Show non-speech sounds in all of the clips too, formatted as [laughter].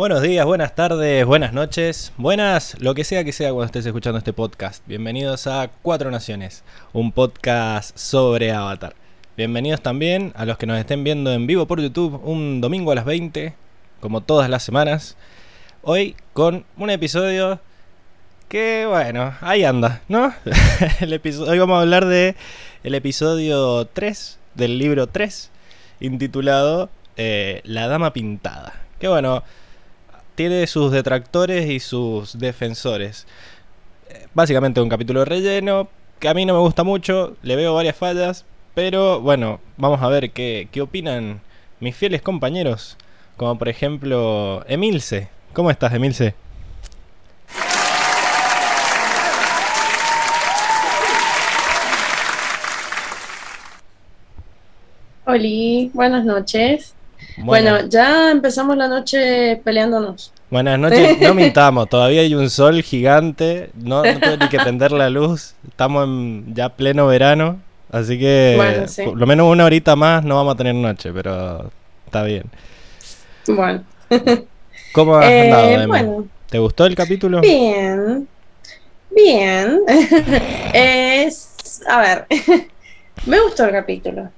Buenos días, buenas tardes, buenas noches, buenas, lo que sea que sea cuando estés escuchando este podcast. Bienvenidos a Cuatro Naciones, un podcast sobre Avatar. Bienvenidos también a los que nos estén viendo en vivo por YouTube un domingo a las 20, como todas las semanas. Hoy con un episodio que, bueno, ahí anda, ¿no? [laughs] el episodio, hoy vamos a hablar de el episodio 3 del libro 3, intitulado eh, La Dama Pintada. Que bueno, tiene sus detractores y sus defensores. Eh, básicamente un capítulo relleno, que a mí no me gusta mucho, le veo varias fallas, pero bueno, vamos a ver qué, qué opinan mis fieles compañeros, como por ejemplo Emilce. ¿Cómo estás, Emilce? Hola, buenas noches. Bueno, ya empezamos la noche peleándonos. Buenas [laughs] noches, no mintamos, todavía hay un sol gigante, no, no tengo ni que prender la luz, estamos en ya pleno verano, así que por lo menos una horita más no vamos a tener noche, pero está bien. Bueno. [laughs] ¿Cómo has andado, eh, ¿Te gustó el capítulo? Bien, bien. [laughs] es, a ver, me gustó el capítulo,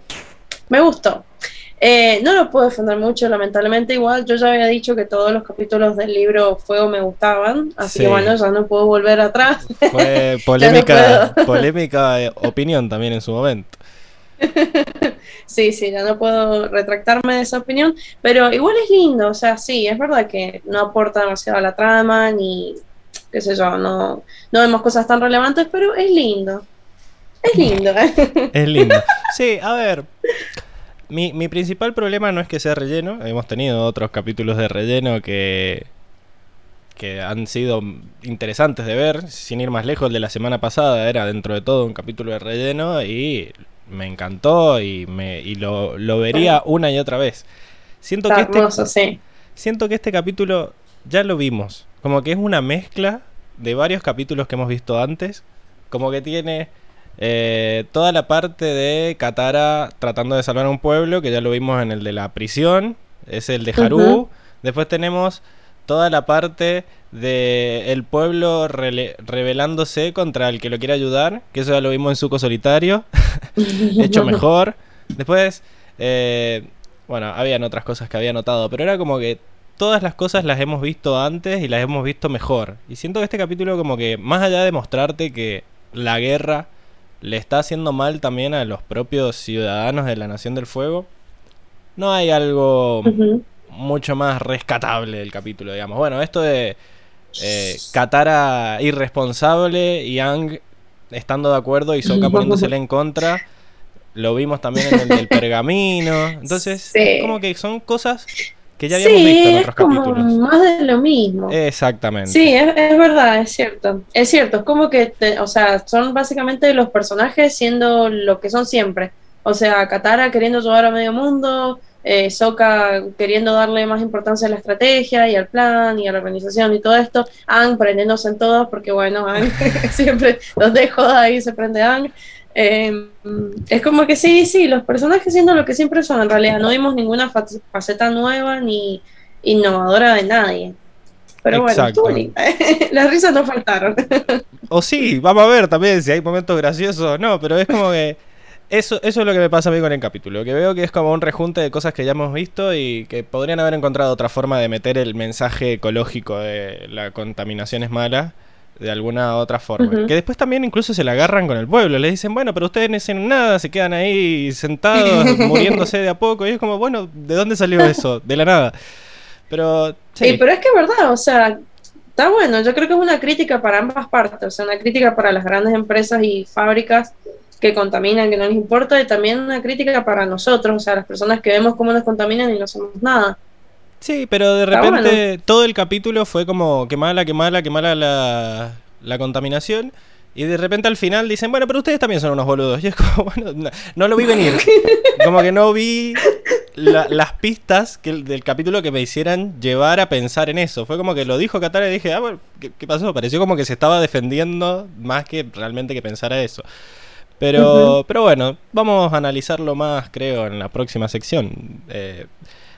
me gustó. Eh, no lo puedo defender mucho, lamentablemente. Igual yo ya había dicho que todos los capítulos del libro Fuego me gustaban, así que bueno, ya no puedo volver atrás. Fue [laughs] polémica, polémica eh, opinión también en su momento. [laughs] sí, sí, ya no puedo retractarme de esa opinión, pero igual es lindo, o sea, sí, es verdad que no aporta demasiado a la trama, ni qué sé yo, no, no vemos cosas tan relevantes, pero es lindo. Es lindo. es lindo. [laughs] Sí, a ver, mi, mi principal problema no es que sea relleno. Hemos tenido otros capítulos de relleno que, que han sido interesantes de ver. Sin ir más lejos, el de la semana pasada era dentro de todo un capítulo de relleno y me encantó y, me, y lo, lo vería una y otra vez. Siento que, este, siento que este capítulo ya lo vimos. Como que es una mezcla de varios capítulos que hemos visto antes. Como que tiene eh, toda la parte de Katara tratando de salvar a un pueblo, que ya lo vimos en el de la prisión, es el de Haru. Después tenemos toda la parte de el pueblo rebelándose contra el que lo quiere ayudar, que eso ya lo vimos en Suco Solitario, [laughs] hecho mejor. Después, eh, bueno, habían otras cosas que había notado, pero era como que todas las cosas las hemos visto antes y las hemos visto mejor. Y siento que este capítulo como que, más allá de mostrarte que la guerra le está haciendo mal también a los propios ciudadanos de la Nación del Fuego. No hay algo mucho más rescatable del capítulo, digamos. Bueno, esto de eh, Katara irresponsable y Ang estando de acuerdo y Sokka poniéndosele en contra. Lo vimos también en el del [laughs] pergamino. Entonces, como que son cosas que ya habíamos visto en otros capítulos. Más de lo mismo. Exactamente. Sí, es, verdad, es cierto. Es cierto, es como que, o sea, son básicamente los personajes siendo lo que son siempre. O sea, Katara queriendo ayudar a medio mundo, eh, Sokka queriendo darle más importancia a la estrategia y al plan y a la organización y todo esto, Ang prendiéndose en todos, porque bueno, Ang [laughs] siempre los dejo ahí, se prende Ang. Em, es como que sí, sí, los personajes siendo lo que siempre son, en realidad no vimos ninguna faceta nueva ni innovadora de nadie. Pero bueno, [laughs] las risas no faltaron. o sí, vamos a ver también si hay momentos graciosos no, pero es como que eso, eso es lo que me pasa a mí con el capítulo, que veo que es como un rejunte de cosas que ya hemos visto y que podrían haber encontrado otra forma de meter el mensaje ecológico de la contaminación es mala de alguna otra forma. Que después también incluso se la agarran con el pueblo. Le dicen, bueno, pero ustedes no hacen nada, se quedan ahí sentados, [laughs] muriéndose de a poco. Y es como, bueno, ¿de dónde salió [laughs] eso? De la nada. Pero sí. pero es que es verdad, o sea, está bueno, yo creo que es una crítica para ambas partes, o sea, una crítica para las grandes empresas y fábricas que contaminan, que no les importa, y también una crítica para nosotros, o sea, las personas que vemos cómo nos contaminan y no hacemos nada. Sí, pero de repente todo el capítulo fue como que mala, que mala, que mala la, la contaminación. Y de repente al final dicen, bueno, pero ustedes también son unos boludos. [laughs] Y es como, bueno, no, lo vi venir. [laughs] Como que no vi las pistas que, del capítulo que me hicieran llevar a pensar en eso. Fue como que lo dijo Katara y dije, ah, bueno, ¿qué, pasó? Pareció como que se estaba defendiendo más que realmente que pensara eso. Pero, pero bueno, vamos a analizarlo más, creo, en la próxima sección. Eh,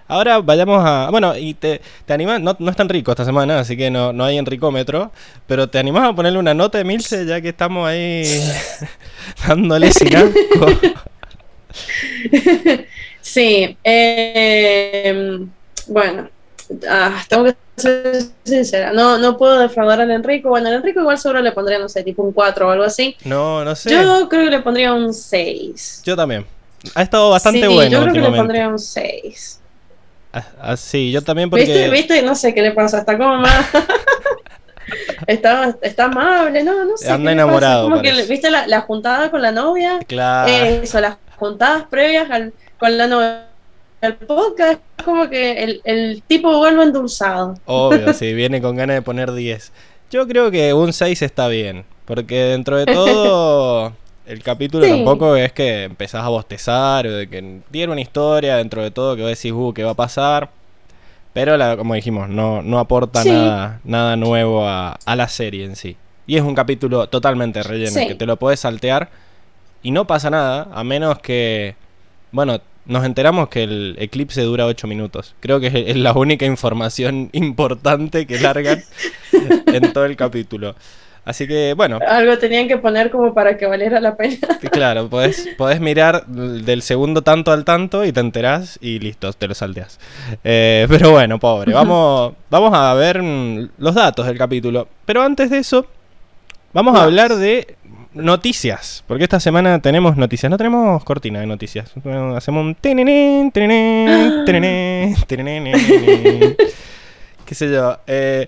Ahora vayamos a. Bueno, y te, te animas. No, no es tan rico esta semana, así que no, no hay en ricómetro. Pero te animas a ponerle una nota de Milce, ya que estamos ahí [laughs] dándole sin asco. sí. Eh, bueno, ah, tengo que ser sincera. No, no puedo defraudar al Enrico. Bueno, al Enrico igual solo le pondría, no sé, tipo un 4 o algo así. No, no sé. Yo creo que le pondría un 6. Yo también. Ha estado bastante bueno. Yo creo que le pondría un 6. Ah, sí, yo también porque... ¿Viste? ¿Viste? No sé qué le pasa, está como más... [laughs] está, está amable, no, no sé. Anda enamorado. Como que, ¿viste la, la, juntada con la novia? Claro. Eso, las juntadas previas al, con la novia. El podcast es como que el, el tipo vuelve endulzado. Obvio, sí, [laughs] viene con ganas de poner 10. Yo creo que un 6 está bien, porque dentro de todo [laughs] el capítulo tampoco es que empezás a bostezar o de que tiene una historia dentro de todo que vos decís, uh, ¿qué va a pasar? Pero la, como dijimos, no, no aporta nada, nada nuevo a, la serie en sí. Y es un capítulo totalmente relleno, que te lo puedes saltear y no pasa nada, a menos que, bueno, nos enteramos que el eclipse dura 8 minutos. Creo que es la única información [laughs] importante que largan [laughs] en todo el capítulo. Así que, bueno. Algo tenían que poner como para que valiera la pena. Claro, podés, podés mirar del segundo tanto al tanto y te enterás y listo, te lo salteas. Eh, pero bueno, pobre. [laughs] Vamos, vamos a ver mm, los datos del capítulo. Pero antes de eso, vamos a hablar de noticias. Porque esta semana tenemos noticias. No tenemos cortina de noticias. Hacemos un... [gasps] ¿Qué sé yo? Eh,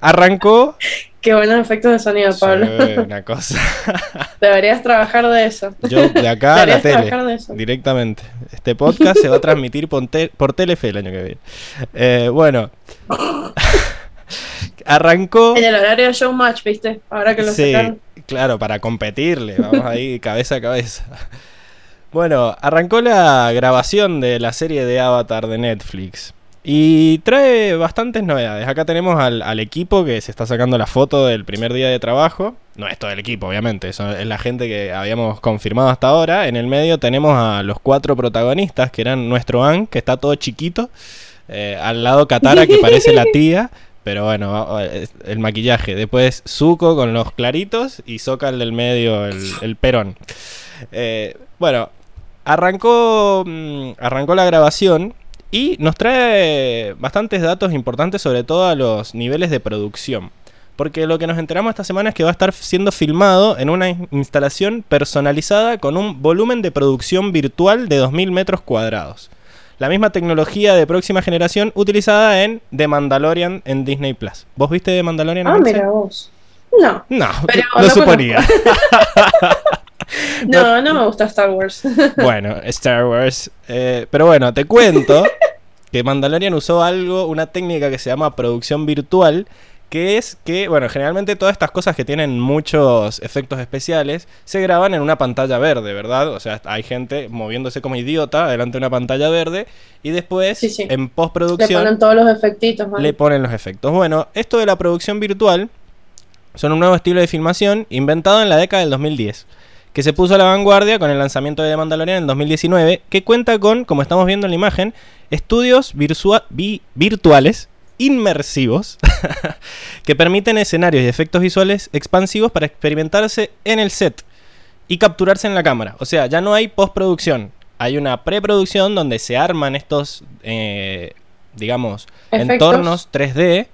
arrancó Qué buenos efectos de sonido, Pablo. una cosa. [laughs] Deberías trabajar de eso. Yo de acá a la tele, directamente. Este podcast se va a transmitir por, por Telefe el año que viene. Eh, bueno. [laughs] Arrancó. En el horario Showmatch, ¿viste? Ahora que lo Sí, claro, para competirle. Vamos ahí [laughs] cabeza a cabeza. Bueno, arrancó la grabación de la serie de Avatar de Netflix. Y trae bastantes novedades. Acá tenemos al, equipo que se está sacando la foto del primer día de trabajo. No es todo el equipo, obviamente. es la gente que habíamos confirmado hasta ahora. En el medio tenemos a los cuatro protagonistas, que eran nuestro An, que está todo chiquito. Eh, al lado Katara, que parece la tía. Pero bueno, el maquillaje. Después Zuko con los claritos y Soka el del medio, el, perón. Eh, bueno, arrancó, mm, arrancó la grabación y nos trae bastantes datos importantes sobre todo a los niveles de producción. Porque lo que nos enteramos esta semana es que va a estar siendo filmado en una instalación personalizada con un volumen de producción virtual de 2.000 metros cuadrados. La misma tecnología de próxima generación utilizada en The Mandalorian en Disney Plus. ¿Vos viste The Mandalorian? Ah, mira vos. No. No, lo suponía. [laughs] [laughs] No, no me gusta Star Wars. [laughs] Bueno, Star Wars. Eh, pero bueno, te cuento [laughs] que Mandalorian usó algo, una técnica que se llama producción virtual, que es que, bueno, generalmente todas estas cosas que tienen muchos efectos especiales se graban en una pantalla verde, ¿verdad? O sea, hay gente moviéndose como idiota delante de una pantalla verde y después en postproducción le ponen todos los efectitos. Le ponen los efectos. Bueno, esto de la producción virtual son un nuevo estilo de filmación inventado en la década del 2010 que se puso a la vanguardia con el lanzamiento de The Mandalorian en 2019, que cuenta con, como estamos viendo en la imagen, estudios virtuales inmersivos [laughs] que permiten escenarios y efectos visuales expansivos para experimentarse en el set y capturarse en la cámara. O sea, ya no hay postproducción, hay una preproducción donde se arman estos, eh, digamos, entornos 3D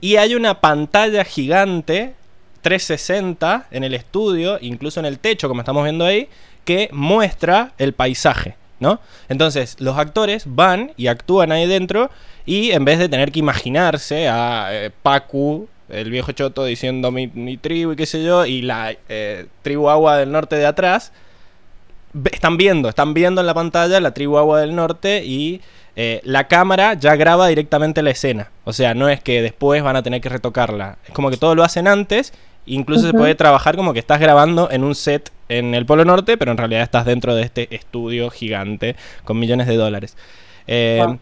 y hay una pantalla gigante 360 en el estudio, incluso en el techo, como estamos viendo ahí, que muestra el paisaje, ¿no? Entonces, los actores van y actúan ahí dentro y en vez de tener que imaginarse a eh, Pacu el viejo choto diciendo mi, tribu y qué sé yo, y la eh, tribu agua del norte de atrás, están viendo, están viendo en la pantalla la tribu agua del norte y eh, la cámara ya graba directamente la escena. O sea, no es que después van a tener que retocarla. Es como que todo lo hacen antes. Incluso se puede trabajar como que estás grabando en un set en el Polo Norte, pero en realidad estás dentro de este estudio gigante con millones de dólares. Eh, Wow.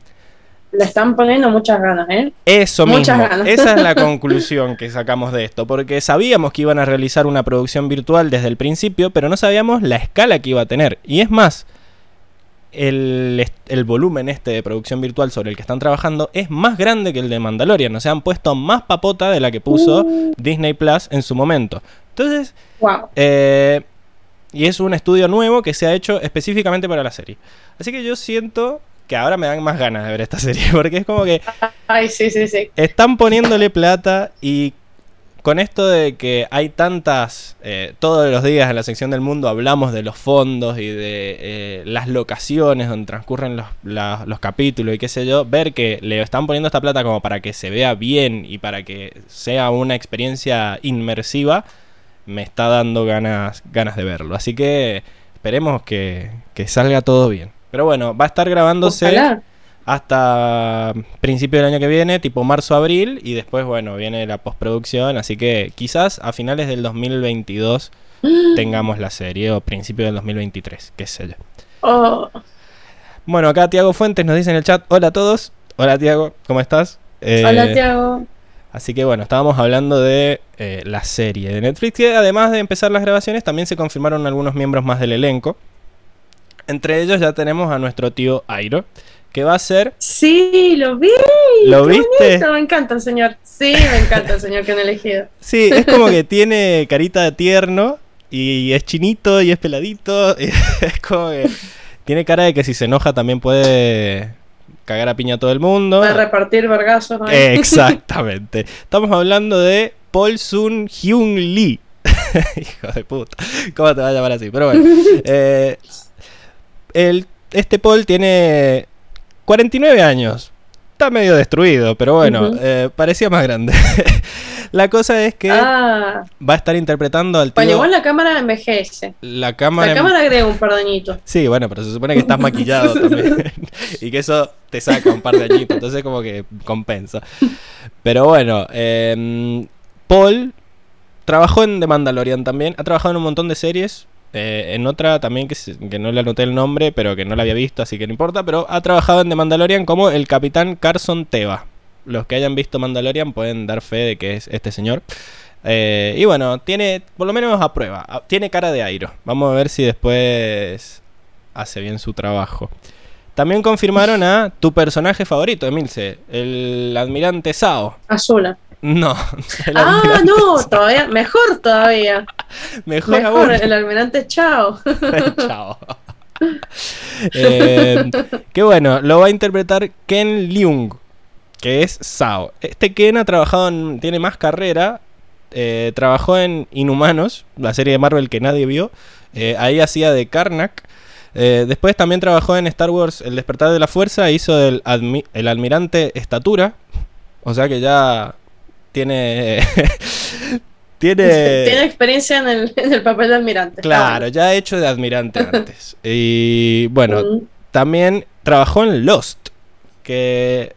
Le están poniendo muchas ganas, ¿eh? Eso Muchas mismo, ganas. esa es la [laughs] conclusión que sacamos de esto, porque sabíamos que iban a realizar una producción virtual desde el principio, pero no sabíamos la escala que iba a tener. Y es más, el, el volumen este de producción virtual sobre el que están trabajando es más grande que el de Mandalorian, o sea, han puesto más papota de la que puso Uh. Disney Plus en su momento. Entonces, Wow. eh, y es un estudio nuevo que se ha hecho específicamente para la serie. Así que yo siento que ahora me dan más ganas de ver esta serie, [laughs] porque es como que Ay, sí, sí, sí. están poniéndole plata y con esto de que hay tantas, eh, todos los días en la sección del mundo hablamos de los fondos y de eh, las locaciones donde transcurren los, los capítulos y qué sé yo, ver que le están poniendo esta plata como para que se vea bien y para que sea una experiencia inmersiva, me está dando ganas, ganas de verlo. Así que esperemos que, que salga todo bien. Pero bueno, va a estar grabándose. Hasta principio del año que viene, tipo marzo-abril, y después, bueno, viene la postproducción, así que quizás a finales del 2022 [gasps] tengamos la serie, o principio del 2023, qué sé yo. Oh, Bueno, acá Tiago Fuentes nos dice en el chat, hola a todos, hola Tiago, ¿cómo estás? Eh, hola, Tiago. Así que bueno, estábamos hablando de eh, la serie de Netflix, que además de empezar las grabaciones, también se confirmaron algunos miembros más del elenco. Entre ellos ya tenemos a nuestro tío Airo, que va a ser... Sí, lo vi. ¿Lo Qué viste? bonito, Me encanta el señor. Sí, me encanta el señor que han elegido. Sí, es como que tiene carita de tierno y es chinito y es peladito. y [laughs] es como que tiene cara de que si se enoja también puede cagar a piña a todo el mundo. Para repartir vergazos. ¿no? Exactamente. Estamos hablando de Paul Sun Hyun Lee. [laughs] Hijo de puta. ¿Cómo te va a llamar así? Pero bueno. [laughs] eh, el, este Paul tiene 49 años. Está medio destruido, pero bueno, eh, parecía más grande. [laughs] la cosa es que Ah, va a estar interpretando al tío. bueno, igual la cámara envejece. La cámara. La cámara agrega un par de añitos. Sí, bueno, pero se supone que estás maquillado [laughs] también. [laughs] y que eso te saca un par de añitos. Entonces, como que compensa. Pero bueno, em, Paul trabajó en The Mandalorian también. Ha trabajado en un montón de series. Eh, en otra también que, que no le anoté el nombre, pero que no la había visto, así que no importa. Pero ha trabajado en The Mandalorian como el capitán Carson Teva. Los que hayan visto Mandalorian pueden dar fe de que es este señor. Eh, y bueno, tiene, por lo menos a prueba, a- tiene cara de Airo. Vamos a ver si después hace bien su trabajo. También confirmaron a tu personaje favorito, Emilce, el almirante Sao. Azula. No, [laughs] el Ah, almirante no, todavía, mejor todavía. mejor, Mejor, aún. el almirante Chao. [laughs] Chao. [laughs] Eh, que bueno, lo va a interpretar Ken Leung, que es Sao. Este Ken ha trabajado en, tiene más carrera. eh, trabajó en Inhumanos, la serie de Marvel que nadie vio. eh, ahí hacía de Karnak. Eh, después también trabajó en Star Wars El despertar de la fuerza. Hizo el almirante Estatura. O sea que ya tiene. [laughs] tiene. Tiene experiencia en el, en el papel de almirante. Claro, ya ha hecho de admirante antes. Y bueno, [laughs] Mm. también trabajó en Lost. Que.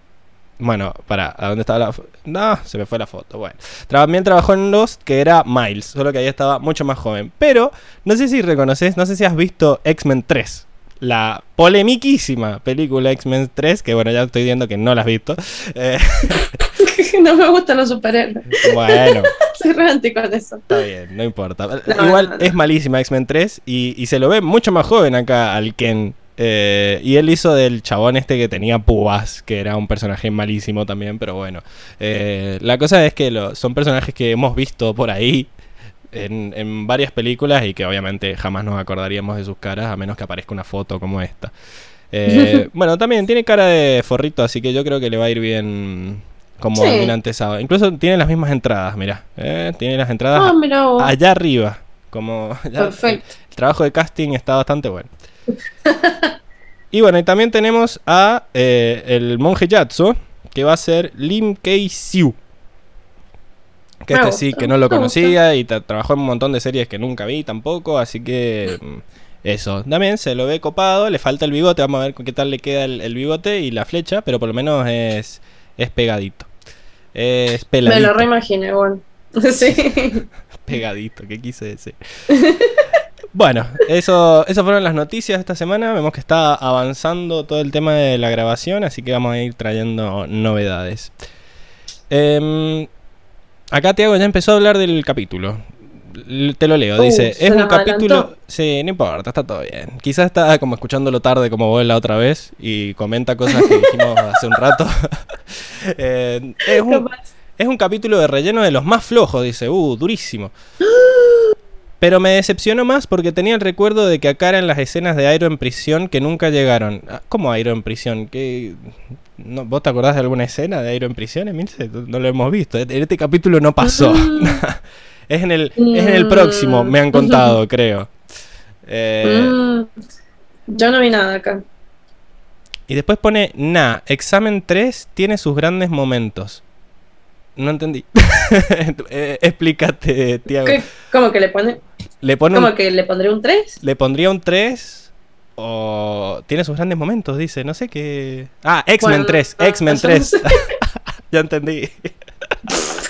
Bueno, para, ¿a dónde estaba la foto? No, se me fue la foto. Bueno, también trabajó en Lost, que era Miles, solo que ahí estaba mucho más joven. Pero, no sé si reconoces, no sé si has visto X-Men 3. La polemiquísima película X-Men 3, que bueno, ya estoy viendo que no la has visto. [laughs] Eh, [laughs] no me gustan los superhéroes. bueno, [laughs] Soy romántico con eso. Está bien, no importa. No, Igual no, no. es malísima X-Men 3 y, y se lo ve mucho más joven acá al Ken. Eh, y él hizo del chabón este que tenía púas, que era un personaje malísimo también, pero bueno. Eh, la cosa es que lo- son personajes que hemos visto por ahí en, en varias películas y que obviamente jamás nos acordaríamos de sus caras a menos que aparezca una foto como esta. Eh, [laughs] bueno, también tiene cara de forrito, así que yo creo que le va a ir bien como Sí. almirante Saba. Incluso tiene las mismas entradas, mira. Eh, tiene las entradas Ah, allá arriba. Como [laughs] Perfecto. el trabajo de casting está bastante bueno. [laughs] y bueno, y también tenemos a eh, el monje Yatso, que va a ser Lim Kei Siu. Que este sí, que no lo conocía y trabajó en un montón de series que nunca vi tampoco, así que mm, eso. También se lo ve copado, le falta el bigote, vamos a ver qué tal le queda el, bigote y la flecha, pero por lo menos es, es pegadito. Es peladito. Me lo reimaginé, bueno. [laughs] sí. [laughs] pegadito, ¿qué quise decir? Bueno, eso, eso fueron las noticias de esta semana. Vemos que está avanzando todo el tema de la grabación, así que vamos a ir trayendo novedades. Eh, Acá Tiago ya empezó a hablar del capítulo. Te lo leo, dice, uh, es un capítulo... Sí, no importa, está todo bien. Quizás está como escuchándolo tarde como vos la otra vez y comenta cosas que dijimos [laughs] hace un rato. [laughs] Eh, es, un, es un capítulo de relleno de los más flojos, dice, uh, durísimo. [gasps] Pero me decepcionó más porque tenía el recuerdo de que acá eran las escenas de Airo en prisión que nunca llegaron. Ah, ¿Cómo Airo en prisión? ¿Qué, ¿Vos te acordás de alguna escena de Airo en prisión, Emilce? No lo hemos visto. En este capítulo no pasó. [laughs] es, en el, en el próximo, me han contado, creo. Eh, mm, yo no vi nada acá. Y después pone, nah, examen 3 tiene sus grandes momentos. No entendí. [laughs] Eh, explícate, Tiago. ¿Cómo que le pone? Le pone ¿Cómo que le pondría un 3? Le pondría un 3 o tiene sus grandes momentos, dice. No sé qué. Ah, X-Men 3. X-Men 3. [laughs] ya entendí. [laughs]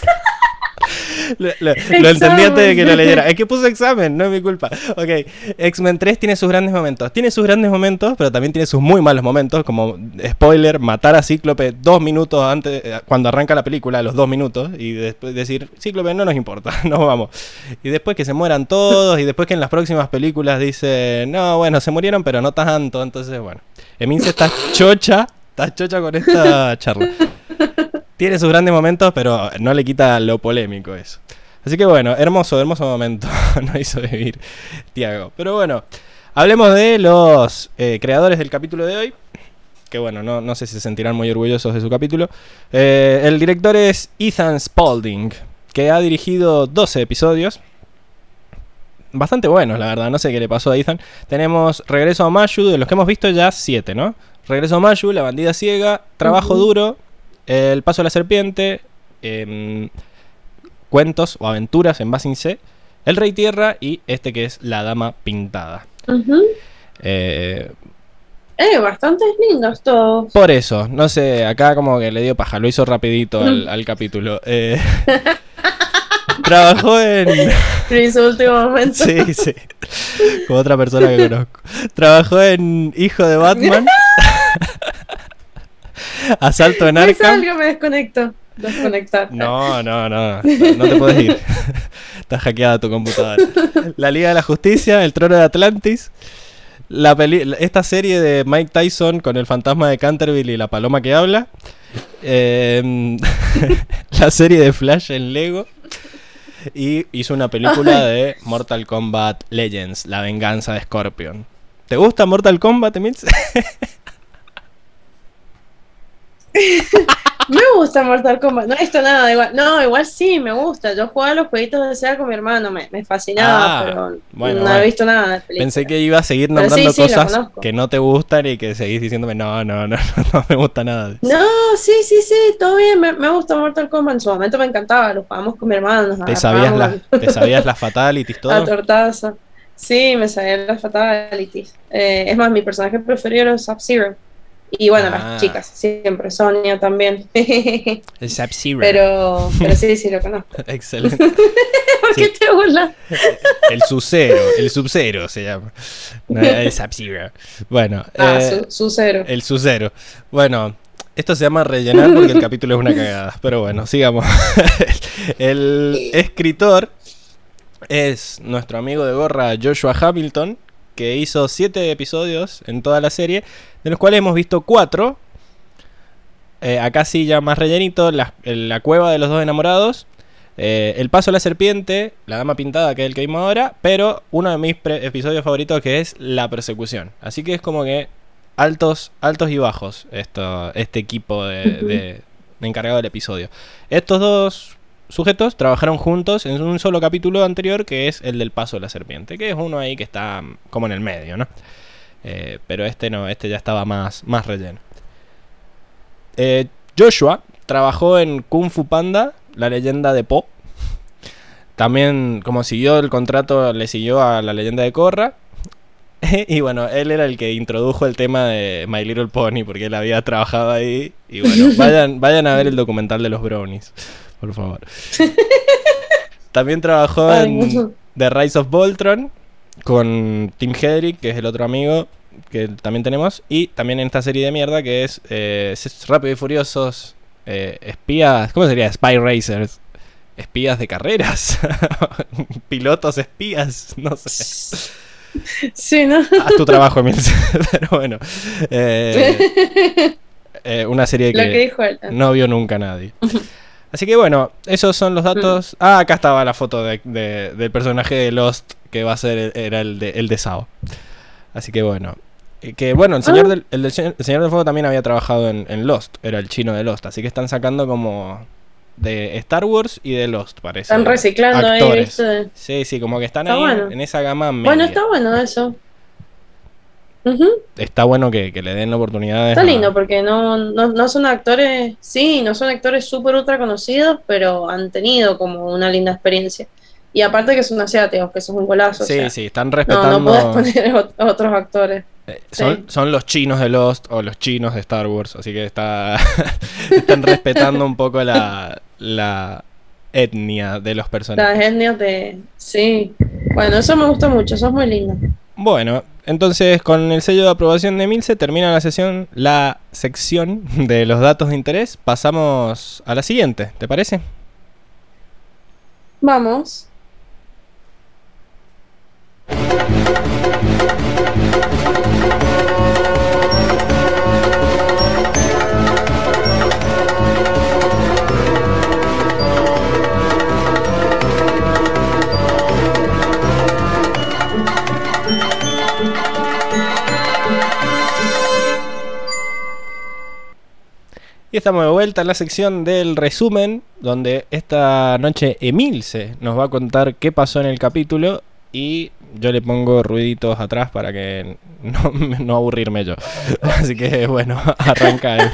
lo, entendí antes de que lo leyera. Es que puso examen, no es mi culpa. Ok, X-Men 3 tiene sus grandes momentos. Tiene sus grandes momentos, pero también tiene sus muy malos momentos. Como, spoiler, matar a Cíclope dos minutos antes, eh, cuando arranca la película, a los dos minutos, y después decir, Cíclope no nos importa, [laughs] nos vamos. Y después que se mueran todos, y después que en las próximas películas dice, no, bueno, se murieron, pero no tanto. Entonces, bueno, Emin se está chocha, está chocha con esta charla tiene sus grandes momentos, pero no le quita lo polémico eso. Así que bueno, hermoso, hermoso momento [laughs] no hizo vivir Tiago. Pero bueno, hablemos de los eh, creadores del capítulo de hoy. Que bueno, no, sé si se sentirán muy orgullosos de su capítulo. Eh, el director es Ethan Spalding, que ha dirigido 12 episodios. Bastante buenos, la verdad. No sé qué le pasó a Ethan. Tenemos Regreso a Mayu, de los que hemos visto ya 7, ¿no? Regreso a Mayu, La bandida ciega, Trabajo duro, el paso de la serpiente, em, cuentos o aventuras en Basin C, El Rey Tierra y este que es La Dama Pintada. eh, eh, bastante lindos todos. Por eso, no sé, acá como que le dio paja, lo hizo rapidito al, capítulo. [laughs] Eh, trabajó en... [laughs] En su último momento. Sí, sí. Como otra persona que conozco. Trabajó en Hijo de Batman. [laughs] [laughs] Asalto en Arkham. Me me desconecto. Desconectar. No, no, no. No te puedes ir. [laughs] Está hackeada tu computadora. La Liga de la Justicia, El Trono de Atlantis. La esta serie de Mike Tyson con el fantasma de Canterville y la paloma que habla. Em, [laughs] la serie de Flash en Lego. Y hizo una película de Mortal Kombat Legends, La venganza de Scorpion. ¿Te gusta Mortal Kombat, Emil? Me gusta Mortal Kombat. No esto nada, igual. No, igual sí, me gusta. Yo jugaba los jueguitos de SEA con mi hermano, me, me fascinaba, ah, pero no he visto nada Pensé que iba a seguir nombrando cosas que no te gustan y que seguís diciéndome, no, no, no, [laughs] no, me gusta nada. No, sí, sí, sí, todo bien, me, me gusta Mortal Kombat. En su momento me encantaba, lo jugamos con mi hermano. ¿Te sabías, la, ¿Te sabías las fatalities [laughs] todo? La tortaza. Sí, me sabía las fatalities. Eh, es más, mi personaje preferido era Sub-Zero. Y bueno, las ah. chicas, siempre, Sonia también. [laughs] El Sub-Zero. Pero, pero sí, sí lo conozco. [laughs] Excelente. [laughs] ¿Por qué te burlas? El Sub-Zero, el Sub-Zero se llama. el Sub-Zero. Bueno. Ah, eh, Sub-Zero. El Sub-Zero. Bueno, esto se llama rellenar porque el capítulo es una cagada. Pero bueno, sigamos. el escritor es nuestro amigo de gorra Joshua Hamilton, que hizo siete episodios en toda la serie, de los cuales hemos visto cuatro. Eh, acá sí ya más rellenito, la, cueva de los dos enamorados, eh, El paso de la serpiente, La dama pintada, que es el que vimos ahora, pero uno de mis episodios favoritos que es La persecución. Así que es como que altos, altos y bajos esto, este equipo de encargado del episodio. Estos dos sujetos trabajaron juntos en un solo capítulo anterior que es el del paso de la serpiente, que es uno ahí que está mm, como en el medio, ¿no? Eh, pero este no, este ya estaba más, más relleno. Eh, Joshua trabajó en Kung Fu Panda, la leyenda de Po. también, como siguió el contrato, le siguió a la leyenda de Korra. [laughs] y bueno, él era el que introdujo el tema de My Little Pony, porque él había trabajado ahí. Y bueno, [laughs] vayan, vayan a ver el documental de los brownies, por favor. [laughs] También trabajó en The Rise of Voltron con Tim Hedrick, que es el otro amigo que también tenemos. Y también en esta serie de mierda que es eh, Rápido y Furiosos, eh, espías, ¿cómo sería? Spy Racers. Espías de carreras. [laughs] Pilotos espías, no sé. [laughs] Sí, ¿no? Haz tu trabajo, Emil. Pero bueno. Eh, eh, una serie que, no vio nunca nadie. Así que bueno, esos son los datos. Mm. Ah, acá estaba la foto de, del personaje de Lost que va a ser era el de, el de Sao. Así que bueno. Que bueno, el señor, ah. del, el, señor del Fuego también había trabajado en, Lost, era el chino de Lost, así que están sacando como de Star Wars y de Lost, parece. Están reciclando ahí, Sí, sí, como que están ahí en esa gama media. Bueno, está bueno eso. Está bueno que, le den la oportunidad. Está lindo porque no, no, son actores, sí, no son actores súper ultra conocidos, pero han tenido como una linda experiencia. Y aparte que son asiáticos, que eso es un golazo. Sí, sí, están respetando. No, no puedes poner otros actores. Eh, son, los chinos de Lost o los chinos de Star Wars, así que está [laughs] están respetando un poco la, la etnia de los personajes. Las etnias de... Sí. Bueno, eso me gusta mucho, eso es muy lindo. Bueno, entonces con el sello de aprobación de Milce termina la sesión, la sección [laughs] de los datos de interés. Pasamos a la siguiente, ¿te parece? Vamos. Y estamos de vuelta en la sección del resumen, donde esta noche Emilce nos va a contar qué pasó en el capítulo y yo le pongo ruiditos atrás para que [laughs] no, aburrirme yo. [laughs] Así que bueno, [laughs] arranca él.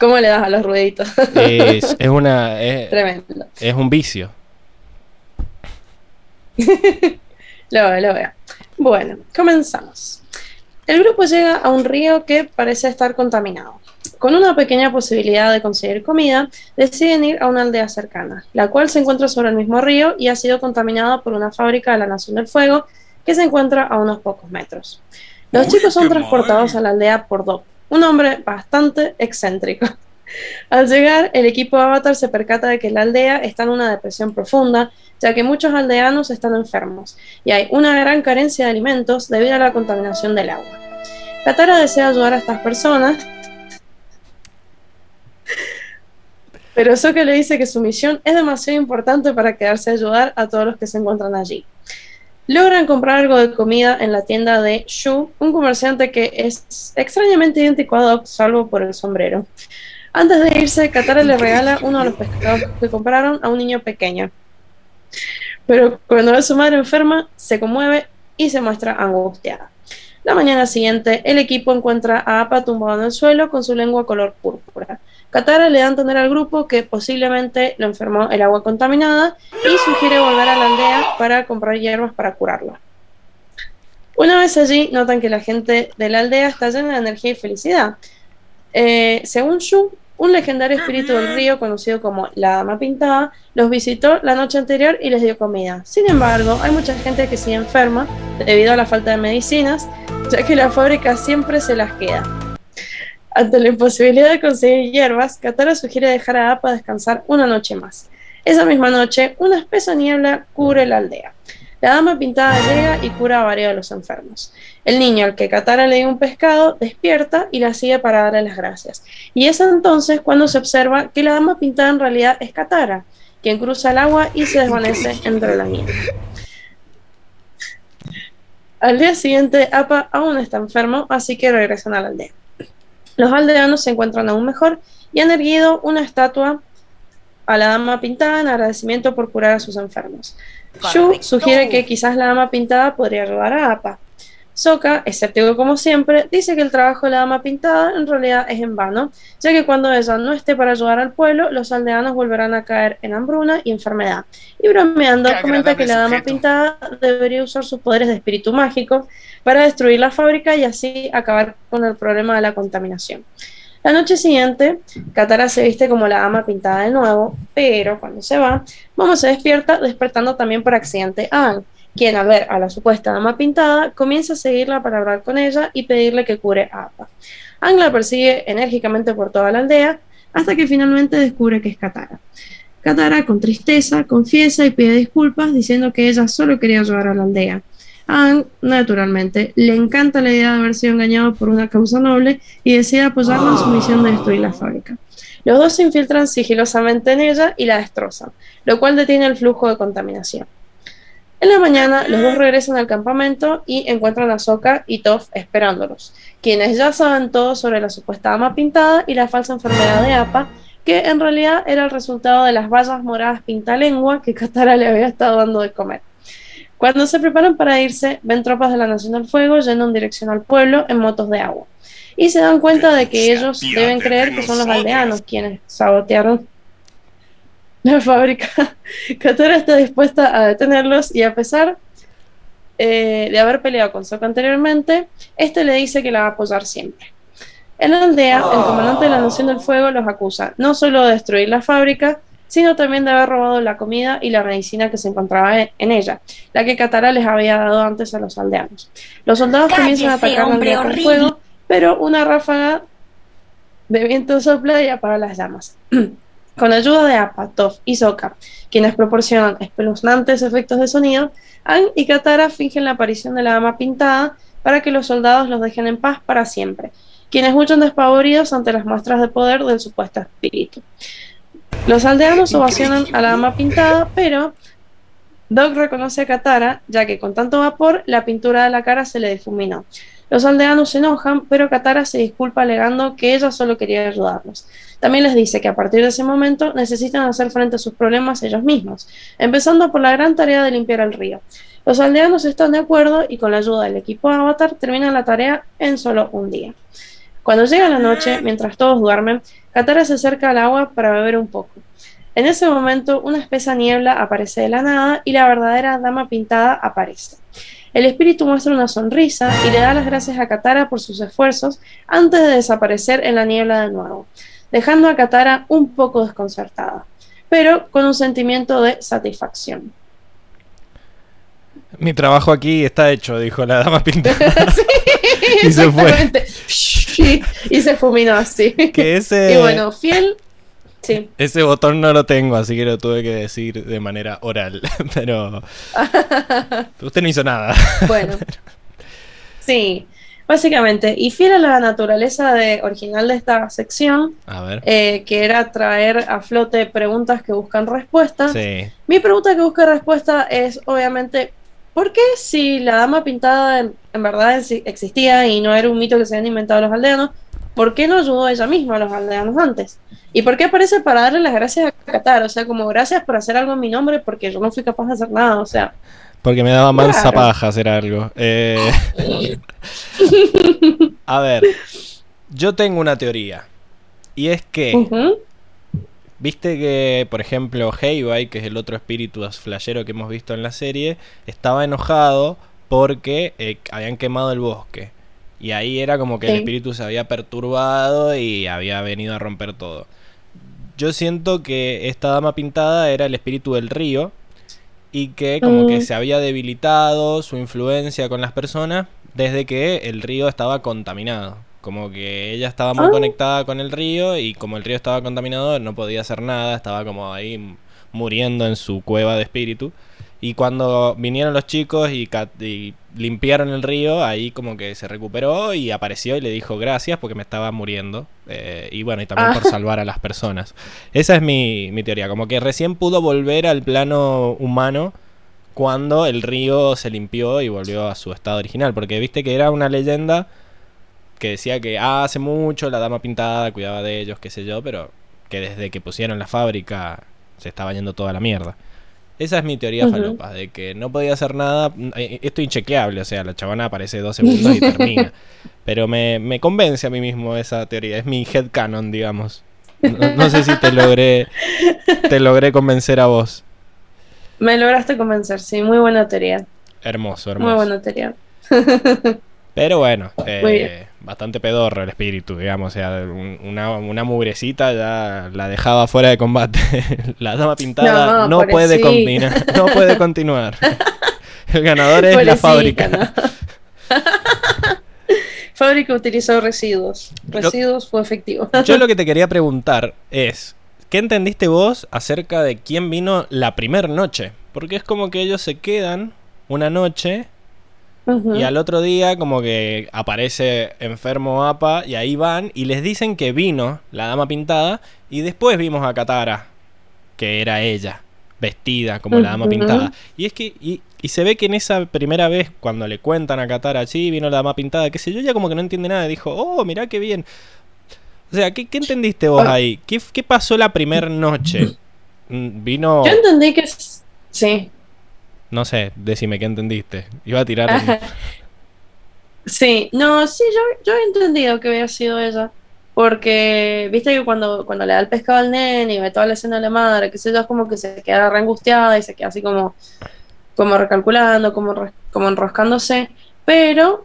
¿Cómo le das a los ruiditos? Es, una. Es, Tremendo. Es un vicio. lo veo, lo veo. Bueno, comenzamos. El grupo llega a un río que parece estar contaminado. Con una pequeña posibilidad de conseguir comida, deciden ir a una aldea cercana, la cual se encuentra sobre el mismo río y ha sido contaminada por una fábrica de la Nación del Fuego que se encuentra a unos pocos metros. Los chicos son transportados a la aldea por Doc, un hombre bastante excéntrico. Al llegar, el equipo Avatar se percata de que la aldea está en una depresión profunda, ya que muchos aldeanos están enfermos y hay una gran carencia de alimentos debido a la contaminación del agua. Katara desea ayudar a estas personas, pero Sokka le dice que su misión es demasiado importante para quedarse a ayudar a todos los que se encuentran allí. Logran comprar algo de comida en la tienda de Shu, un comerciante que es extrañamente idéntico a Doc, salvo por el sombrero. Antes de irse, Katara le regala uno de los pescados que compraron a un niño pequeño. Pero cuando ve a su madre enferma, se conmueve y se muestra angustiada. La mañana siguiente, el equipo encuentra a Appa tumbado en el suelo con su lengua color púrpura. Katara le da a entender al grupo que posiblemente lo enfermó el agua contaminada y sugiere volver a la aldea para comprar hierbas para curarlo. Una vez allí, notan que la gente de la aldea está llena de energía y felicidad. Eh, según Shu, un legendario espíritu del río conocido como la Dama Pintada los visitó la noche anterior y les dio comida. Sin embargo, hay mucha gente que sigue enferma debido a la falta de medicinas, ya que la fábrica siempre se las queda. Ante la imposibilidad de conseguir hierbas, Katara sugiere dejar a Appa descansar una noche más. Esa misma noche, una espesa niebla cubre la aldea. La dama pintada llega y cura a varios de los enfermos. El niño al que Katara le dio un pescado despierta y la sigue para darle las gracias. Y es entonces cuando se observa que la dama pintada en realidad es Katara, quien cruza el agua y se desvanece entre la nieve. Al día siguiente, Appa aún está enfermo, así que regresan a la aldea. Los aldeanos se encuentran aún mejor y han erguido una estatua a la dama pintada en agradecimiento por curar a sus enfermos. Shu sugiere que quizás la dama pintada podría ayudar a Appa. Soka, escéptico como siempre, dice que el trabajo de la dama pintada en realidad es en vano, ya que cuando ella no esté para ayudar al pueblo, los aldeanos volverán a caer en hambruna y enfermedad. Y bromeando, comenta que la dama pintada debería usar sus poderes de espíritu mágico para destruir la fábrica y así acabar con el problema de la contaminación. La noche siguiente, Katara se viste como la dama pintada de nuevo, pero cuando se va, Momo se despierta, despertando también por accidente a Aang quien al ver a la supuesta dama pintada comienza a seguirla para hablar con ella y pedirle que cure a Appa. Ang la persigue enérgicamente por toda la aldea hasta que finalmente descubre que es Katara. Katara, con tristeza, confiesa y pide disculpas diciendo que ella solo quería ayudar a la aldea. Ang, naturalmente, le encanta la idea de haber sido engañado por una causa noble y decide apoyarla en su misión de destruir la fábrica. Los dos se infiltran sigilosamente en ella y la destrozan, lo cual detiene el flujo de contaminación. En la mañana, los dos regresan al campamento y encuentran a Sokka y Toph esperándolos, quienes ya saben todo sobre la supuesta ama pintada y la falsa enfermedad de Appa, que en realidad era el resultado de las vallas moradas pintalengua que Katara le había estado dando de comer. Cuando se preparan para irse, ven tropas de la Nación del Fuego yendo en dirección al pueblo en motos de agua. Y se dan cuenta de que ellos deben creer que son los aldeanos quienes sabotearon la fábrica. [laughs] Katara está dispuesta a detenerlos y a pesar eh, de haber peleado con Sokka anteriormente, este le dice que la va a apoyar siempre. En la aldea, el comandante de la Nación del Fuego los acusa no solo de destruir la fábrica, sino también de haber robado la comida y la medicina que se encontraba en ella, la que Katara les había dado antes a los aldeanos. Los soldados comienzan a atacar aldea con fuego, pero una ráfaga de viento sopla y apaga las llamas. [clears throat] Con ayuda de Toph y Sokka, quienes proporcionan espeluznantes efectos de sonido, Aang y Katara fingen la aparición de la dama pintada para que los soldados los dejen en paz para siempre, quienes huyen despavoridos ante las muestras de poder del supuesto espíritu. Los aldeanos ovacionan a la dama pintada, pero Doc reconoce a Katara, ya que con tanto vapor la pintura de la cara se le difuminó. Los aldeanos se enojan, pero Katara se disculpa alegando que ella solo quería ayudarlos. También les dice que a partir de ese momento necesitan hacer frente a sus problemas ellos mismos, empezando por la gran tarea de limpiar el río. Los aldeanos están de acuerdo y con la ayuda del equipo Avatar terminan la tarea en solo un día. Cuando llega la noche, mientras todos duermen, Katara se acerca al agua para beber un poco. En ese momento, una espesa niebla aparece de la nada y la verdadera dama pintada aparece. El espíritu muestra una sonrisa y le da las gracias a Katara por sus esfuerzos antes de desaparecer en la niebla de nuevo, dejando a Katara un poco desconcertada, pero con un sentimiento de satisfacción. Mi trabajo aquí está hecho, dijo la dama pintada. [laughs] [laughs] y se fue. y se fuminó así. Y bueno, fiel ese botón no lo tengo, así que lo tuve que decir de manera oral. [laughs] Pero. Usted no hizo nada. Bueno. Sí, básicamente. Y fiel a la naturaleza de, original de esta sección, eh, que era traer a flote preguntas que buscan respuesta. Mi pregunta que busca respuesta es, obviamente, ¿por qué si la dama pintada en, en verdad existía y no era un mito que se habían inventado los aldeanos? ¿por qué no ayudó ella misma a los aldeanos antes? ¿Y por qué aparece para darle las gracias a Qatar? O sea, como gracias por hacer algo en mi nombre porque yo no fui capaz de hacer nada, o sea. Porque me daba mal paja hacer algo. Eh, [laughs] a ver, yo tengo una teoría. Y es que. Viste que, por ejemplo, Heibai, que es el otro espíritu flashero que hemos visto en la serie, estaba enojado porque eh, habían quemado el bosque. Y ahí era como que el espíritu se había perturbado y había venido a romper todo. Yo siento que esta dama pintada era el espíritu del río y que como que mm. se había debilitado su influencia con las personas desde que el río estaba contaminado. Como que ella estaba muy ah. conectada con el río y como el río estaba contaminado no podía hacer nada, estaba como ahí muriendo en su cueva de espíritu. Y cuando vinieron los chicos y, limpiaron el río, ahí como que se recuperó y apareció y le dijo gracias porque me estaba muriendo. Eh, y bueno, y también por ah. salvar a las personas. Esa es mi, mi teoría, como que recién pudo volver al plano humano cuando el río se limpió y volvió a su estado original. Porque viste que era una leyenda que decía que hace mucho la dama pintada cuidaba de ellos, qué sé yo, pero que desde que pusieron la fábrica se estaba yendo toda la mierda. Esa es mi teoría Ujú. falopa, de que no podía hacer nada. eh, Esto es inchequeable, o sea, la chabona aparece dos segundos y termina. [laughs] Pero me, me convence a mí mismo esa teoría, es mi headcanon, digamos. No, no sé si te logré, te logré convencer a vos. Me lograste convencer, sí, muy buena teoría. Hermoso, Muy hermoso. buena teoría. [laughs] Pero bueno, eh, Muy. Bastante pedorro el espíritu, digamos. O sea, un- una, una mugrecita ya la dejaba fuera de combate. [laughs] la dama pintada no, No, puede combinar, no puede continuar. [laughs] el ganador es la fábrica. ¿no? [laughs] Fábrica utilizó residuos. Residuos fue efectivo. Yo lo que te quería preguntar es, ¿qué entendiste vos acerca de quién vino la primer noche? Porque es como que ellos se quedan una noche Y al otro día como que aparece enfermo APA y ahí van y les dicen que vino la dama pintada y después vimos a Katara, que era ella, vestida como la dama pintada. Y es que, y, y se ve que en esa primera vez cuando le cuentan a Katara, sí, vino la dama pintada, qué sé yo, ella como que no entiende nada, dijo, oh, mirá qué bien. O sea, ¿qué, qué entendiste vos Ah. ahí? ¿Qué, qué pasó la primera noche? Mm, Vino, Yo entendí que es- sí. No sé, decime qué entendiste. Iba a tirar... [laughs] Sí, no, sí, yo, yo he entendido que había sido ella. Porque, viste que cuando, cuando le da el pescado al nene y ve toda la escena de la madre, que sé yo, es como que se queda re angustiada y se queda así como, como recalculando, como, re- como enroscándose. Pero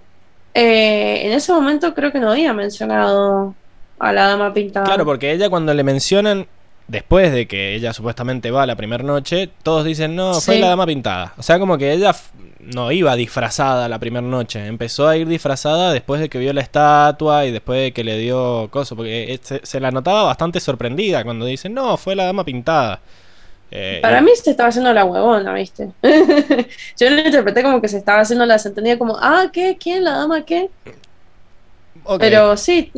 eh, en ese momento creo que no había mencionado a la dama pintada. Claro, porque ella cuando le mencionan, después de que ella supuestamente va la primera noche, todos dicen, no, fue Sí. la dama pintada. O sea, como que ella no iba disfrazada la primera noche, empezó a ir disfrazada después de que vio la estatua y después de que le dio cosas, porque eh, se, se la notaba bastante sorprendida cuando dicen, no, fue la dama pintada. Eh, Para y- mí se estaba haciendo la huevona, ¿viste? [laughs] Yo lo interpreté como que se estaba haciendo la desentendida, como, ah, ¿qué? ¿Quién? ¿La dama qué? Pero sí,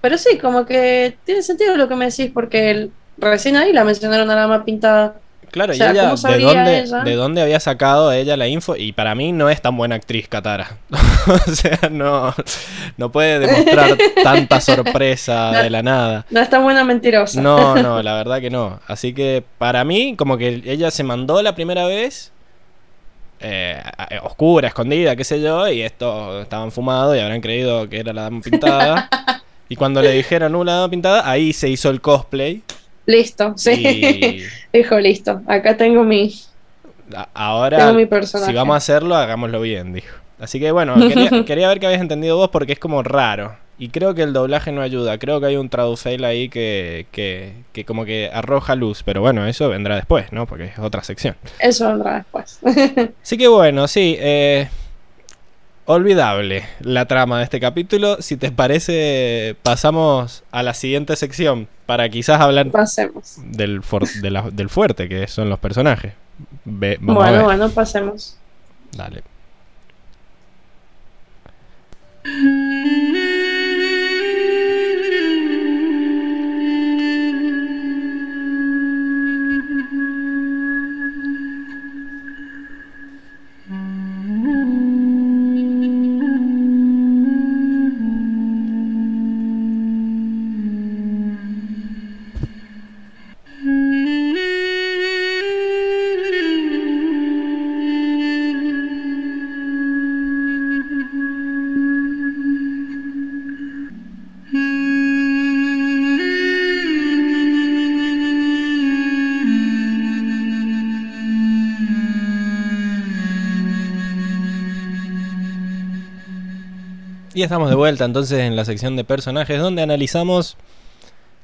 pero sí, como que tiene sentido lo que me decís, porque el- recién ahí la mencionaron a la dama pintada. Claro, O sea, y ella, ¿cómo ¿de dónde, ella? ¿de dónde había sacado ella la info? Y para mí no es tan buena actriz, Katara. [laughs] o sea, no, no puede demostrar [laughs] tanta sorpresa No. de la nada. No es tan buena mentirosa. No, no, [laughs] la verdad que no. Así que para mí, como que ella se mandó la primera vez, eh, oscura, escondida, qué sé yo, y estos estaban fumados y habrán creído que era la dama pintada. y cuando le dijeron, no, la dama pintada, ahí se hizo el cosplay. Listo, [laughs] sí. Y Dijo, listo, acá tengo mi, ahora, tengo mi personaje. si vamos a hacerlo, hagámoslo bien, dijo. Así que bueno, [laughs] quería, quería ver que habías entendido vos porque es como raro. Y creo que el doblaje no ayuda. Creo que hay un tradufail ahí que, que, que como que arroja luz. Pero bueno, eso vendrá después, ¿no? Porque es otra sección. Eso vendrá después. [laughs] Así que bueno, sí. eh, olvidable la trama de este capítulo. Si te parece, pasamos a la siguiente sección para quizás hablar pasemos. del, for- de la- del fuerte, que son los personajes. Ve- Bueno, bueno, pasemos. Dale. Y estamos de vuelta entonces en la sección de personajes donde analizamos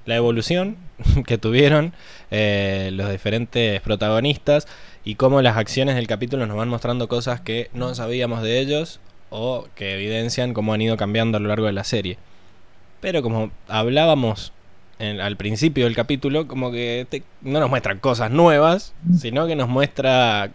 la evolución [laughs] que tuvieron eh, los diferentes protagonistas y cómo las acciones del capítulo nos van mostrando cosas que no sabíamos de ellos o que evidencian cómo han ido cambiando a lo largo de la serie. Pero como hablábamos al principio del capítulo, como que no nos muestran cosas nuevas, sino que nos muestra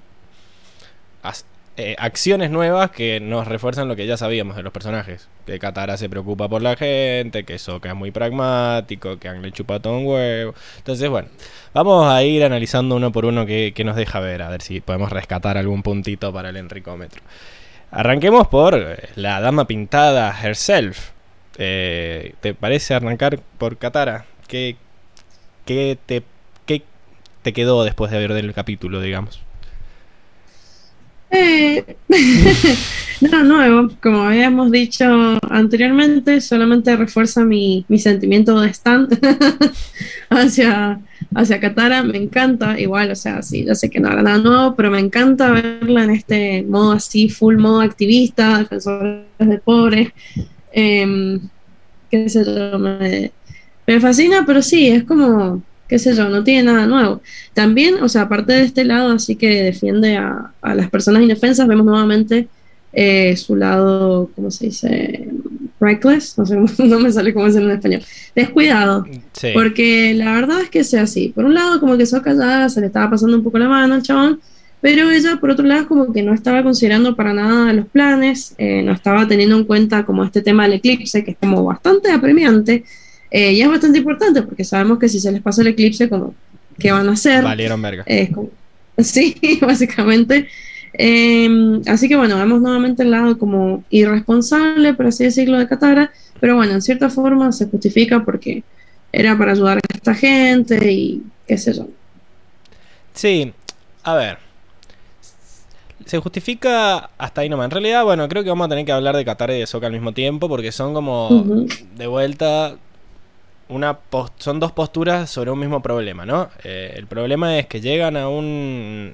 eh, acciones nuevas que nos refuerzan lo que ya sabíamos de los personajes. Que Katara se preocupa por la gente, que Sokka es muy pragmático, que Ang le chupa todo un huevo. Entonces, bueno, vamos a ir analizando uno por uno que, que nos deja ver, a ver si podemos rescatar algún puntito para el enricómetro. Arranquemos por eh, la dama pintada herself. Eh, ¿Te parece arrancar por Katara? ¿Qué, qué te, qué te quedó después de ver el capítulo, digamos? Eh, [laughs] nada nuevo, como habíamos dicho anteriormente, solamente refuerza mi, mi sentimiento de stand [laughs] hacia, hacia Katara. Me encanta, igual, o sea, sí, yo sé que no hará nada nuevo, pero me encanta verla en este modo así, full modo activista, defensores de pobres. Eh, qué sé yo, me fascina, pero sí, es como qué sé yo, no tiene nada nuevo. También, o sea, aparte de este lado, así que defiende a, a las personas indefensas, vemos nuevamente eh, su lado, ¿cómo se dice? Reckless, no sé, [laughs] no me sale cómo decirlo en español. Descuidado. Sí. Porque la verdad es que sea así. Por un lado, como que Sokka ya se le estaba pasando un poco la mano al chabón, pero ella, por otro lado, como que no estaba considerando para nada los planes, eh, no estaba teniendo en cuenta como este tema del eclipse, que es como bastante apremiante, eh, y es bastante importante porque sabemos que si se les pasa el eclipse, como, ¿qué van a hacer? Valieron verga. Eh, como- [laughs] sí, [laughs] básicamente. Eh, así que bueno, vemos nuevamente el lado como irresponsable, por así decirlo, de Katara, pero bueno, en cierta forma se justifica porque era para ayudar a esta gente y qué sé yo. Sí, a ver. Se justifica hasta ahí nomás. En realidad, bueno, creo que vamos a tener que hablar de Qatar y de Soca al mismo tiempo porque son como de vuelta son dos posturas sobre un mismo problema, ¿no? Eh, el problema es que llegan a un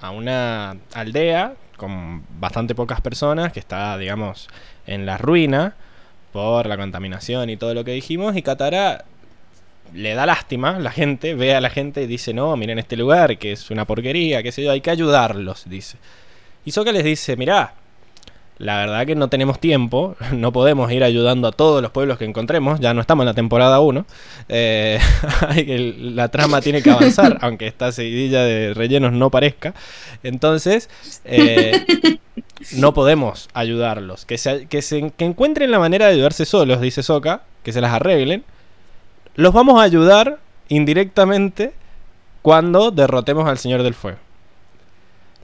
a una aldea con bastante pocas personas que está, digamos, en la ruina por la contaminación y todo lo que dijimos y Katara le da lástima la gente, ve a la gente y dice, no, miren este lugar, que es una porquería, qué sé yo, hay que ayudarlos, dice. Y Sokka les dice, mirá, la verdad que no tenemos tiempo, [laughs] no podemos ir ayudando a todos los pueblos que encontremos, ya no estamos en la temporada 1, eh, [laughs] la trama tiene que avanzar, [laughs] aunque esta seguidilla de rellenos no parezca. Entonces, eh, no podemos ayudarlos, que, se, que, se- que encuentren la manera de ayudarse solos, dice Sokka, que se las arreglen. Los vamos a ayudar indirectamente cuando derrotemos al Señor del Fuego.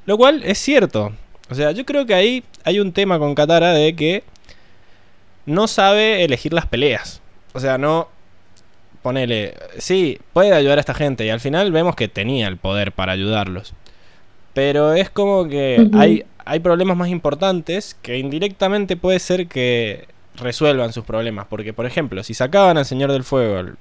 Lo cual es cierto. O sea, yo creo que ahí hay un tema con Katara de que no sabe elegir las peleas. O sea, no. Ponele. Sí, puede ayudar a esta gente. Y al final vemos que tenía el poder para ayudarlos. Pero es como que hay, hay problemas más importantes que indirectamente puede ser que resuelvan sus problemas. Porque, por ejemplo, si sacaban al Señor del Fuego.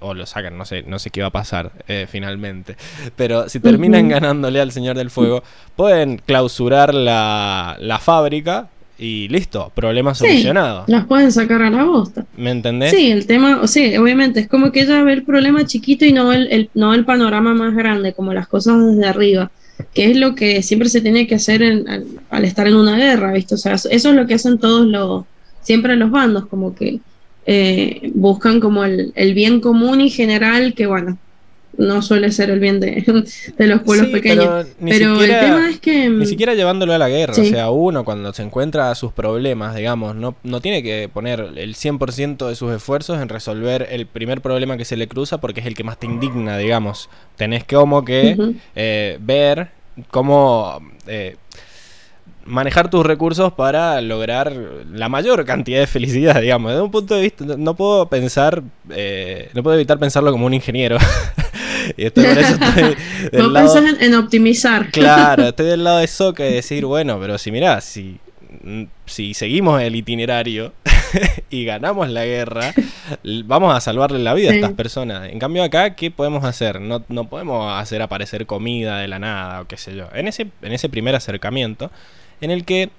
O lo sacan, no sé, no sé qué va a pasar eh, finalmente. Pero si terminan ganándole al Señor del Fuego, pueden clausurar la, la fábrica y listo, problema Sí. solucionado. Las pueden sacar a la bosta. ¿Me entendés? Sí, el tema, o sea, obviamente es como que ella ve el problema chiquito y no el, el- no el panorama más grande, como las cosas desde arriba, que es lo que siempre se tiene que hacer en- al, al estar en una guerra, ¿viste? O sea, eso es lo que hacen todos los, siempre los bandos, como que eh, buscan como el, el bien común y general, que bueno, no suele ser el bien de, [laughs] de los pueblos Sí, pequeños. Pero, ni, Pero siquiera, el tema es que... ni siquiera llevándolo a la guerra. Sí. O sea, uno cuando se encuentra a sus problemas, digamos, no, no tiene que poner el 100% de sus esfuerzos en resolver el primer problema que se le cruza porque es el que más te indigna, digamos. Tenés que como que eh, ver cómo eh, manejar tus recursos para lograr la mayor cantidad de felicidad, digamos. Desde un punto de vista, no- puedo pensar, eh, no puedo evitar pensarlo como un ingeniero. [laughs] y estoy, por eso estoy [laughs] del Vos lado- pensás en, optimizar. Claro, [laughs] estoy del lado de Soca y decir, bueno, pero si mirá, si, si seguimos el itinerario y ganamos la guerra, vamos a salvarle la vida a estas personas. En cambio acá, ¿qué podemos hacer? No, no podemos hacer aparecer comida de la nada o qué sé yo. En ese, en ese primer acercamiento, en el que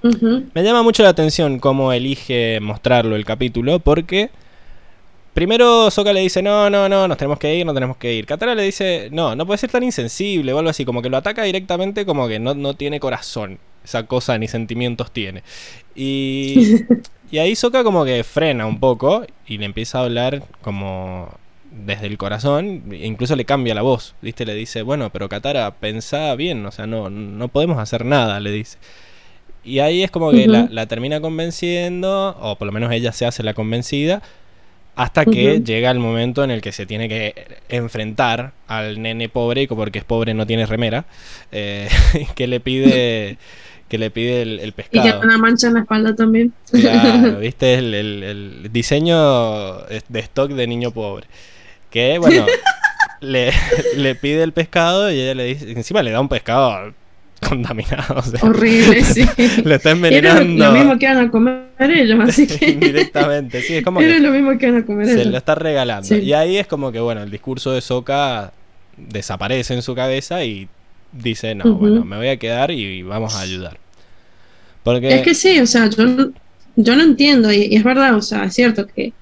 me llama mucho la atención cómo elige mostrarlo el capítulo, porque primero Soka le dice, no, no, no, nos tenemos que ir, no tenemos que ir. Katara le dice, no, no puede ser tan insensible o algo así, como que lo ataca directamente como que no, no tiene corazón. Esa cosa ni sentimientos tiene. Y, [laughs] y ahí Soka como que frena un poco y le empieza a hablar como desde el corazón, incluso le cambia la voz, ¿viste? Le dice, bueno, pero Katara, pensá bien, o sea, no, no podemos hacer nada, le dice. Y ahí es como que la, la termina convenciendo, o por lo menos ella se hace la convencida, hasta que llega el momento en el que se tiene que enfrentar al nene pobre, y porque es pobre no tiene remera, eh, [laughs] que le pide que le pide el, el Y pescado. tiene una mancha en la espalda también. Claro, [laughs] viste el, el- el diseño de stock de niño pobre. Que bueno, [laughs] le, le pide el pescado y ella le dice, encima le da un pescado [laughs] contaminados. Horrible, [laughs] sí. Lo está Era envenenando. lo, lo mismo que van a comer ellos, [laughs] así que. Indirectamente, sí, es como Era que lo mismo que van a comer se lo ellos. está regalando. Sí. Y ahí es como que, bueno, el discurso de Soka desaparece en su cabeza y dice, no, bueno, me voy a quedar y vamos a ayudar. Porque... Es que sí, o sea, yo, yo lo entiendo y, y es verdad, o sea, es cierto que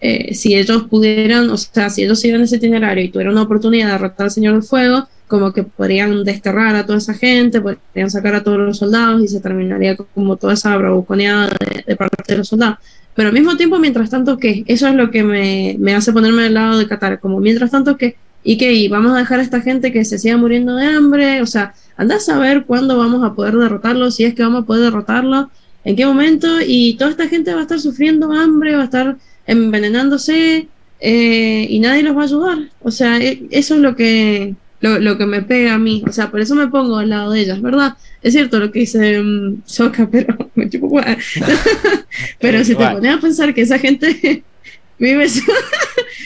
eh, si ellos pudieran, o sea, si ellos siguieran ese itinerario y tuvieran una oportunidad de derrotar al Señor del Fuego, como que podrían desterrar a toda esa gente, podrían sacar a todos los soldados y se terminaría como toda esa bravuconeada de, parte de los soldados. Pero al mismo tiempo, mientras tanto, ¿qué? Eso es lo que me, me hace ponerme del lado de Qatar, como mientras tanto, ¿qué? ¿Y qué? ¿Y vamos a dejar a esta gente que se siga muriendo de hambre? O sea, anda a saber cuándo vamos a poder derrotarlo, si es que vamos a poder derrotarlo, en qué momento, y toda esta gente va a estar sufriendo hambre, va a estar envenenándose, eh, y nadie los va a ayudar. O sea, e- eso es lo que, lo, lo que me pega a mí. O sea, por eso me pongo al lado de ellas, ¿verdad? Es cierto lo que dice mm, Soka, [laughs] pero me chupo. [laughs] Pero si te pones a pensar que esa gente [laughs] vive su,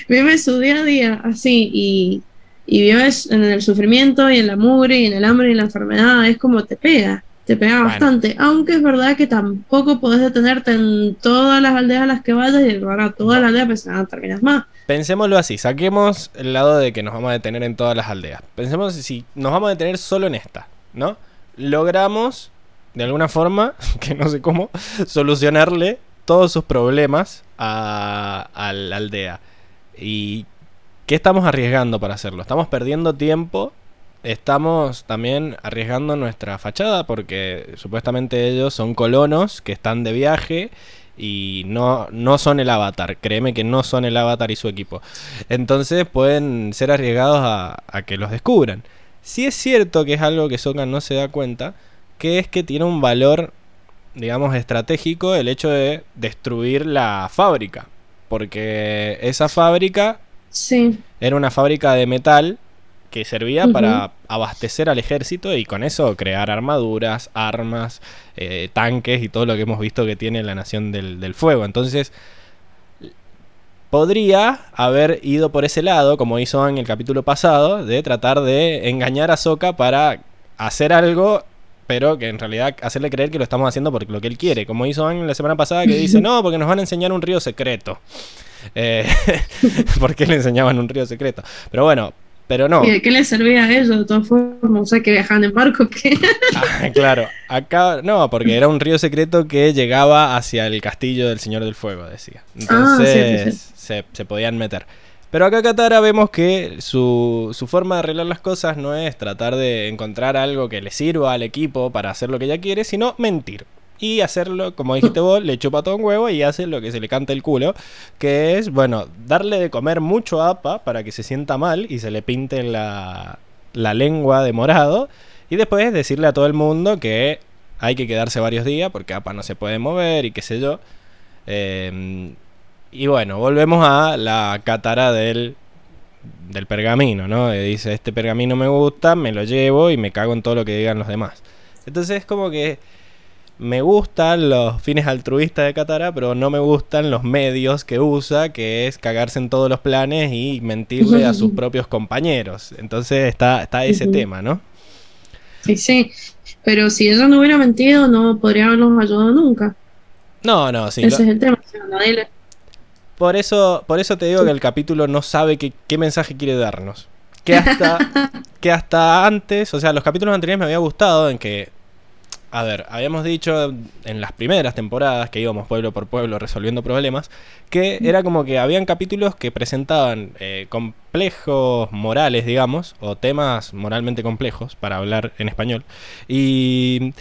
vive su día a día así y, y vives en el sufrimiento y en la mugre y en el hambre y en la enfermedad, es como te pega, te pega Bueno. bastante. Aunque es verdad que tampoco podés detenerte en todas las aldeas a las que vayas y ahora todas las aldeas pues ah, terminas más. Pensémoslo así, saquemos el lado de que nos vamos a detener en todas las aldeas. Pensemos si nos vamos a detener solo en esta, ¿no? Logramos, de alguna forma, [laughs] que no sé cómo, solucionarle todos sus problemas a, a la aldea. ¿Y qué estamos arriesgando para hacerlo? Estamos perdiendo tiempo, estamos también arriesgando nuestra fachada porque supuestamente ellos son colonos que están de viaje y no, no son el avatar. Créeme que no son el avatar y su equipo. Entonces pueden ser arriesgados a, a que los descubran. Si es cierto que es algo que Sokan no se da cuenta, que es que tiene un valor, digamos, estratégico el hecho de destruir la fábrica. Porque esa fábrica Sí, era una fábrica de metal que servía para abastecer al ejército y con eso crear armaduras, armas, eh, tanques y todo lo que hemos visto que tiene la Nación del, del Fuego. Entonces, podría haber ido por ese lado, como hizo en el capítulo pasado, de tratar de engañar a Sokka para hacer algo, pero que en realidad hacerle creer que lo estamos haciendo por lo que él quiere. Como hizo Aang la semana pasada, que dice, no, porque nos van a enseñar un río secreto. Eh, [laughs] porque le enseñaban un río secreto. Pero bueno, pero no. ¿Y de qué les servía a ellos de todas formas? O sea, que viajaban en barco, [laughs] Ah, claro, acá no, porque era un río secreto que llegaba hacia el castillo del Señor del Fuego, decía. Entonces cierto, cierto. Se, se podían meter. Pero acá Katara vemos que su, su forma de arreglar las cosas no es tratar de encontrar algo que le sirva al equipo para hacer lo que ella quiere, sino mentir. Y hacerlo, como dijiste vos, le chupa todo un huevo y hace lo que se le canta el culo, que es, bueno, darle de comer mucho a Apa para que se sienta mal y se le pinte la, la lengua de morado. Y después decirle a todo el mundo que hay que quedarse varios días porque APA no se puede mover y qué sé yo. Eh, y bueno, volvemos a la catara del, del pergamino, ¿no? Dice, este pergamino me gusta, me lo llevo y me cago en todo lo que digan los demás. Entonces es como que me gustan los fines altruistas de Katara, pero no me gustan los medios que usa, que es cagarse en todos los planes y mentirle a sus [laughs] propios compañeros. Entonces está, está ese tema, ¿no? sí, sí. Pero si ella no hubiera mentido, no podría habernos ayudado nunca. No, no, sí. Ese lo- es el tema. O sea, nadie le- Por eso, por eso te digo que el capítulo no sabe qué, qué mensaje quiere darnos. Que hasta, [laughs] que hasta antes, o sea, los capítulos anteriores me había gustado en que, a ver, habíamos dicho en las primeras temporadas que íbamos pueblo por pueblo resolviendo problemas, que era como que habían capítulos que presentaban eh, complejos morales, digamos, o temas moralmente complejos, para hablar en español, y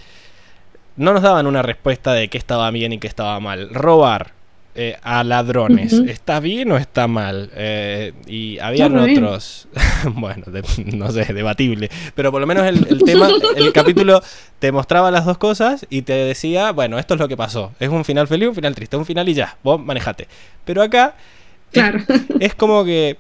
no nos daban una respuesta de qué estaba bien y qué estaba mal. Robar eh, a ladrones. ¿está bien o está mal? Eh, y habían otros, [laughs] bueno, de- no sé, debatible, pero por lo menos el, el tema, el [laughs] capítulo te mostraba las dos cosas y te decía, bueno, esto es lo que pasó. Es un final feliz, un final triste, un final y ya, vos manejate. Pero acá Claro. es como que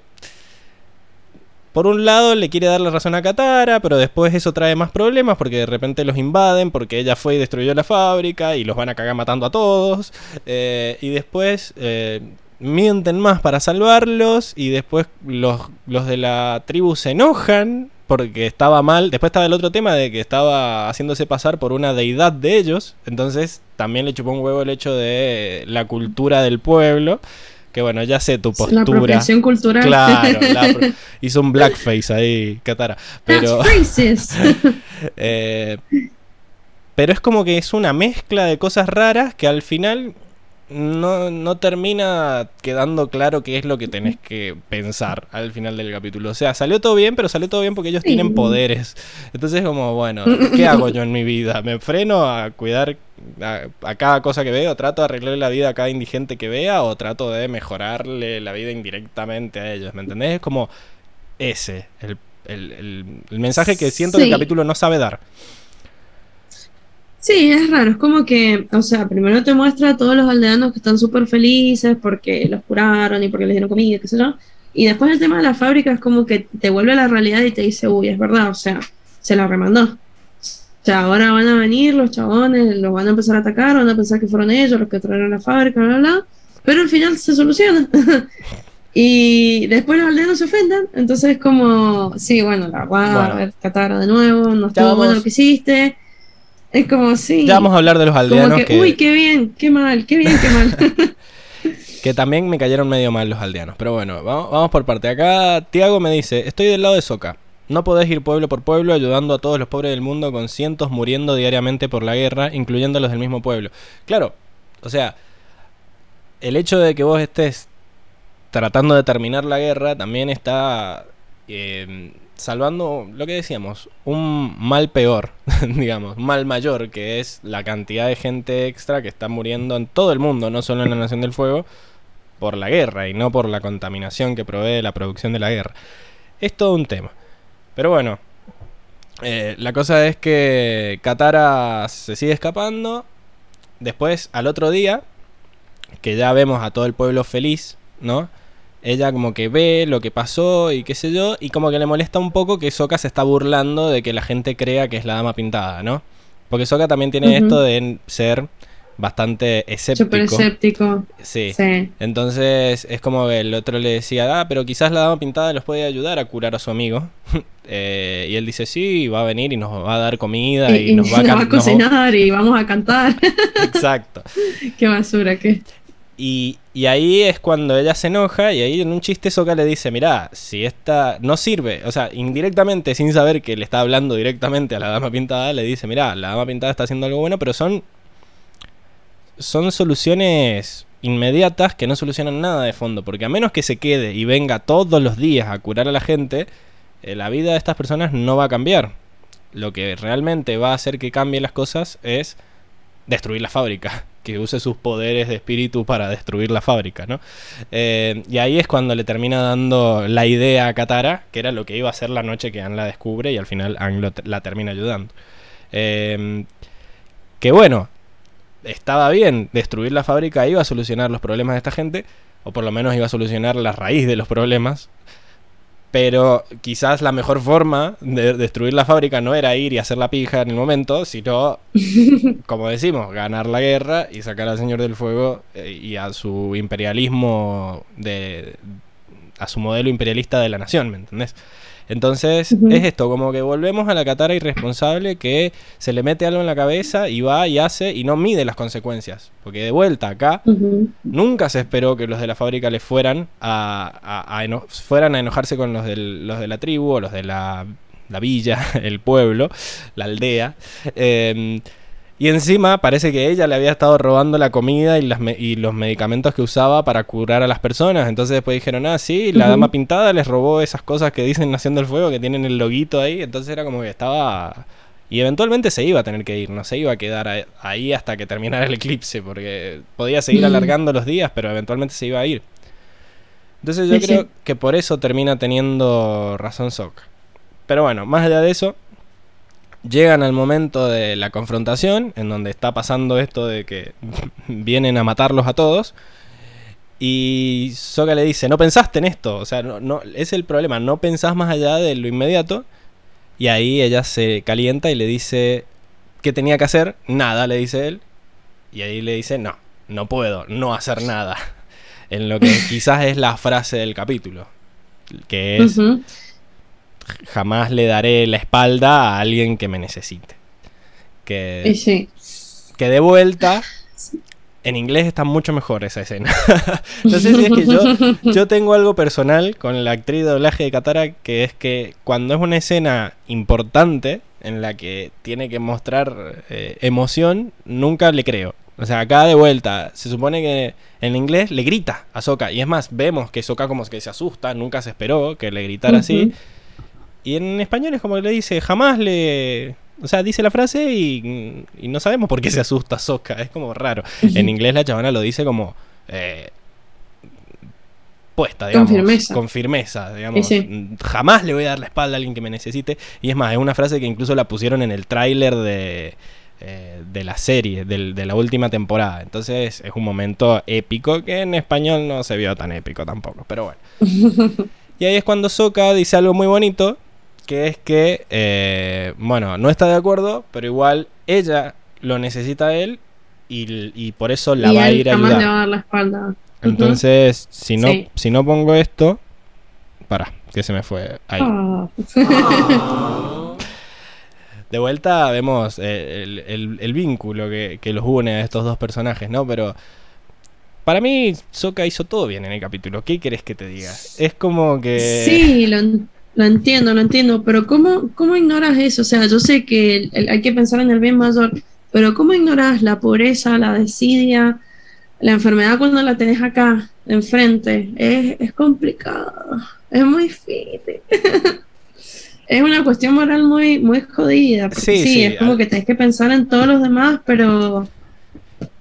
por un lado le quiere dar la razón a Katara, pero después eso trae más problemas porque de repente los invaden porque ella fue y destruyó la fábrica y los van a cagar matando a todos. eh, y después eh, mienten más para salvarlos y después los, los de la tribu se enojan porque estaba mal. Después estaba el otro tema de que estaba haciéndose pasar por una deidad de ellos. Entonces también le chupó un huevo el hecho de la cultura del pueblo. Que bueno, ya sé tu postura. La apropiación cultural. Claro, [laughs] hizo un blackface ahí, Katara. Pero. [laughs] eh, pero es como que es una mezcla de cosas raras que al final no, no termina quedando claro qué es lo que tenés que pensar al final del capítulo. O sea, salió todo bien, pero salió todo bien porque ellos tienen poderes. Entonces, como, bueno, ¿qué hago yo en mi vida? ¿Me freno a cuidar a, cada cosa que veo? ¿Trato de arreglarle la vida a cada indigente que vea? ¿O trato de mejorarle la vida indirectamente a ellos? ¿Me entendés? Es como ese, el, el, el, mensaje que siento que el capítulo no sabe dar. Sí, es raro, es como que, o sea, primero te muestra a todos los aldeanos que están súper felices porque los curaron y porque les dieron comida, qué sé yo, y después el tema de la fábrica es como que te vuelve a la realidad y te dice, uy, es verdad, o sea, se la remandó. O sea, ahora van a venir los chabones, los van a empezar a atacar, van a pensar que fueron ellos los que trajeron la fábrica, bla, bla, bla, pero al final se soluciona. [laughs] y después los aldeanos se ofenden, entonces es como, sí, bueno, la voy a ver, Catara de nuevo, no estuvo bueno lo que hiciste es como sí. Ya vamos a hablar de los aldeanos. Que, Uy, qué bien, qué mal, qué bien, qué mal. [laughs] [laughs] que también me cayeron medio mal los aldeanos. Pero bueno, vamos, vamos por parte. Acá Tiago me dice, estoy del lado de Soca. No podés ir pueblo por pueblo ayudando a todos los pobres del mundo con cientos muriendo diariamente por la guerra, incluyendo los del mismo pueblo. Claro, o sea, el hecho de que vos estés tratando de terminar la guerra también está eh, salvando lo que decíamos, un mal peor, [laughs] digamos, mal mayor, que es la cantidad de gente extra que está muriendo en todo el mundo, no solo en la Nación del Fuego, por la guerra y no por la contaminación que provee la producción de la guerra. Es todo un tema. Pero bueno, eh, la cosa es que Katara se sigue escapando. Después, al otro día, que ya vemos a todo el pueblo feliz, ¿no? ella como que ve lo que pasó y qué sé yo, y como que le molesta un poco que Soka se está burlando de que la gente crea que es la dama pintada, ¿no? Porque Soka también tiene esto de ser bastante escéptico. Súper escéptico. Sí. Entonces es como que el otro le decía, ah, pero quizás la dama pintada los puede ayudar a curar a su amigo. [laughs] Eh, y él dice, sí, va a venir y nos va a dar comida y, [laughs] nos, va, a, cocinar y vamos a cantar. [laughs] Exacto. Qué basura, qué. Y, ahí es cuando ella se enoja y ahí en un chiste Soka le dice, mira, si esta no sirve, o sea, indirectamente, sin saber que le está hablando directamente a la dama pintada, le dice, mira, la dama pintada está haciendo algo bueno, pero son, son soluciones inmediatas que no solucionan nada de fondo, porque a menos que se quede y venga todos los días a curar a la gente, eh, la vida de estas personas no va a cambiar. Lo que realmente va a hacer que cambien las cosas es destruir la fábrica [laughs] que use sus poderes de espíritu para destruir la fábrica, ¿no? Eh, y ahí es cuando le termina dando la idea a Katara, que era lo que iba a ser la noche que Anne la descubre y al final Anne la termina ayudando. Eh, que bueno, estaba bien, destruir la fábrica iba a solucionar los problemas de esta gente, o por lo menos iba a solucionar la raíz de los problemas, pero quizás la mejor forma de destruir la fábrica no era ir y hacer la pija en el momento, sino, [laughs] como decimos, ganar la guerra y sacar al Señor del Fuego eh, y a su imperialismo, de, a su modelo imperialista de la nación, ¿me entendés? Entonces es esto, como que volvemos a la Katara irresponsable que se le mete algo en la cabeza y va y hace y no mide las consecuencias. Porque de vuelta acá nunca se esperó que los de la fábrica le fueran a, fueran a enojarse con los, los de la tribu o los de la, la villa, [laughs] el pueblo, la aldea. Eh, y encima parece que ella le había estado robando la comida y, las y los medicamentos que usaba para curar a las personas. Entonces después dijeron, ah, sí, la dama pintada les robó esas cosas que dicen Nación del Fuego, que tienen el loguito ahí. Entonces era como que estaba... Y eventualmente se iba a tener que ir, no se iba a quedar ahí hasta que terminara el eclipse, porque podía seguir alargando los días, pero eventualmente se iba a ir. Entonces yo creo que por eso termina teniendo razón Sok. Pero bueno, más allá de eso, Llegan al momento de la confrontación, en donde está pasando esto de que [laughs] vienen a matarlos a todos. Y Soka le dice, no pensaste en esto, o sea, no, no, es el problema, no pensás más allá de lo inmediato. Y ahí ella se calienta y le dice, ¿qué tenía que hacer? Nada, le dice él. Y ahí le dice, no, no puedo, no hacer nada. [laughs] En lo que quizás es la frase del capítulo, que es, jamás le daré la espalda a alguien que me necesite. Que, sí. que de vuelta, en inglés está mucho mejor esa escena. [laughs] no sé si es que yo, yo tengo algo personal con la actriz de doblaje de Katara, que es que cuando es una escena importante en la que tiene que mostrar eh, emoción, nunca le creo. O sea, acá de vuelta, se supone que en inglés le grita a Sokka. Y es más, vemos que Sokka como que se asusta, nunca se esperó que le gritara así. Y en español es como que le dice, jamás le... O sea, dice la frase y, y no sabemos por qué se asusta Sokka. Es como raro. En inglés la chavana lo dice como... eh, puesta, digamos. firmeza. Con firmeza, digamos. Sí, sí. Jamás le voy a dar la espalda a alguien que me necesite. Y es más, es una frase que incluso la pusieron en el tráiler de, eh, de la serie, del- de la última temporada. Entonces es un momento épico que en español no se vio tan épico tampoco. Pero bueno. [laughs] Y ahí es cuando Sokka dice algo muy bonito, que es que, eh, bueno, no está de acuerdo, pero igual ella lo necesita a él y, y por eso la y va a ir a le ayudar. va a dar la espalda. Entonces, si no, Sí. si no pongo esto, para, que se me fue ahí. Ah. [laughs] De vuelta vemos eh, el, el- el vínculo que, que los une a estos dos personajes, ¿no? Pero para mí, Sokka hizo todo bien en el capítulo. ¿Qué querés que te diga? Es como que... Sí, lo, lo entiendo, lo entiendo, pero ¿cómo, cómo ignoras eso? O sea, yo sé que el- el- hay que pensar en el bien mayor, pero ¿cómo ignoras la pobreza, la desidia, la enfermedad cuando la tenés acá, enfrente? Es, es complicado, es muy difícil. [laughs] Es una cuestión moral muy, muy jodida. porque Sí, sí, sí, es como que tenés que pensar en todos los demás, pero,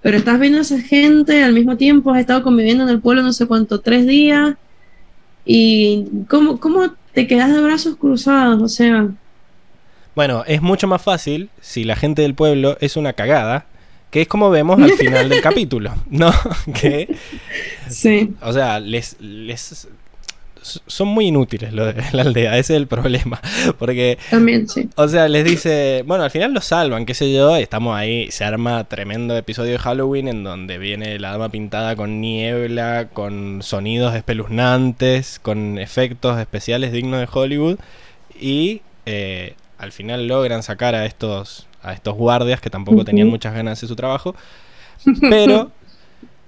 pero estás viendo a esa gente, al mismo tiempo has estado conviviendo en el pueblo no sé cuánto, tres días, y cómo, cómo te quedas de brazos cruzados, o sea, Bueno, es mucho más fácil si la gente del pueblo es una cagada, que es como vemos al final del [laughs] capítulo, ¿no? [laughs] Que, sí, o sea, les, les son muy inútiles lo de [laughs] la aldea, ese es el problema, [laughs] porque también sí. O sea, les dice, bueno, al final lo salvan, qué sé yo, y estamos ahí, se arma tremendo episodio de Halloween en donde viene la dama pintada con niebla, con sonidos espeluznantes, con efectos especiales dignos de Hollywood, y eh, al final logran sacar a estos, a estos guardias que tampoco tenían muchas ganas de hacer su trabajo, [laughs] pero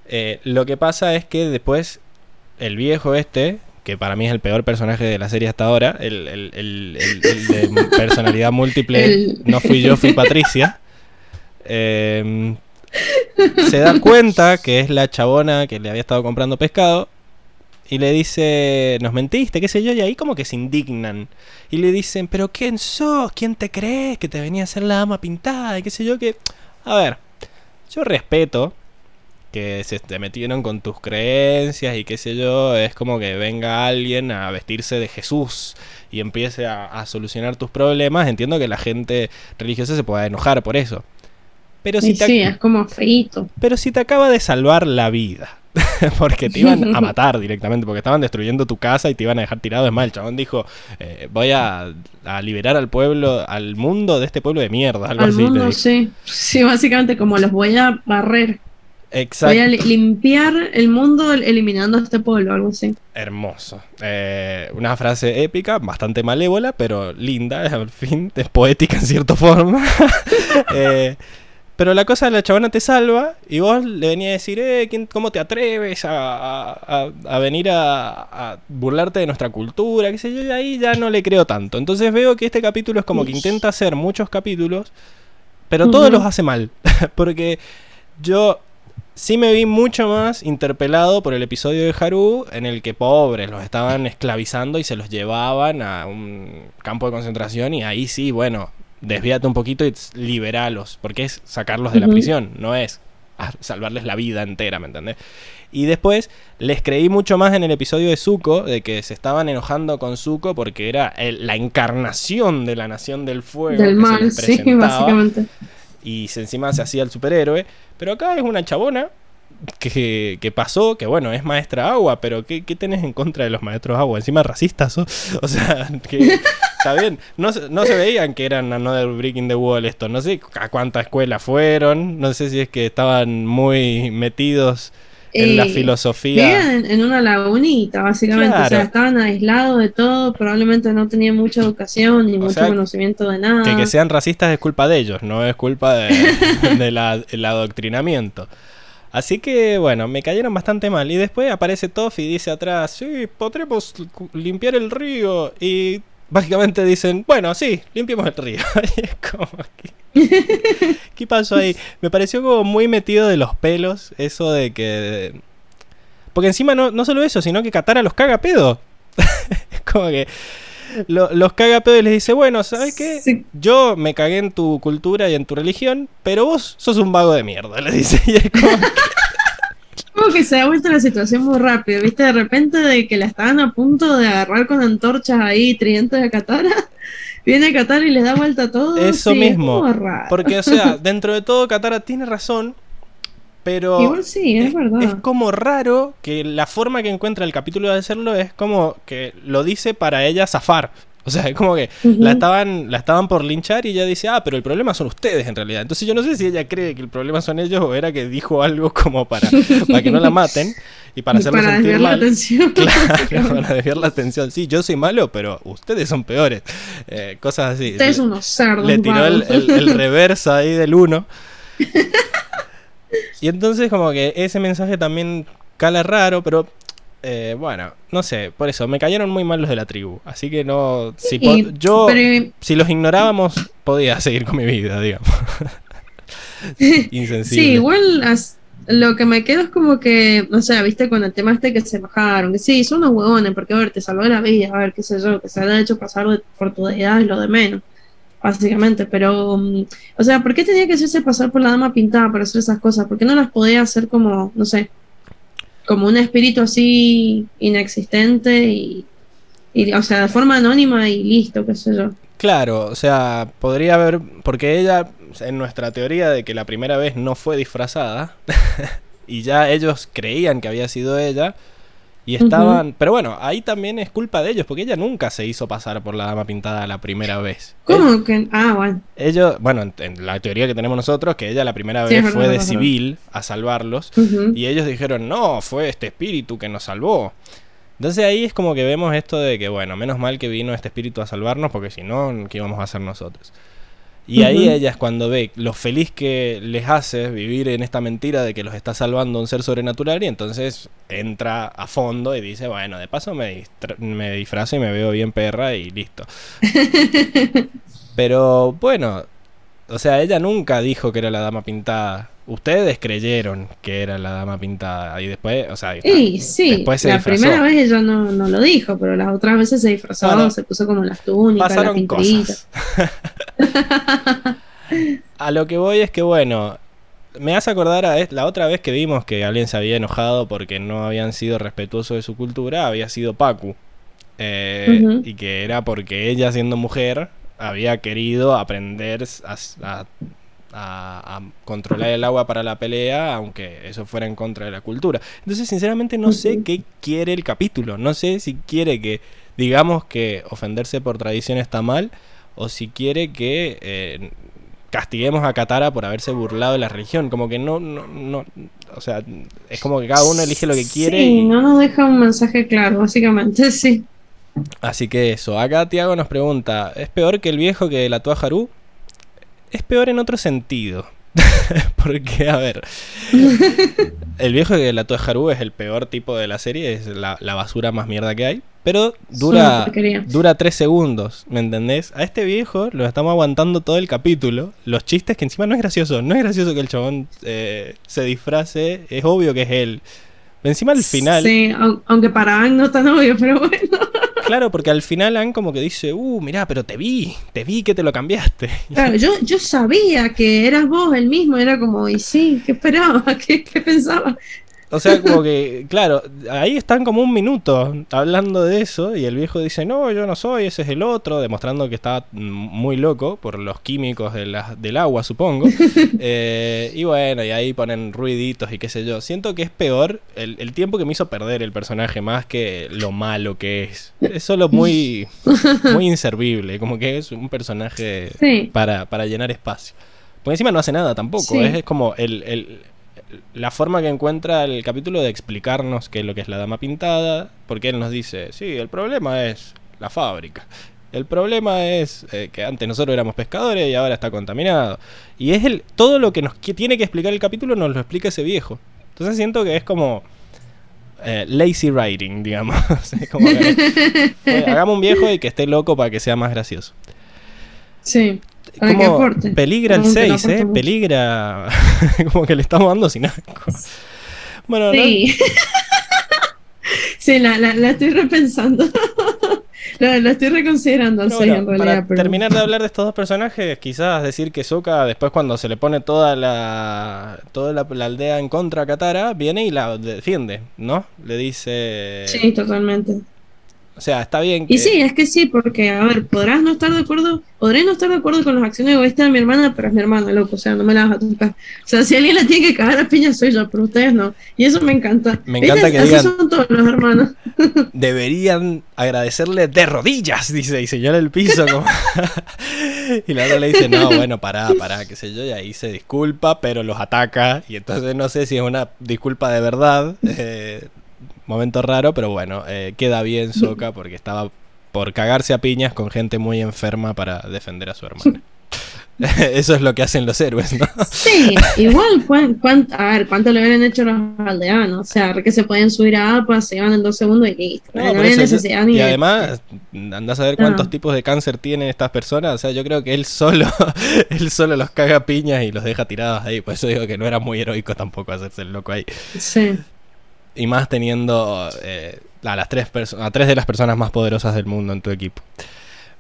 eh, lo que pasa es que después el viejo este, que para mí es el peor personaje de la serie hasta ahora, el, el- el- de personalidad múltiple, [laughs] no fui yo, fui Patricia, eh, se da cuenta que es la chabona que le había estado comprando pescado y le dice, nos mentiste, qué sé yo, y ahí como que se indignan. Y le dicen, pero ¿quién sos? ¿Quién te crees que te venía a hacer la dama pintada? Y qué sé yo, que... A ver, yo respeto que se te metieron con tus creencias y qué sé yo, es como que venga alguien a vestirse de Jesús y empiece a, a solucionar tus problemas, entiendo que la gente religiosa se pueda enojar por eso. Pero si, Y te, sí, es como feíto. pero si te acaba de salvar la vida, [laughs] porque te iban a [laughs] matar directamente, porque estaban destruyendo tu casa y te iban a dejar tirado, es más, el chabón dijo, eh, voy a, a liberar al pueblo, al mundo de este pueblo de mierda, algo Al así. mundo, sí. Sí, básicamente como los voy a barrer. Exacto. Voy a li- limpiar el mundo el- eliminando a este pueblo, algo así. Hermoso. Eh, una frase épica, bastante malévola, pero linda, [laughs] al fin, es poética en cierta forma. [laughs] Eh, pero la cosa, la chabona te salva y vos le venías a decir, eh, ¿quién- ¿cómo te atreves a, a- venir a, a burlarte de nuestra cultura? qué sé yo, y ahí ya no le creo tanto. Entonces veo que este capítulo es como que intenta hacer muchos capítulos, pero todos los hace mal. [laughs] Porque yo sí me vi mucho más interpelado por el episodio de Haru en el que pobres los estaban esclavizando y se los llevaban a un campo de concentración y ahí sí, bueno, desvíate un poquito y liberalos, porque es sacarlos de la prisión, no es salvarles la vida entera, ¿me entendés? Y después les creí mucho más en el episodio de Zuko, de que se estaban enojando con Zuko porque era el- la encarnación de la Nación del Fuego. Del mal, sí, básicamente. Y encima se hacía el superhéroe. Pero acá es una chabona que, que pasó, que bueno, es maestra agua, pero ¿qué, qué tenés en contra de los maestros agua? Encima racistas, ¿o? [laughs] Sea, que está bien. No, no se veían que eran Another Breaking the Wall esto. No sé a cuánta escuela fueron, no sé si es que estaban muy metidos en la filosofía. Vivían en, en una lagunita, básicamente. O sea, estaban aislados de todo, probablemente no tenían mucha educación ni O mucho sea, conocimiento de nada. Que, que sean racistas es culpa de ellos, no es culpa de, [laughs] de el adoctrinamiento. Así que bueno, me cayeron bastante mal. Y después aparece Toff y dice atrás, sí, podremos limpiar el río. Y básicamente dicen, bueno, sí, limpiemos el río. [laughs] Y es como que- [laughs] ¿Qué pasó ahí? Me pareció como muy metido de los pelos eso de que... Porque encima no, no solo eso, sino que Katara los caga pedo. [laughs] es como que lo- los caga pedo y les dice, bueno, ¿sabes qué? Sí. Yo me cagué en tu cultura y en tu religión, pero vos sos un vago de mierda, le dice. Y es como, Como que se ha vuelto la situación muy rápido, ¿viste? De repente de que la estaban a punto de agarrar con antorchas ahí, tridentes de Katara, [laughs] viene Katara y les da vuelta a todo. Eso sí, es mismo. raro. porque, o sea, [laughs] dentro de todo, Katara tiene razón, pero Igual sí, es, verdad. es como raro que la forma que encuentra el capítulo de hacerlo es como que lo dice para ella zafar. O sea, es como que la estaban, la estaban por linchar y ella dice, ah, pero el problema son ustedes en realidad. Entonces yo no sé si ella cree que el problema son ellos o era que dijo algo como para, para que no la maten y para [laughs] hacerlo Para sentir desviar la mal. atención. [laughs] Claro, [laughs] para desviar la atención. Sí, yo soy malo, pero ustedes son peores. Eh, cosas así. Ustedes Le- unos cerdos. le tiró el, el, el reversa ahí del 1. Y entonces como que ese mensaje también cala raro, pero eh, bueno, no sé, por eso me cayeron muy mal los de la tribu. Así que no... Si Y- yo, pero- si los ignorábamos, podía seguir con mi vida, digamos. [laughs] Insensible. Sí, igual as- lo que me quedo es como que, no sé, viste con el tema este que se bajaron, que sí, son unos huevones, porque a ver, te salvó la vida, a ver, qué sé yo, que se haya hecho pasar de- por tu deidad es lo de menos, básicamente, pero, mm, o sea, ¿por qué tenía que hacerse pasar por la dama pintada para hacer esas cosas? ¿Por qué no las podía hacer como, no sé, como un espíritu así inexistente y, o sea, de forma anónima y listo, qué sé yo? Claro, o sea, podría haber, porque ella, en nuestra teoría de que la primera vez no fue disfrazada, [laughs] y ya ellos creían que había sido ella, y estaban, pero bueno, ahí también es culpa de ellos, porque ella nunca se hizo pasar por la dama pintada la primera vez. ¿Cómo que? Ah, bueno. Ellos, bueno, en, en la teoría que tenemos nosotros, que ella la primera Sí, vez fue de civil a salvarlos, y ellos dijeron, no, fue este espíritu que nos salvó. Entonces ahí es como que vemos esto de que, bueno, menos mal que vino este espíritu a salvarnos, porque si no, ¿qué íbamos a hacer nosotros? Y ahí Ujú. ella es cuando ve lo feliz que les hace vivir en esta mentira de que los está salvando un ser sobrenatural y entonces entra a fondo y dice, bueno, de paso me, me disfrazo y me veo bien perra y listo. [laughs] Pero bueno, o sea, ella nunca dijo que era la dama pintada. Ustedes creyeron que era la dama pintada y después, o sea, sí, Después se la disfrazó. primera vez ella no, no lo dijo, pero las otras veces se disfrazó, Bueno, se puso como las túnicas, la pasaron cosas. [laughs] a lo que voy es que, bueno, me hace acordar a la otra vez que vimos que alguien se había enojado porque no habían sido respetuosos de su cultura, había sido Pacu. Eh. Y que era porque ella, siendo mujer, había querido aprender a, a- a- a controlar el agua para la pelea, aunque eso fuera en contra de la cultura. Entonces, sinceramente, no sé qué quiere el capítulo. No sé si quiere que digamos que ofenderse por tradición está mal, o si quiere que eh, castiguemos a Katara por haberse burlado de la religión. Como que no, no, no, o sea, es como que cada uno elige lo que quiere. Sí, y- no nos deja un mensaje claro, básicamente, [laughs] sí. Así que eso, acá Tiago nos pregunta, ¿es peor que el viejo que la Haru? Es peor en otro sentido. [laughs] Porque, a ver, [laughs] el viejo que la Haru es el peor tipo de la serie, es la, la basura más mierda que hay. Pero Es dura, dura tres segundos, ¿me entendés? A este viejo lo estamos aguantando todo el capítulo. Los chistes que encima no es gracioso. No es gracioso que el chabón eh, se disfrace. Es obvio que es él. Encima al final... Sí, au- aunque para Aang no tan obvio, pero bueno. Claro, porque al final Han como que dice, uh, mirá, pero te vi, te vi que te lo cambiaste. [laughs] Claro, yo, yo sabía que eras vos el mismo, era como, y sí, ¿qué esperaba? [laughs] ¿Qué, qué pensaba? O sea, como que, claro, ahí están como un minuto hablando de eso y el viejo dice, no, yo no soy, ese es el otro, demostrando que está muy loco por los químicos de la- del agua, supongo. [laughs] Eh, y bueno, y ahí ponen ruiditos y qué sé yo. Siento que es peor el, el tiempo que me hizo perder el personaje más que lo malo que es. Es solo muy, [laughs] muy inservible, como que es un personaje Sí. para, para llenar espacio. Porque encima no hace nada tampoco. Sí. Es, es como el, el- la forma que encuentra el capítulo de explicarnos qué es lo que es la dama pintada, porque él nos dice, sí, el problema es la fábrica. El problema es eh, que antes nosotros éramos pescadores y ahora está contaminado. Y es el todo lo que nos que tiene que explicar el capítulo nos lo explica ese viejo. Entonces siento que es como eh, lazy writing, digamos. [laughs] como que, [laughs] eh, hagamos un viejo y que esté loco para que sea más gracioso. Sí. Para aporte. peligra el Aunque no 6, ¿eh? Peligra. [laughs] como que le estamos dando sin asco. Bueno, ¿no? Sí. la, la, la estoy repensando. [laughs] la, la estoy reconsiderando al Pero 6 bueno, en para realidad. pero- terminar de [laughs] hablar de estos dos personajes, quizás decir que Sokka, después cuando se le pone toda la toda la, la aldea en contra a Katara, viene y la defiende, ¿no? Le dice... Sí, totalmente. O sea, está bien que... Y sí, es que sí, porque, a ver, podrás no estar de acuerdo, podré no estar de acuerdo con las acciones egoístas de mi hermana, pero es mi hermana, loco, o sea, no me la vas a tocar. O sea, si alguien la tiene que cagar a piña soy yo, pero ustedes no. Y eso me encanta. Me encanta que Así digan- son todos los hermanos. [laughs] Deberían agradecerle de rodillas, dice, y señala el piso como... [laughs] y la otra le dice, no, bueno, pará, pará, qué sé yo, y ahí se disculpa, pero los ataca, y entonces no sé si es una disculpa de verdad, eh, momento raro, pero bueno, eh, queda bien Soka [laughs] porque estaba por cagarse a piñas con gente muy enferma para defender a su hermana. [laughs] Eso es lo que hacen los héroes, ¿no? Sí, igual, cuán- cuán- a ver, ¿cuánto le hubieran hecho los aldeanos? O sea, que se podían subir a APA, se iban en dos segundos y listo. No, No, necesidad ni y de- además, andás a ver cuántos tipos de cáncer tienen estas personas. O sea, yo creo que él solo, [laughs] él solo los caga piñas y los deja tirados ahí. Por eso digo que no era muy heroico tampoco hacerse el loco ahí. Sí. Y más teniendo eh, a las tres a tres de las personas más poderosas del mundo en tu equipo.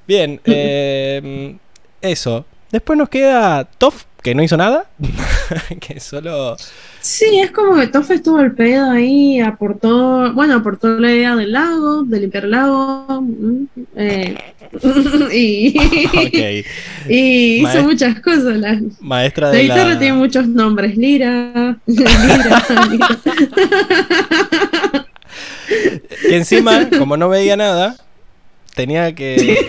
Bien, [laughs] eh, eso. Después nos queda Toff, que no hizo nada. [laughs] que solo. Sí, es como que Toff estuvo al pedo ahí, aportó, bueno, aportó la idea del lago, de limpiar el lago, mm, eh, [laughs] y, [laughs] y hizo muchas cosas. La, Maestra la de guitarra la. tiene muchos nombres, Lira, Lira, Lira. Que encima, como no veía nada, tenía que.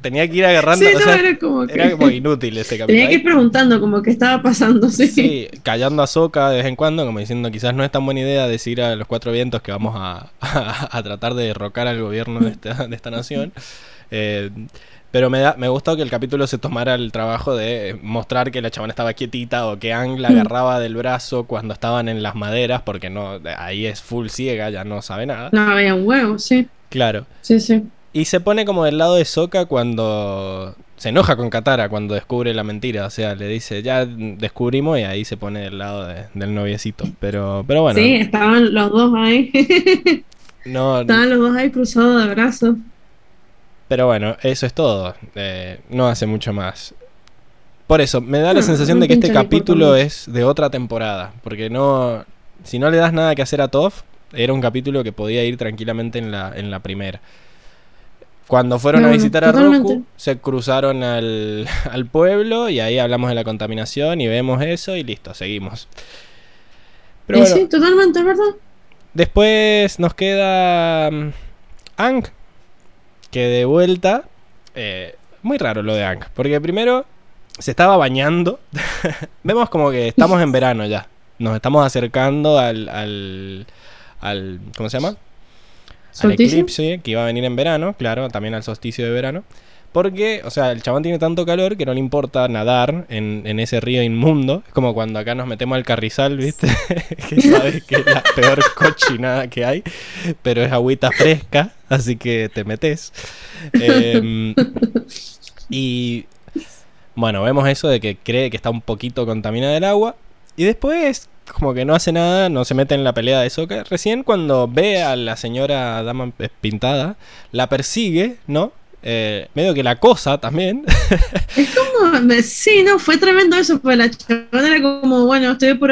Tenía que ir agarrando. Sí, o no, sea, era como que... era como inútil este [laughs] capítulo. Tenía que ir preguntando como que estaba pasando, sí. Sí, callando a Soca de vez en cuando, como diciendo quizás no es tan buena idea decir a los cuatro vientos que vamos a, a- [laughs] a tratar de derrocar al gobierno de esta, de esta nación. [laughs] Eh, pero me, da, me gustó que el capítulo se tomara el trabajo de mostrar que la chabona estaba quietita o que Ang la Mm. agarraba del brazo cuando estaban en las maderas, porque no ahí es full ciega, ya no sabe nada. No, había un huevo, sí, Claro. sí, sí. Y se pone como del lado de Soka cuando se enoja con Katara cuando descubre la mentira. O sea, le dice, ya descubrimos y ahí se pone del lado de- del noviecito. Pero, pero bueno, Sí, estaban los dos ahí. [laughs] no, estaban los dos ahí cruzados de brazos. pero bueno, eso es todo. Eh, no hace mucho más. Por eso, me da la Ah, sensación de que este capítulo es de otra temporada. Porque no. Si no le das nada que hacer a Toph, era un capítulo que podía ir tranquilamente en la, en la primera. Cuando fueron a visitar a totalmente. Roku, se cruzaron al, [laughs] al pueblo y ahí hablamos de la contaminación y vemos eso y listo, seguimos. Pero Eh, bueno, Sí, totalmente, ¿verdad? después nos queda mm, Ang, que de vuelta, eh, muy raro lo de Ang, porque primero se estaba bañando, [laughs] vemos como que estamos en verano ya, nos estamos acercando al, al, al ¿cómo se llama? Al eclipse que iba a venir en verano, claro, también al solsticio de verano. Porque, o sea, el chabón tiene tanto calor que no le importa nadar en, en ese río inmundo. Es como cuando acá nos metemos al carrizal, ¿viste? [laughs] que sabes que es la peor cochinada que hay. Pero es agüita fresca, así que te metes. Em, y bueno, vemos eso de que cree que está un poquito contaminada el agua. Y después, como que no hace nada, no se mete en la pelea de Soka. Recién cuando ve a la señora dama pintada, la persigue, ¿no? Eh, medio que la cosa también. [laughs] Es como, sí, no, fue tremendo eso, pues la chabona era como, bueno, estoy por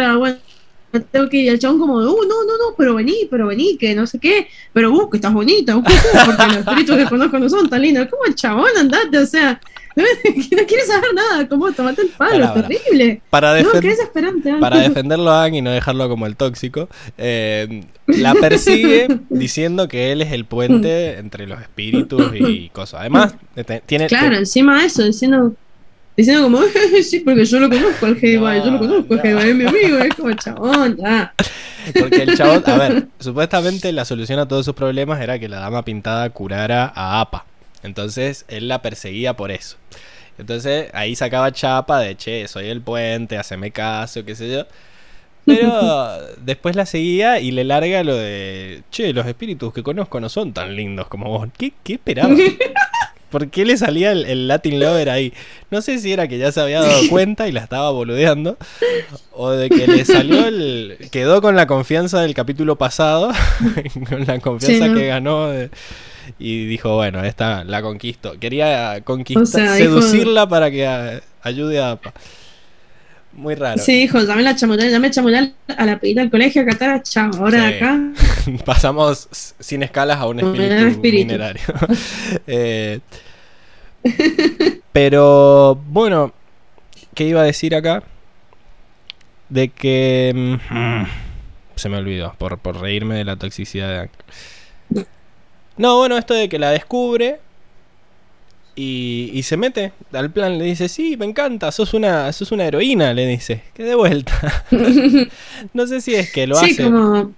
me tengo que ir, el chabón como, uh, no, no, no, pero vení, pero vení, que no sé qué, pero uh, que estás bonita, uh, uh, porque los espíritus que conozco no son tan lindos, como el chabón, andate, o sea, [laughs] no, no quiere saber nada, como tomate el palo, pará. terrible. Para, No, defen- qué desesperante. ah. para defenderlo a Aang y no dejarlo como el tóxico, eh, la persigue [laughs] diciendo que él es el puente entre los espíritus y cosas. Además, te- tiene, Claro, encima de eso, diciendo, diciendo como, [laughs] sí, porque yo lo conozco al Heibai, yo lo conozco al Heibai, es mi amigo, es como chabón, ya. Porque el chabón, a ver, supuestamente la solución a todos sus problemas era que la dama pintada curara a Apa. Entonces él la perseguía por eso. Entonces ahí sacaba chapa de, che, soy el puente, haceme caso, qué sé yo. Pero [laughs] después la seguía y le larga lo de, che, los espíritus que conozco no son tan lindos como vos. ¿Qué, qué esperaba? [laughs] ¿Por qué le salía el, Latin Lover ahí? No sé si era que ya se había dado [laughs] cuenta y la estaba boludeando, o de que le salió el. quedó con la confianza del capítulo pasado, con la confianza que ganó. Y dijo, bueno, esta la conquisto. Quería conquistar, seducirla para que ayude a. Muy raro. Sí, dijo, dame la chamural, dame chamural a la pedita del colegio, acá está, chao, ahora de acá. [laughs] Pasamos sin escalas a un espíritu, minerario. [laughs] Eh, pero, bueno, ¿qué iba a decir acá? De que... Mm, se me olvidó, por, por reírme de la toxicidad de No, bueno, esto de que la descubre y, se mete al plan, le dice, sí, me encanta, sos una, sos una heroína, le dice, que de vuelta. [laughs] no sé si es que lo hace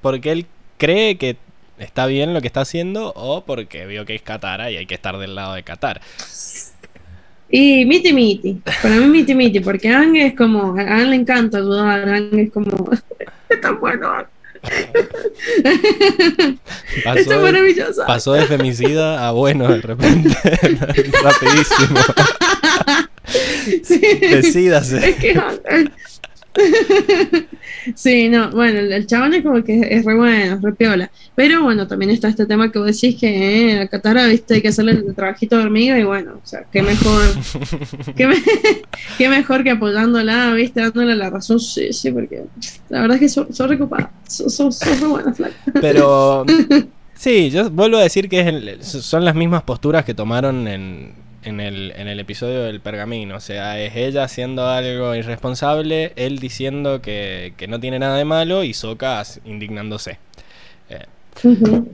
porque él cree que está bien lo que está haciendo o porque vio que es Katara y hay que estar del lado de Qatar. Y miti miti, para mí miti miti, porque a Ang es como, a Ang le encanta ayudar, a Ang es como, [laughs] es tan bueno. Pasó Esto es maravilloso. pasó de femicida a bueno de repente. [laughs] Rapidísimo. Sí. Decídase. Es que, sí, no, bueno, el, chabón es como que es re bueno, es re piola. Pero bueno, también está este tema que vos decís que eh, a Katara, viste, hay que hacerle el trabajito de hormiga y bueno, o sea, qué mejor, [laughs] [laughs] qué, mejor que apoyándola, viste, dándole la razón, sí, sí, porque la verdad es que recopadas, son, son, re buenas, Pero, [laughs] sí, yo vuelvo a decir que son las mismas posturas que tomaron en en el, en el episodio del pergamino. O sea, es ella haciendo algo irresponsable, él diciendo que, no tiene nada de malo y Soka indignándose. Eh,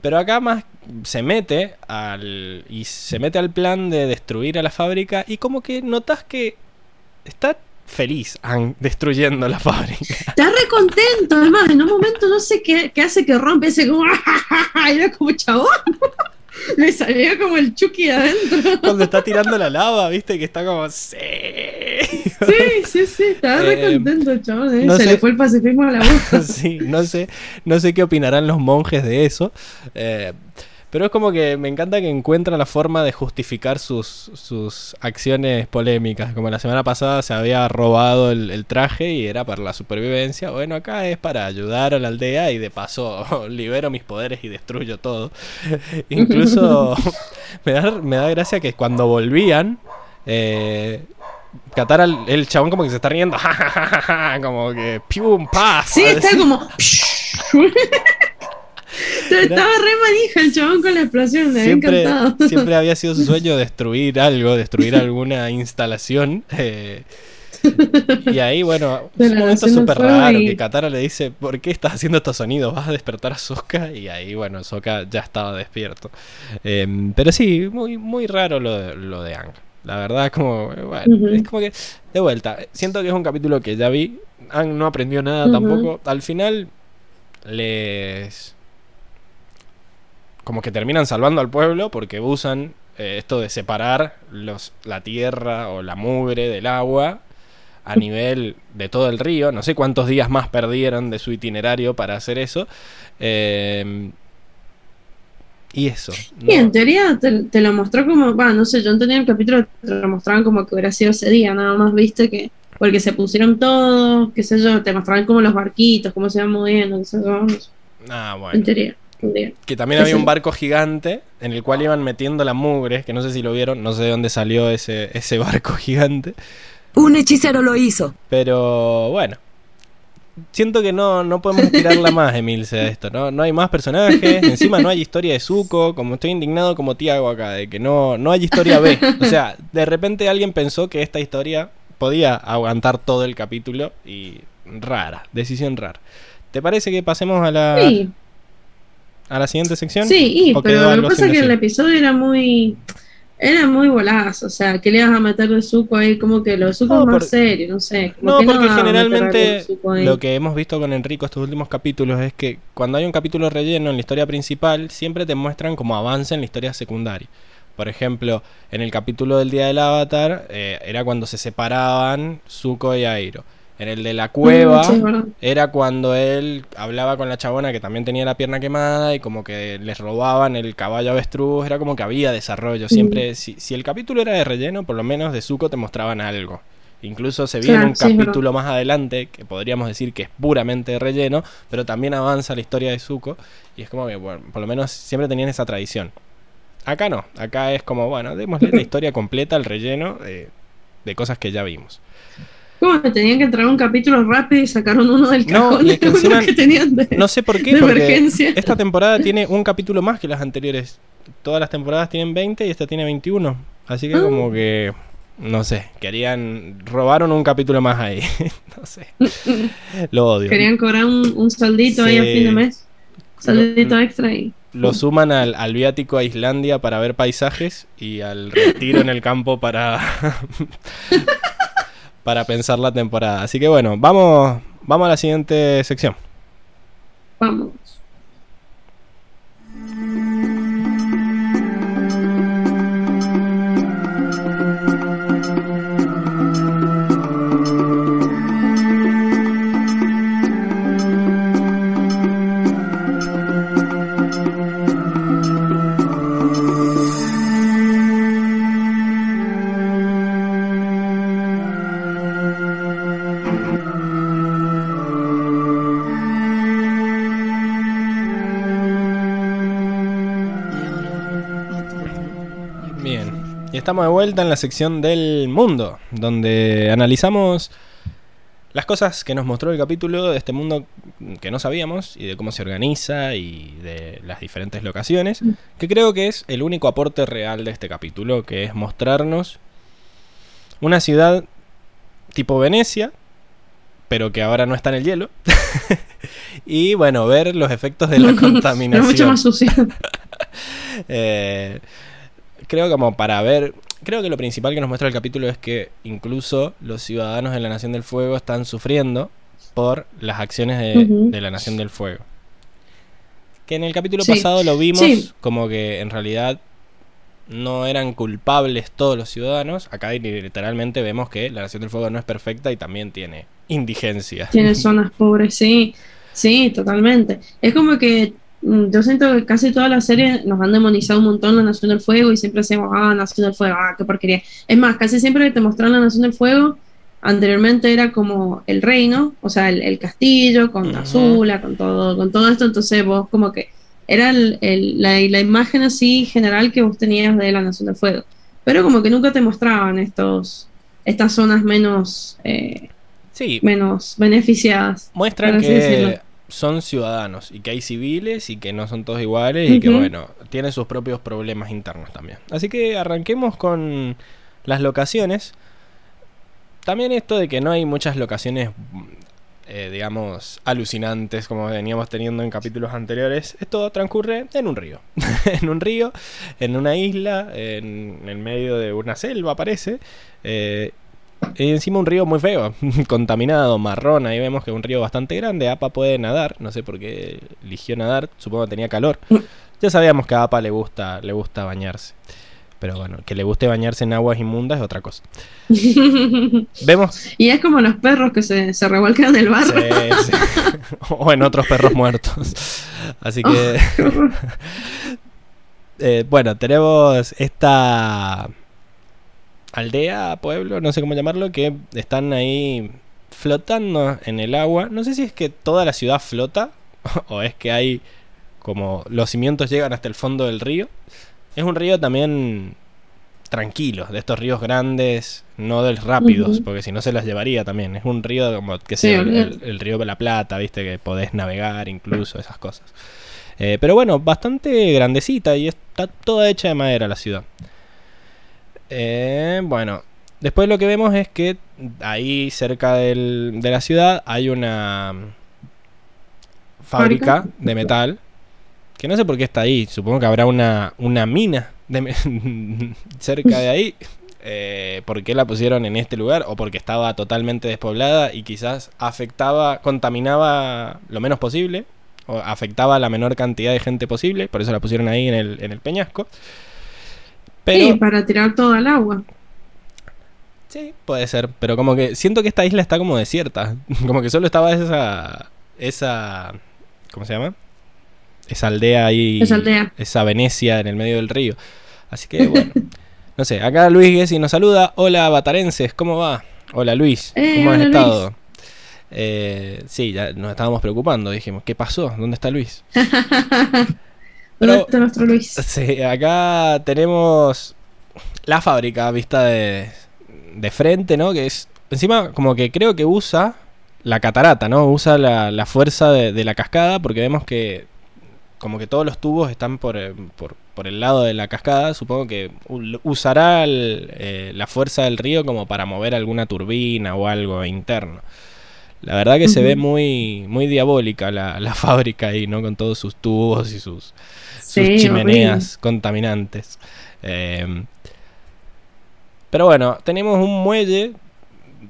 pero acá más se mete al. y se mete al plan de destruir a la fábrica. Y como que notas que está feliz [laughs] destruyendo la fábrica. Está re contento, además, en un momento no sé qué, qué hace que rompe ese como, [laughs] era como chabón. [laughs] Le salía como el Chucky adentro. [laughs] Cuando está tirando la [laughs] lava, viste que está como. Sí, sí, sí, sí estaba re eh, contento, chaval. ¿eh? Se le fue el pacifismo a la boca. sí, no sé, no sé qué opinarán los monjes de eso. Eh, pero es como que me encanta que encuentra la forma de justificar sus, sus acciones polémicas. Como la semana pasada se había robado el, traje y era para la supervivencia. Bueno, acá es para ayudar a la aldea y de paso [laughs] libero mis poderes y destruyo todo. [laughs] Incluso [laughs] me, da, me da gracia que cuando volvían... Eh, Katara, el, chabón como que se está riendo, como que pium, paz. Sí, está como. Estaba re manija el chabón con la explosión, me siempre, había encantado. Siempre había sido su [laughs] sueño destruir algo, destruir alguna instalación. Eh, y ahí, bueno, [laughs] es un momento súper raro que Katara le dice, ¿por qué estás haciendo estos sonidos? ¿Vas a despertar a Sokka? Y ahí, bueno, Sokka ya estaba despierto. Em, pero sí, muy, muy raro lo de, lo de Ang. La verdad, como, bueno, es como que, de vuelta, siento que es un capítulo que ya vi. Ang no aprendió nada tampoco. Al final, les como que terminan salvando al pueblo porque usan eh, esto de separar los, la tierra o la mugre del agua a nivel de todo el río. No sé cuántos días más perdieron de su itinerario para hacer eso. Em, y eso. Y en teoría te, lo mostró como, va, no sé, yo entendía el capítulo, te lo mostraban como que hubiera sido ese día, nada más, viste, que porque se pusieron todos, qué sé yo, te mostraban como los barquitos, cómo se iban moviendo, qué sé yo. Ah, bueno. En teoría. Que también había un barco gigante en el cual iban metiendo la mugre, que no sé si lo vieron, no sé de dónde salió ese, ese [laughs] barco gigante. Un hechicero lo hizo. Pero bueno, siento que no, no podemos tirarla más, Emilce, a esto, ¿no? No hay más personajes, encima no hay historia de Zuko, como estoy indignado como Tiago acá, de que no, no hay historia B. O sea, de repente alguien pensó que esta historia podía aguantar todo el capítulo y rara, decisión rara. ¿Te parece que pasemos a la, sí a la siguiente sección? Sí, pero lo que pasa es que el episodio era muy. Era muy bolazo, o sea, ¿qué le ibas a meter de suco ahí? Como que lo de suco No, es más por- serio, no sé. como No, que porque de generalmente lo que hemos visto con Enrico estos últimos capítulos es que cuando hay un capítulo relleno en la historia principal, siempre te muestran como avance en la historia secundaria. Por ejemplo, en el capítulo del Día del Avatar, eh, era cuando se separaban Zuko y Airo. En el de la cueva, Mm, sí, era cuando él hablaba con la chabona que también tenía la pierna quemada y como que les robaban el caballo avestruz, era como que había desarrollo. Siempre, si, si el capítulo era de relleno, por lo menos de Zuko te mostraban algo. Incluso se viene Claro, un sí, capítulo más adelante que podríamos decir que es puramente de relleno, pero también avanza la historia de Zuko y es como que, bueno, por lo menos siempre tenían esa tradición. Acá no, acá es como, bueno, démosle la [laughs] historia completa al relleno de, de cosas que ya vimos. Que tenían que entrar un capítulo rápido y sacaron uno del No, cajón y es que [laughs] encima- que tenían de, No sé por qué, porque emergencia. esta temporada tiene un capítulo más que las anteriores. Todas las temporadas tienen 20 y esta tiene 21. Así que Ah. como que, no sé, querían, robaron un capítulo más ahí. [laughs] no sé. Lo odio. Querían cobrar un, un saldito ahí a fin de mes. Saldito extra y. Lo suman al, al viático a Islandia para ver paisajes y al retiro en el campo para, [laughs] para pensar la temporada. Así que bueno, vamos, vamos a la siguiente sección. Vamos. Estamos de vuelta en la sección del mundo, donde analizamos las cosas que nos mostró el capítulo de este mundo que no sabíamos y de cómo se organiza y de las diferentes locaciones, que creo que es el único aporte real de este capítulo, que es mostrarnos una ciudad tipo Venecia, pero que ahora no está en el hielo, [laughs] y bueno, ver los efectos de la [laughs] Pero mucho contaminación. más sucio. [laughs] Eh, creo como para ver, creo que lo principal que nos muestra el capítulo es que incluso los ciudadanos de la Nación del Fuego están sufriendo por las acciones de, la Nación del Fuego. Que en el capítulo Sí. pasado lo vimos Sí. como que en realidad no eran culpables todos los ciudadanos. Acá literalmente vemos que la Nación del Fuego no es perfecta y también tiene indigencia. Tiene [laughs] zonas pobres, sí. Sí, totalmente. Es como que yo siento que casi toda la serie nos han demonizado un montón la Nación del Fuego y siempre decimos, ah, Nación del Fuego, ah, qué porquería. Es más, casi siempre que te mostraron la Nación del Fuego, anteriormente era como el reino, o sea, el, el castillo, con. Azula, con todo, con todo esto, entonces vos como que era el- el- la, la imagen así general que vos tenías de la Nación del Fuego. Pero como que nunca te mostraban estos, estas zonas menos, eh, Sí, menos beneficiadas. muestran que decirlo. Son ciudadanos y que hay civiles y que no son todos iguales y que bueno, tienen sus propios problemas internos también. Así que arranquemos con las locaciones. También esto de que no hay muchas locaciones, eh, digamos, alucinantes como veníamos teniendo en capítulos anteriores. Esto transcurre en un río. [laughs] en un río, en una isla, en el medio de una selva parece. Eh, encima un río muy feo, [laughs] contaminado, marrón. Ahí vemos que es un río bastante grande. Apa puede nadar, no sé por qué eligió nadar, supongo que tenía calor. [laughs] Ya sabíamos que a Apa le gusta, le gusta bañarse. Pero bueno, que le guste bañarse en aguas inmundas es otra cosa. [laughs] Vemos y es como los perros que se, se revuelcan en el barro. Sí, sí. o en otros perros muertos. Así que, horror. eh, bueno, tenemos esta aldea, pueblo, no sé cómo llamarlo, que están ahí flotando en el agua. No sé si es que toda la ciudad flota [laughs] o es que hay como los cimientos llegan hasta el fondo del río. Es un río también tranquilo, de estos ríos grandes, no de los rápidos, porque si no se las llevaría también. Es un río como que sea el río de la Plata, viste, que podés navegar incluso, esas cosas. Eh, pero bueno, bastante grandecita y está toda hecha de madera la ciudad. Eh, bueno, después lo que vemos es que ahí cerca del- de la ciudad hay una fábrica Fábrica. de metal. Que no sé por qué está ahí. Supongo que habrá una, una mina de- [laughs] cerca de ahí. Eh, ¿Por qué la pusieron en este lugar? O porque estaba totalmente despoblada y quizás afectaba, contaminaba lo menos posible. O afectaba a la menor cantidad de gente posible. Por eso la pusieron ahí en el, en el peñasco. Pero, Sí, para tirar todo al agua. Sí, puede ser, pero como que siento que esta isla está como desierta, [laughs] como que solo estaba esa esa ¿cómo se llama? Esa aldea ahí, Esa aldea. esa Venecia en el medio del río. Así que bueno, [laughs] no sé, acá Luis Gessi nos saluda. Hola, batarenses, ¿cómo va? Hola Luis, Eh, ¿cómo has hola, estado? Eh, sí, ya nos estábamos preocupando, dijimos, ¿qué pasó? ¿Dónde está Luis? [laughs] ¿Dónde Pero- está nuestro Luis? Sí, acá tenemos la fábrica vista de, de frente, ¿no? Que es, encima, como que creo que usa la catarata, ¿no? Usa la, la fuerza de, de la cascada porque vemos que como que todos los tubos están por, eh, por, por el lado de la cascada. Supongo que usará el, eh, la fuerza del río como para mover alguna turbina o algo interno. La verdad que se ve muy, muy diabólica la, la [laughs] fábrica ahí, ¿no? Con todos sus tubos y sus, chimeneas contaminantes. Eh, pero bueno, tenemos un muelle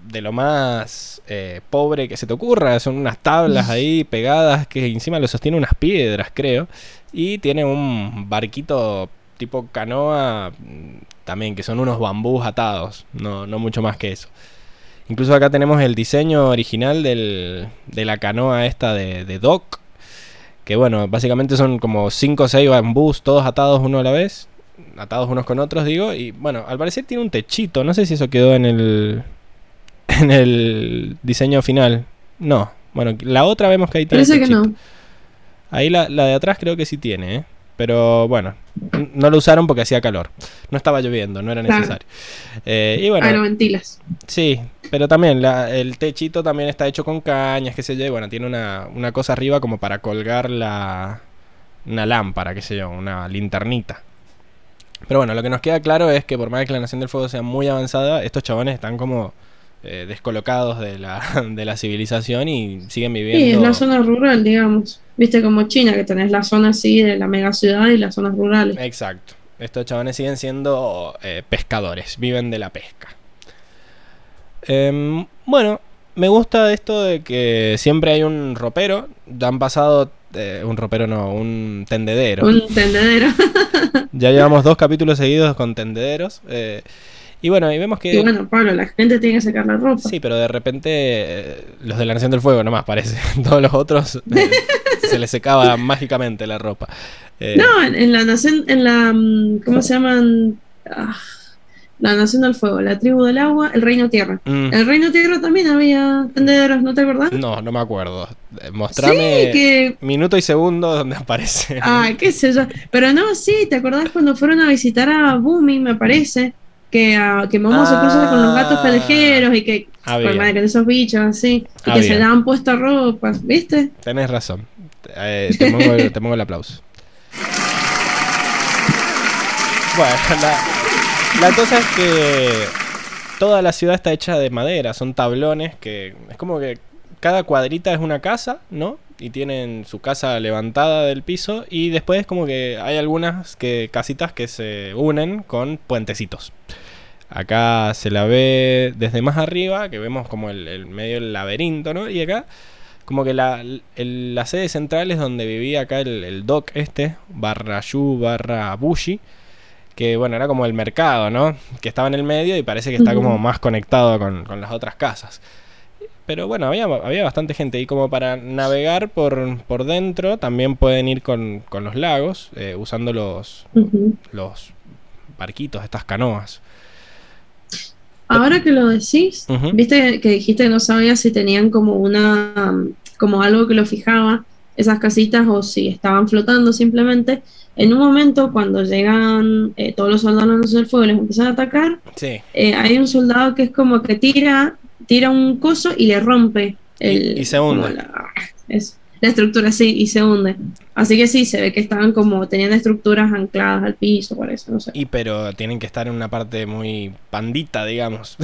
de lo más eh, pobre que se te ocurra. Son unas tablas ahí pegadas que encima lo sostiene unas piedras, creo. Y tiene un barquito tipo canoa mm, también, que son unos bambús atados. No, no mucho más que eso. Incluso acá tenemos el diseño original del, de la canoa esta de, de Doc. Que bueno, básicamente son como 5 o 6 bambús, todos atados uno a la vez. Atados unos con otros, digo. Y bueno, al parecer tiene un techito. No sé si eso quedó en el. [laughs] En el diseño final. No. Bueno, la otra vemos que ahí tiene Parece que no. Ahí la, la de atrás creo que sí tiene, ¿eh? Pero bueno, no lo usaron porque hacía calor. No estaba lloviendo, no era Claro. necesario. Eh, y bueno, Ah, ventilas. Sí, pero también la- el techito también está hecho con cañas, qué sé yo, y bueno, tiene una, una cosa arriba como para colgar la, una lámpara, qué sé yo, una linternita. Pero bueno, lo que nos queda claro es que por más que la Nación del Fuego sea muy avanzada, estos chabones están como eh, descolocados de la, [laughs] de la civilización y siguen Sí, es viviendo... la zona rural, digamos. Viste como China, que tenés la zona así de la mega ciudad y las zonas rurales. Exacto. Estos chavales siguen siendo eh, pescadores, viven de la pesca. Em, bueno, me gusta esto de que siempre hay un ropero. Ya han pasado. eh, un ropero no, un tendedero. Un tendedero. [laughs] Ya llevamos dos capítulos seguidos con tendederos. eh, y bueno, y vemos que. Y bueno, Pablo, la gente tiene que sacar la ropa. Sí, pero de repente eh, los de la Nación del Fuego nomás parece. [laughs] Todos los otros eh, [laughs] se les secaba mágicamente la ropa. Eh, No, en, en la nación, en la, mm, ¿cómo se llaman? Ah, la nación del fuego, la tribu del agua, el reino tierra. mm, En el reino tierra también había tendederos, ¿no te acordás? no, no me acuerdo. Mostrame. Sí, que, Minuto y segundo donde aparece. ah, qué sé yo. Pero no, sí, ¿te acordás cuando fueron a visitar a Bumi, me parece? Que, ah, que Momo se cruza con los gatos Ah. callejeros y que, Había. con, con esos bichos así, y que se le han puesto ropa, ¿viste? Tenés razón. Eh, te, pongo, el- te pongo el aplauso. Bueno, la, la cosa es que toda la ciudad está hecha de madera, son tablones que es como que cada cuadrita es una casa, ¿no? Y tienen su casa levantada del piso y después como que hay algunas que casitas que se unen con puentecitos. Acá se la ve desde más arriba, que vemos como el, el medio del laberinto, ¿no? Y acá como que la, el- la sede central es donde vivía acá el, el doc este, barra Yu, barra Bushi, que bueno, era como el mercado, ¿no? Que estaba en el medio y parece que está como más conectado con, con las otras casas. Pero bueno, había, había bastante gente y como para navegar por, por dentro también pueden ir con, con los lagos, eh, usando los, Ujú. los barquitos, estas canoas. Ahora que lo decís, viste que dijiste que no sabías si tenían como una, como algo que lo fijaba, esas casitas, o si estaban flotando simplemente. En un momento, cuando llegan eh, todos los soldados del fuego y les empiezan a atacar, Sí. eh, hay un soldado que es como que tira, tira un coso y le rompe el, Y- y se hunde. La, es- la estructura así y se hunde. Así que sí, se ve que estaban como, tenían estructuras ancladas al piso, parece, no sé. Y pero tienen que estar en una parte muy pandita, digamos.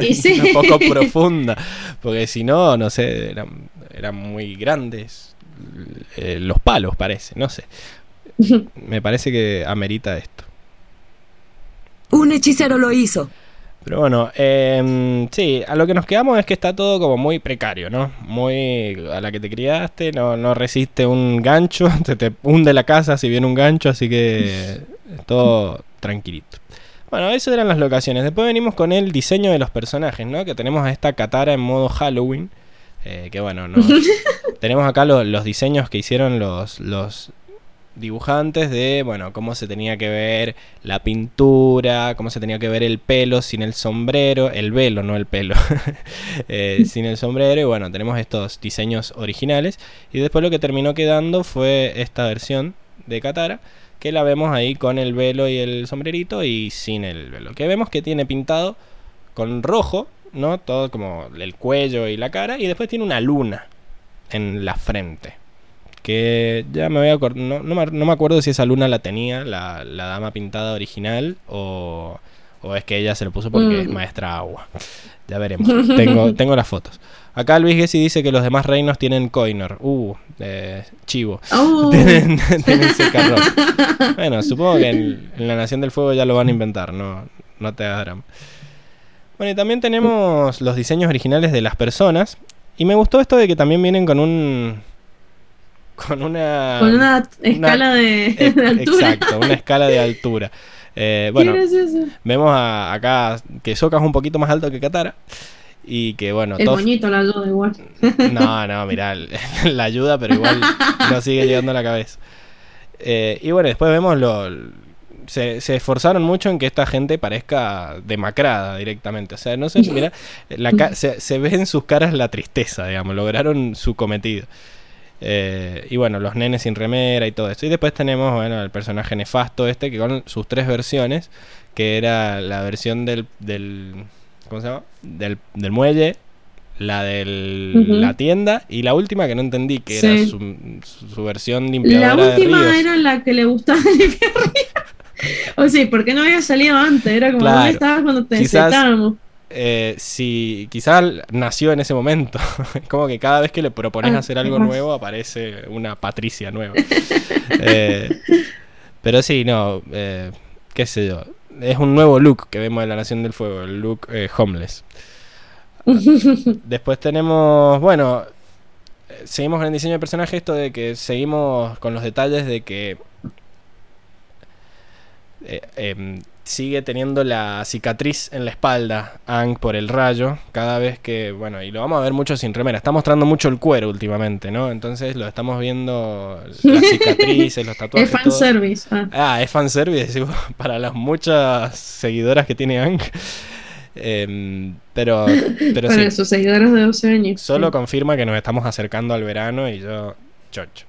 Y [laughs] sí. un poco profunda. Porque si no, no sé, eran, eran muy grandes eh, los palos, parece, no sé. [laughs] Me parece que amerita esto. Un hechicero lo hizo. Pero bueno, eh, sí, a lo que nos quedamos es que está todo como muy precario, ¿no? Muy a la que te criaste, no, no resiste un gancho, [laughs] se te hunde la casa si viene un gancho, así que todo tranquilito. Bueno, esas eran las locaciones. Después venimos con el diseño de los personajes, ¿no? Que tenemos a esta Katara en modo Halloween. eh, que bueno, no. [laughs] tenemos acá lo- los diseños que hicieron los, los dibujantes de, bueno, cómo se tenía que ver la pintura, cómo se tenía que ver el pelo sin el sombrero, el velo, no el pelo, [laughs] eh, [laughs] sin el sombrero. Y bueno, tenemos estos diseños originales. Y después lo que terminó quedando fue esta versión de Katara, que la vemos ahí con el velo y el sombrerito y sin el velo. Que vemos que tiene pintado con rojo, ¿no? Todo como el cuello y la cara. Y después tiene una luna en la frente. Que ya me voy a no, no me, no me acuerdo si esa luna la tenía la, la dama pintada original o, o es que ella se lo puso porque es Mm. maestra agua. Ya veremos. Tengo, [laughs] tengo las fotos. Acá Luis Gessi dice que los demás reinos tienen Coinor. Uh, eh, chivo. Oh, [laughs] Tienen, tienen. Bueno, supongo que en, en la Nación del Fuego ya lo van a inventar, no, no te agarran. Bueno, y también tenemos los diseños originales de las personas. Y me gustó esto de que también vienen con un. Con una. con una escala de, [laughs] de altura. Exacto, una escala de altura. Eh, bueno, vemos a- acá que Sokka es un poquito más alto que Katara. Y que bueno, El Toph- moñito la ayuda igual. [laughs] no, no, [laughs] mirá, la ayuda, pero igual no sigue llegando a la cabeza. Eh, y bueno, después vemos lo. Se, se esforzaron mucho en que esta gente parezca demacrada directamente. O sea, no sé, mira, la ca- se, se ve en sus caras la tristeza, digamos, lograron su cometido. Eh, y bueno, los nenes sin remera y todo esto. Y después tenemos, bueno, el personaje nefasto este, que con sus tres versiones, que era la versión del, del ¿cómo se llama? Del, del muelle, la de la tienda y la última que no entendí, que Sí. era su, su- su versión La limpiadora de última ríos. era la que le gustaba [laughs] limpiar ríos. O sea, ¿por qué no había salido antes? Era como, Claro. ¿dónde estabas cuando te Quizás- necesitábamos? Eh, si quizás nació en ese momento. [laughs] Como que cada vez que le propones Ah, hacer algo nuevo aparece una Patricia nueva. [laughs] Eh, pero sí, no, eh, qué sé yo. Es un nuevo look que vemos en la Nación del Fuego, el look homeless. [laughs] Después tenemos, bueno, seguimos con el diseño de personaje, esto de que seguimos con los detalles de que em, sigue teniendo la cicatriz en la espalda, Ang, por el rayo, cada vez que, bueno, y lo vamos a ver mucho sin remera, está mostrando mucho el cuero últimamente, ¿no? Entonces lo estamos viendo, las [laughs] cicatrices, los tatuajes. Es fanservice. Ah. Ah, es fanservice [laughs] para las muchas seguidoras que tiene Ang. Em, pero [laughs] pero Para sí, sus seguidores de 12 años. solo Sí. confirma que nos estamos acercando al verano y yo, chocho.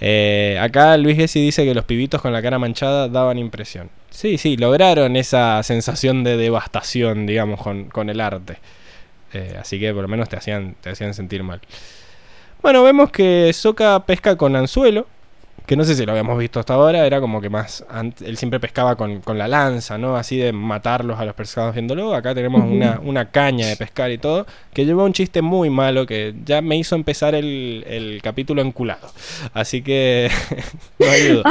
Eh, acá Luis Gessi dice que los pibitos con la cara manchada daban impresión. Sí, sí, lograron esa sensación de devastación, digamos, con, con el arte. Eh, así que por lo menos te hacían, te hacían sentir mal. Bueno, vemos que Soka pesca con anzuelo. Que no sé si lo habíamos visto hasta ahora. Era como que más. Él siempre pescaba con, con la lanza, ¿no? Así de matarlos a los pescados viéndolo. Acá tenemos una, una caña de pescar y todo. Que lleva un chiste muy malo. Que ya me hizo empezar el, el capítulo enculado. Así que. [laughs] no ayudo.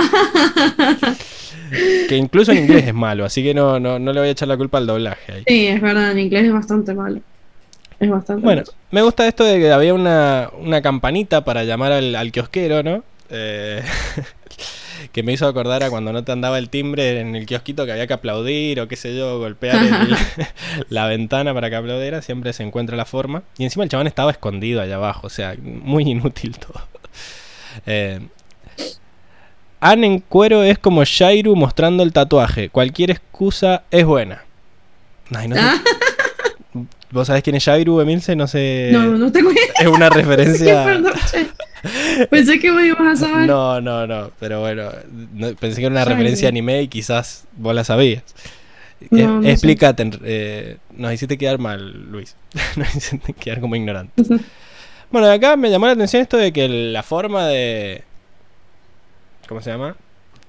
que incluso en inglés es malo. Así que no, no, no le voy a echar la culpa al doblaje ahí. Sí, es verdad, en inglés es bastante malo. Es bastante Bueno, malo. me gusta esto de que había una, una campanita para llamar al, al kiosquero, ¿no? Eh, [laughs] que me hizo acordar a cuando no te andaba el timbre en el kiosquito que había que aplaudir o qué sé yo, golpear el- [laughs] [laughs] la ventana para que aplaudiera, siempre se encuentra la forma. Y encima el chabón estaba escondido allá abajo, o sea, muy inútil todo. Eh, Anne en cuero es como Shairu mostrando el tatuaje. Cualquier excusa es buena. Ay, no sé- ¿Vos sabés quién es Shairu, Emilce? No sé. no, no. Es una referencia. [laughs] Pensé que vos ibas a saber. No, no, no. Pero bueno, no- pensé que era una referencia anime y quizás vos la sabías. No, Eh, explícate. eh, nos hiciste quedar mal, Luis. [laughs] nos hiciste quedar como ignorantes. Bueno, acá me llamó la atención esto de que la forma de. ¿Cómo se llama?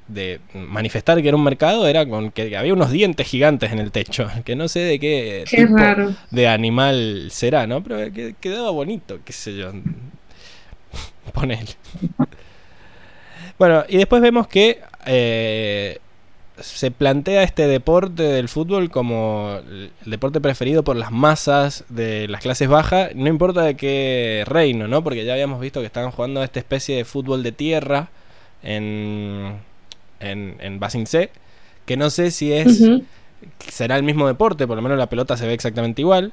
De manifestar que era un mercado era con que había unos dientes gigantes en el techo. [laughs] Que no sé de qué, Qué tipo raro. de animal será, ¿no? Pero que, quedaba bonito, qué sé yo. [laughs] Ponele. Bueno, y después vemos que eh, se plantea este deporte del fútbol como el deporte preferido por las masas de las clases bajas, no importa de qué reino, ¿no? Porque ya habíamos visto que estaban jugando esta especie de fútbol de tierra en, en, en que no sé si es será el mismo deporte, por lo menos la pelota se ve exactamente igual.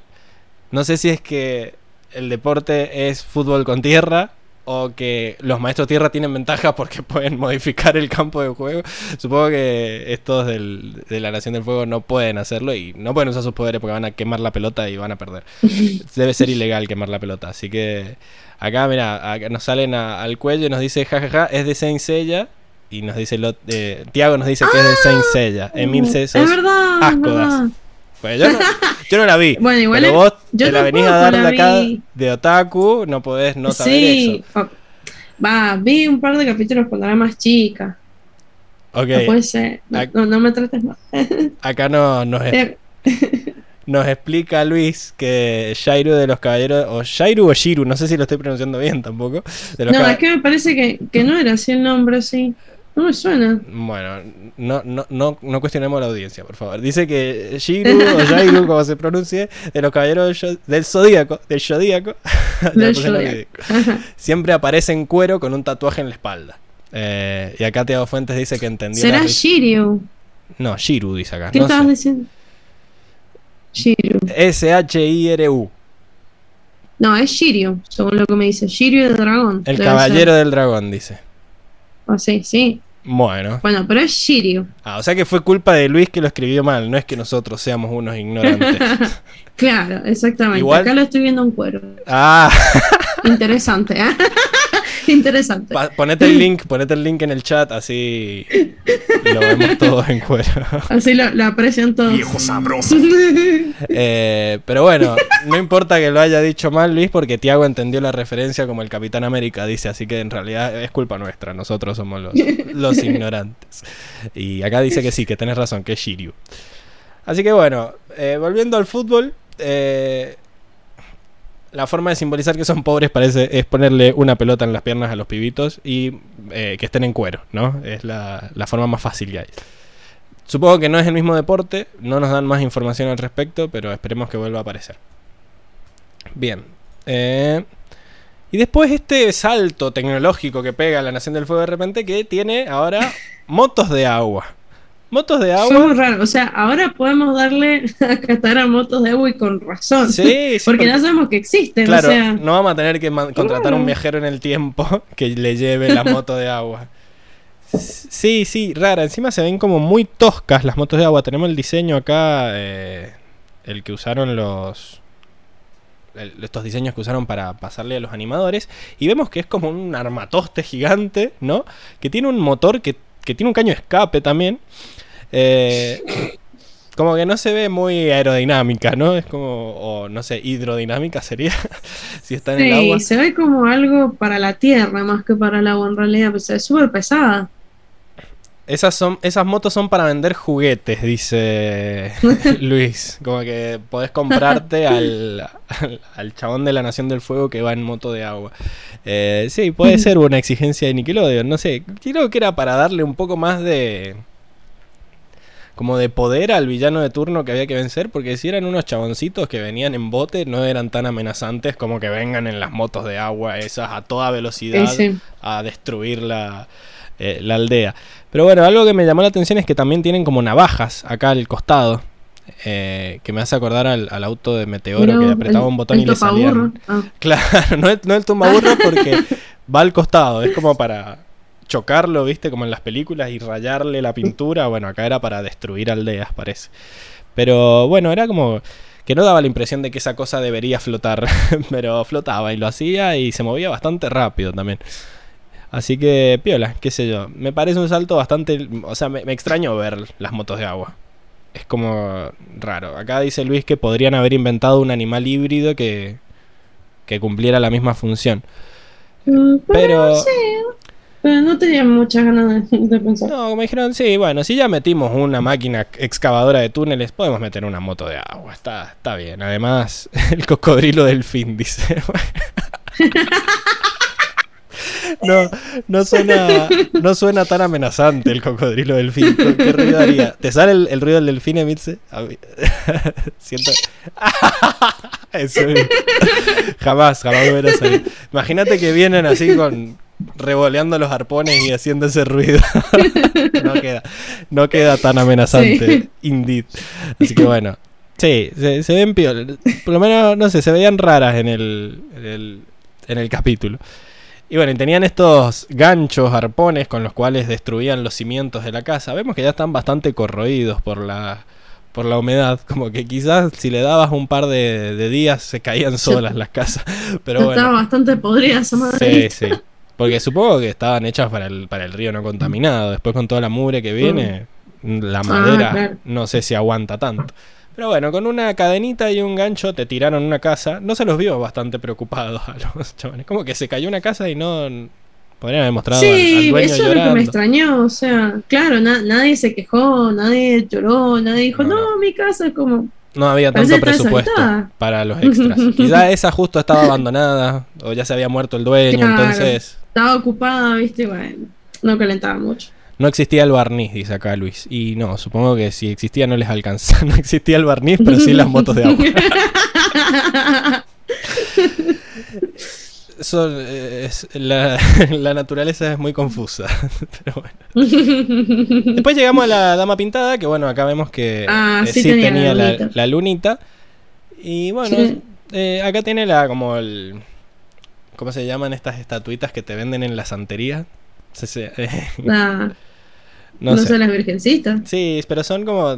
No sé si es que el deporte es fútbol con tierra o que los maestros tierra tienen ventaja porque [laughs] pueden modificar el campo de juego. Supongo que estos del- de la Nación del Fuego no pueden hacerlo y no pueden usar sus poderes porque van a quemar la pelota y van a perder. [laughs] Debe ser ilegal quemar la pelota. Así que acá, mira, nos salen a- al cuello y nos dice, jajaja, es de Saint Seiya. Y nos dice, lo, eh, Tiago nos dice que es de Saint Seiya. Emil César. Es verdad. es asco das. verdad. Pues yo no, yo no la vi. [laughs] Bueno, igual pero es- vos yo te la venís a dar de acá vi. de otaku, no podés no saber sí. eso. Va, vi un par de capítulos cuando era más chica. Ok, No puede ser. No, Ac- no, no me trates mal. [laughs] acá no, nos, Eh, [laughs] nos explica Luis que Shairu de los caballeros, o Shairu o Shiru, no sé si lo estoy pronunciando bien tampoco. De los No, es que me parece que, que no era así el nombre, sí. No me suena. Bueno, no, no, no, no cuestionemos la audiencia, por favor. Dice que Shiru o [laughs] Shairu, como se pronuncie, de los caballeros del, del Zodíaco, del Zodíaco, [laughs] Del Zodíaco. [laughs] siempre aparece en cuero con un tatuaje en la espalda. Eh, y acá Tiago Fuentes dice que entendió ¿Será Shiryu? No, Shiru dice acá. ¿Qué no estabas sé. diciendo? Shiryu. S-H-I-R-U. No, es Shiryu, según lo que me dice. Shiryu de dragón. El caballero del dragón, dice. Ah, sí, sí. Bueno. Bueno, pero es Shiryu. Ah, o sea que fue culpa de Luis que lo escribió mal, no es que nosotros seamos unos ignorantes. [laughs] Claro, exactamente. Igual- Acá lo estoy viendo en cuero. Ah, Interesante, ¿eh? [laughs] Interesante. pa- ponete el [laughs] link, ponete el link en el chat, así lo vemos todos en cuero. [laughs] Así lo, lo aprecian todos. Viejo sabroso. Eh, pero bueno, no importa que lo haya dicho mal Luis, porque Tiago entendió la referencia como el Capitán América dice, así que en realidad es culpa nuestra, nosotros somos los, los ignorantes. Y acá dice que sí, que tenés razón, que es Shiryu. Así que bueno, eh, volviendo al fútbol, eh, la forma de simbolizar que son pobres parece es ponerle una pelota en las piernas a los pibitos y eh, que estén en cuero, ¿no? Es la, la forma más fácil que hay. Supongo que no es el mismo deporte, no nos dan más información al respecto, pero esperemos que vuelva a aparecer. Bien. eh, y después este salto tecnológico que pega la Nación del Fuego de repente que tiene ahora motos de agua. Motos de agua. muy raro. O sea, ahora podemos darle [laughs] a catar a motos de agua y con razón. Sí, [laughs] sí, porque, porque- ya sabemos que existen. Claro, o sea, no vamos a tener que contratar a un Claro. viajero en el tiempo [laughs] que le lleve la moto de agua. Sí, sí, rara. Encima se ven como muy toscas las motos de agua. Tenemos el diseño acá, eh, el que usaron los... el- estos diseños que usaron para pasarle a los animadores. Y vemos que es como un armatoste gigante, ¿no? Que tiene un motor que, que tiene un caño de escape también. Eh, como que no se ve muy aerodinámica, ¿no? Es como, o no sé, hidrodinámica sería, [laughs] si está en el sí, agua. se ve como algo para la tierra más que para el agua en realidad. Pues es súper pesada. Esas, son, esas motos son para vender juguetes, dice [laughs] Luis. Como que podés comprarte al, al, al chabón de la Nación del Fuego que va en moto de agua. Eh, sí, puede [laughs] ser una exigencia de Nickelodeon, no sé. Creo que era para darle un poco más de... Como de poder al villano de turno que había que vencer, porque si eran unos chaboncitos que venían en bote, no eran tan amenazantes como que vengan en las motos de agua esas a toda velocidad a destruir la, eh, la aldea. Pero bueno, algo que me llamó la atención es que también tienen como navajas acá al costado. eh, que me hace acordar al, al auto de Meteoro No, que apretaba el- un botón y le salían. Ah. Claro, [laughs] no es, no es el tumbaburro porque [laughs] va al costado, es como para chocarlo, viste, como en las películas y rayarle la pintura. Bueno, acá era para destruir aldeas, parece. Pero bueno, era como que no daba la impresión de que esa cosa debería flotar, [laughs] pero flotaba y lo hacía y se movía bastante rápido también. Así que, piola, qué sé yo. Me parece un salto bastante... O sea, me, me extraño ver las motos de agua. Es como raro. Acá dice Luis que podrían haber inventado un animal híbrido que, que cumpliera la misma función. Mm, Pero... sí, pero no tenía muchas ganas de, de pensar. No, como dijeron, sí, bueno, si ya metimos una máquina excavadora de túneles, podemos meter una moto de agua. Está, está bien. Además, [laughs] el cocodrilo del fin, dice. [laughs] No, no suena, no suena tan amenazante el cocodrilo delfín. ¿Qué, qué ruido haría? ¿Te sale el, el ruido del delfín, mí- [laughs] Siento. [laughs] Eso es- Jamás, jamás me hubiera salido. Imagínate que vienen así con revoleando los arpones y haciendo ese ruido. [laughs] no queda, no queda tan amenazante, Sí. indeed. Así que bueno. Sí, se, se ven peor. Por lo menos, no sé, se veían raras en el, en el, en el capítulo. Y bueno, y tenían estos ganchos, arpones con los cuales destruían los cimientos de la casa. Vemos que ya están bastante corroídos por la, por la humedad. [laughs] Como que quizás si le dabas un par de, de días se caían [laughs] solas las casas. [laughs] Pero Estaba bueno. bastante podrida esa madre. Sí, sí. Porque supongo que estaban hechas para el, para el río no contaminado. Después con toda la mugre que viene, la madera claro. no sé si aguanta tanto. Pero bueno, con una cadenita y un gancho te tiraron una casa. No se los vio bastante preocupados a los chavales. Como que se cayó una casa y no... Podrían haber mostrado al, al Sí, dueño eso es lo que me extrañó. O sea, claro, na- nadie se quejó, nadie lloró, nadie dijo, No, no, no. mi casa es como. No había tanto presupuesto para los [laughs] extras. Quizá esa justo estaba abandonada o ya se había muerto el dueño, Claro. entonces Estaba ocupada, viste, bueno, no calentaba mucho. No existía el barniz, dice acá Luis. Y no, supongo que si existía no les alcanza. [laughs] No existía el barniz, pero sí las motos de agua. [laughs] Eso, eh, es- la, [laughs] la naturaleza es muy confusa. Pero bueno. Después llegamos a la dama pintada, que bueno, acá vemos que Ah, eh, sí tenía la la, lunita. la lunita. Y bueno, Sí. eh, acá tiene la como el... ¿Cómo se llaman estas estatuitas que te venden en la santería? Se- se- eh, La- no, no, sé. sé, las virgencitas. Sí, pero son como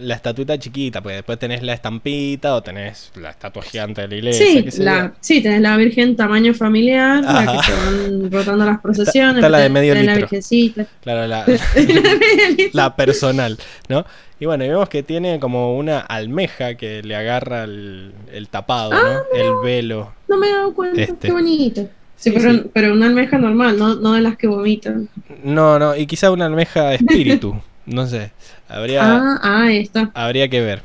la estatuita chiquita, pues después tenés la estampita o tenés la estatua gigante de la iglesia. Sí, qué la, sí, tenés la virgen tamaño familiar, la que se van rotando las procesiones. está la de medio tenés la litro. virgencita. Claro, la, [laughs] litro. personal, ¿no? Y bueno, y vemos que tiene como una almeja que le agarra el, el tapado, Ah, ¿no? El velo. No me he dado cuenta, Este. qué bonito. Sí, Sí, pero, sí. pero una almeja normal, no, no de las que vomitan. No, no, y quizá una almeja espíritu, [laughs] no sé. Habría, Ah, ah, ahí está, habría que ver.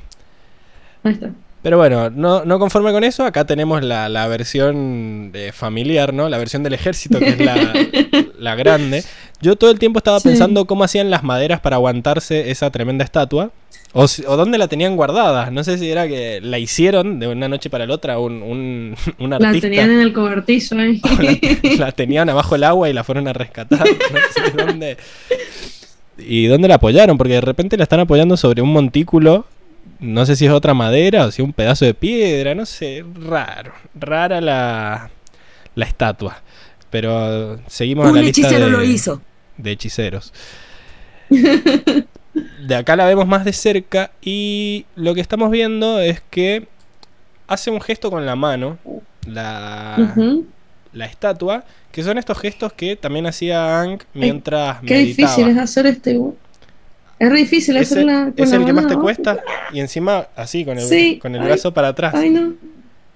ahí está. Pero bueno, no, no conforme con eso, acá tenemos la, la versión eh, familiar, ¿no? La versión del ejército, que es la, [laughs] la grande. Yo todo el tiempo estaba Sí. pensando cómo hacían las maderas para aguantarse esa tremenda estatua. O, si- o dónde la tenían guardada. No sé si era que la hicieron de una noche para la otra un, un, [laughs] un La artista. tenían en el cobertizo ahí. [laughs] o la, la tenían abajo el agua y la fueron a rescatar. [laughs] No sé dónde. ¿Y dónde la apoyaron? Porque de repente la están apoyando sobre un montículo. No sé si es otra madera o si es un pedazo de piedra. No sé. Raro. Rara la, la estatua. Pero seguimos en Un la lista de, lo hizo. de hechiceros. De acá la vemos más de cerca y lo que estamos viendo es que hace un gesto con la mano. La, la estatua, que son estos gestos que también hacía Aang mientras Qué meditaba. difícil es hacer este. Es re difícil Ese- hacerla con es la el que más te cuesta y encima así con el, Sí, con el ay, brazo para atrás. Ay, no.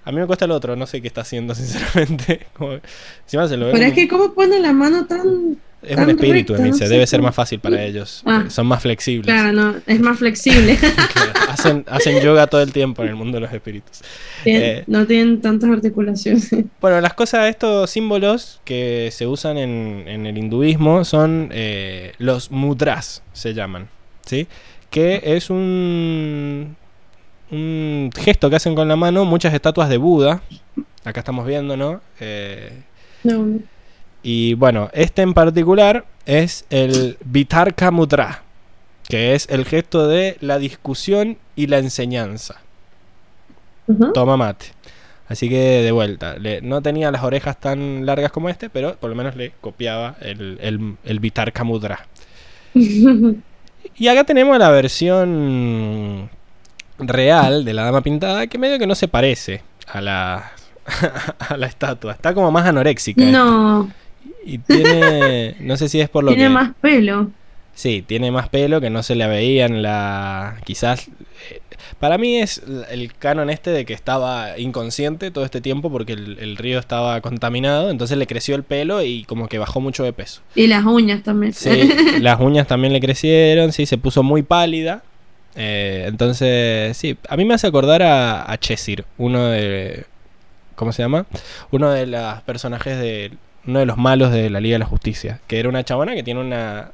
A mí me cuesta el otro, no sé qué está haciendo [laughs] sinceramente. Como- encima se lo ve Pero es que, ¿cómo pone la mano tan.? Es tan un espíritu, no sé debe ser más fácil para ellos. Ah. Son más flexibles. Claro, no, es más flexible. [laughs] Claro, hacen, hacen yoga todo el tiempo en el mundo de los espíritus. Eh. No tienen tantas articulaciones. [laughs] Bueno, las cosas, estos símbolos que se usan en, en el hinduismo son eh, los mudras, se llaman, ¿sí? Que es un, un gesto que hacen con la mano muchas estatuas de Buda. Acá estamos viendo, ¿no? Eh, no. Y bueno, este en particular es el Vitarka Mudra, que es el gesto de la discusión y la enseñanza. Toma mate. Así que de vuelta, le- no tenía las orejas tan largas como este, pero por lo menos le copiaba el, el, el Vitarka Mudra. [laughs] Y acá tenemos la versión real de la dama pintada, que medio que no se parece a la, [laughs] a la estatua. Está como más anoréxica. no, Y tiene, no sé si es por lo tiene que... más pelo. Sí, tiene más pelo que no se le veía en la... Quizás... eh, Para mí es el canon este de que estaba inconsciente todo este tiempo porque el, el río estaba contaminado, entonces le creció el pelo y como que bajó mucho de peso. Y las uñas también. Sí, las uñas también le crecieron, sí, se puso muy pálida. Eh, entonces, sí, a mí me hace acordar a, a Chesir, uno de... ¿Cómo se llama? Uno de los personajes de, uno de los malos de la Liga de la Justicia, que era una chabona que tiene una,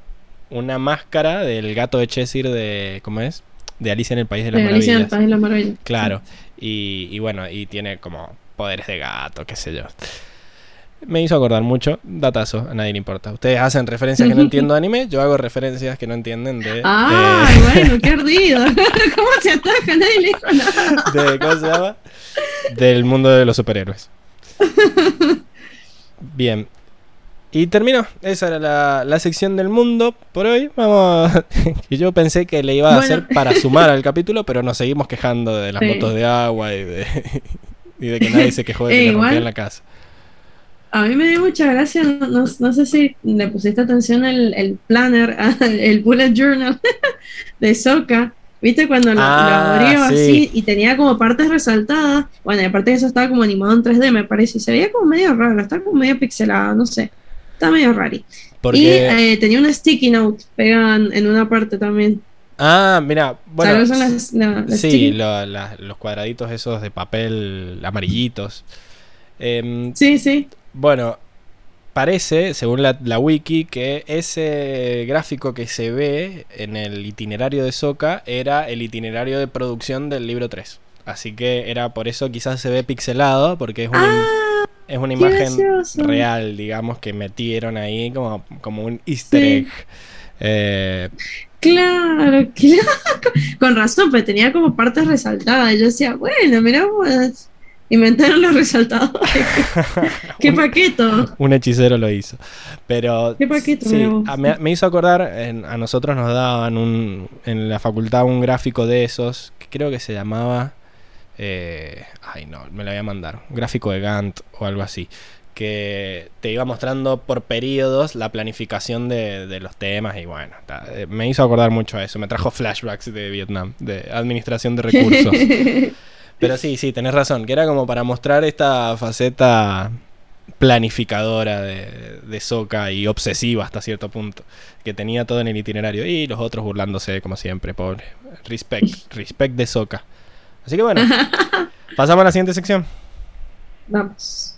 una máscara del gato de Cheshire de, ¿cómo es? De Alicia en el País de las Eh, Alicia en el Maravillas. País de las Maravillas. Claro, y, y bueno, y tiene como poderes de gato, qué sé yo. Me hizo acordar mucho, datazo, a nadie le importa. Ustedes hacen referencias que no [laughs] entiendo de anime, yo hago referencias que no entienden de... Ah, [laughs] eh, bueno, qué ardido. [laughs] ¿Cómo se ataca? Nadie le dijo nada. de- ¿Cómo se llama? Del mundo de los superhéroes. Bien. Y terminó. Esa era la, la sección del mundo por hoy. Vamos. a- [laughs] yo pensé que le iba a Bueno. hacer para sumar al capítulo, pero nos seguimos quejando de las Sí. motos de agua y de, [laughs] y de que nadie se quejó de que [laughs] Eh, le rompían la casa. A mí me dio mucha gracia, no, no- no sé si le pusiste atención el, el planner, el bullet journal de Soka. ¿Viste cuando lo, lo Ah, abrió sí. así y tenía como partes resaltadas? Bueno, y aparte de eso estaba como animado en 3D, me parece, y se veía como medio raro, estaba como medio pixelado, no sé. Está medio. Porque. Y eh, tenía una sticky note pegada en, una parte también. ah, mira. Bueno. Son las, la- las sí, sticky- lo- la- los cuadraditos esos de papel amarillitos. Em, sí, sí. Bueno, parece, según la, la wiki, que ese gráfico que se ve en el itinerario de Soca era el itinerario de producción del libro 3. Así que era por eso quizás se ve pixelado, porque es una, im- Ah, es una imagen gracioso. real, digamos, que metieron ahí como, como un easter Sí. egg. Eh, Claro, [laughs] claro. Con razón, pero tenía como partes resaltadas. Yo decía, bueno, mira, pues, inventaron los resaltadores. [laughs] ¿Qué paqueto? Un hechicero lo hizo. Pero Qué paquete, sí, me, me hizo acordar, en- a nosotros nos daban un, en la facultad un gráfico de esos, que creo que se llamaba... eh, ay no, me lo voy a mandar. Un gráfico de Gantt o algo así. Que te iba mostrando por periodos la planificación de, de los temas y bueno, ta- eh, me hizo acordar mucho a eso. Me trajo flashbacks de Vietnam, de administración de [laughs] recursos. [laughs] Pero sí, sí, tenés razón, que era como para mostrar esta faceta planificadora de, de Soca y obsesiva hasta cierto punto, que tenía todo en el itinerario y los otros burlándose como siempre, pobre. Respect, [laughs] respect de Soca. Así que bueno, [laughs] pasamos a la siguiente sección. Vamos.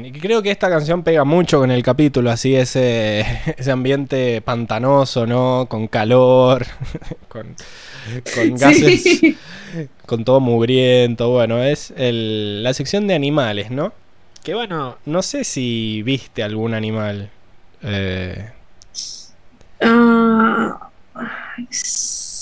Bien, y creo que esta canción pega mucho con el capítulo, así ese, [laughs] ese ambiente pantanoso, ¿no? Con calor, [laughs] con, con gases, Sí. con todo mugriento. Bueno, es el- la sección de animales, ¿no? Que bueno, no sé si viste algún animal. Eh, Ah,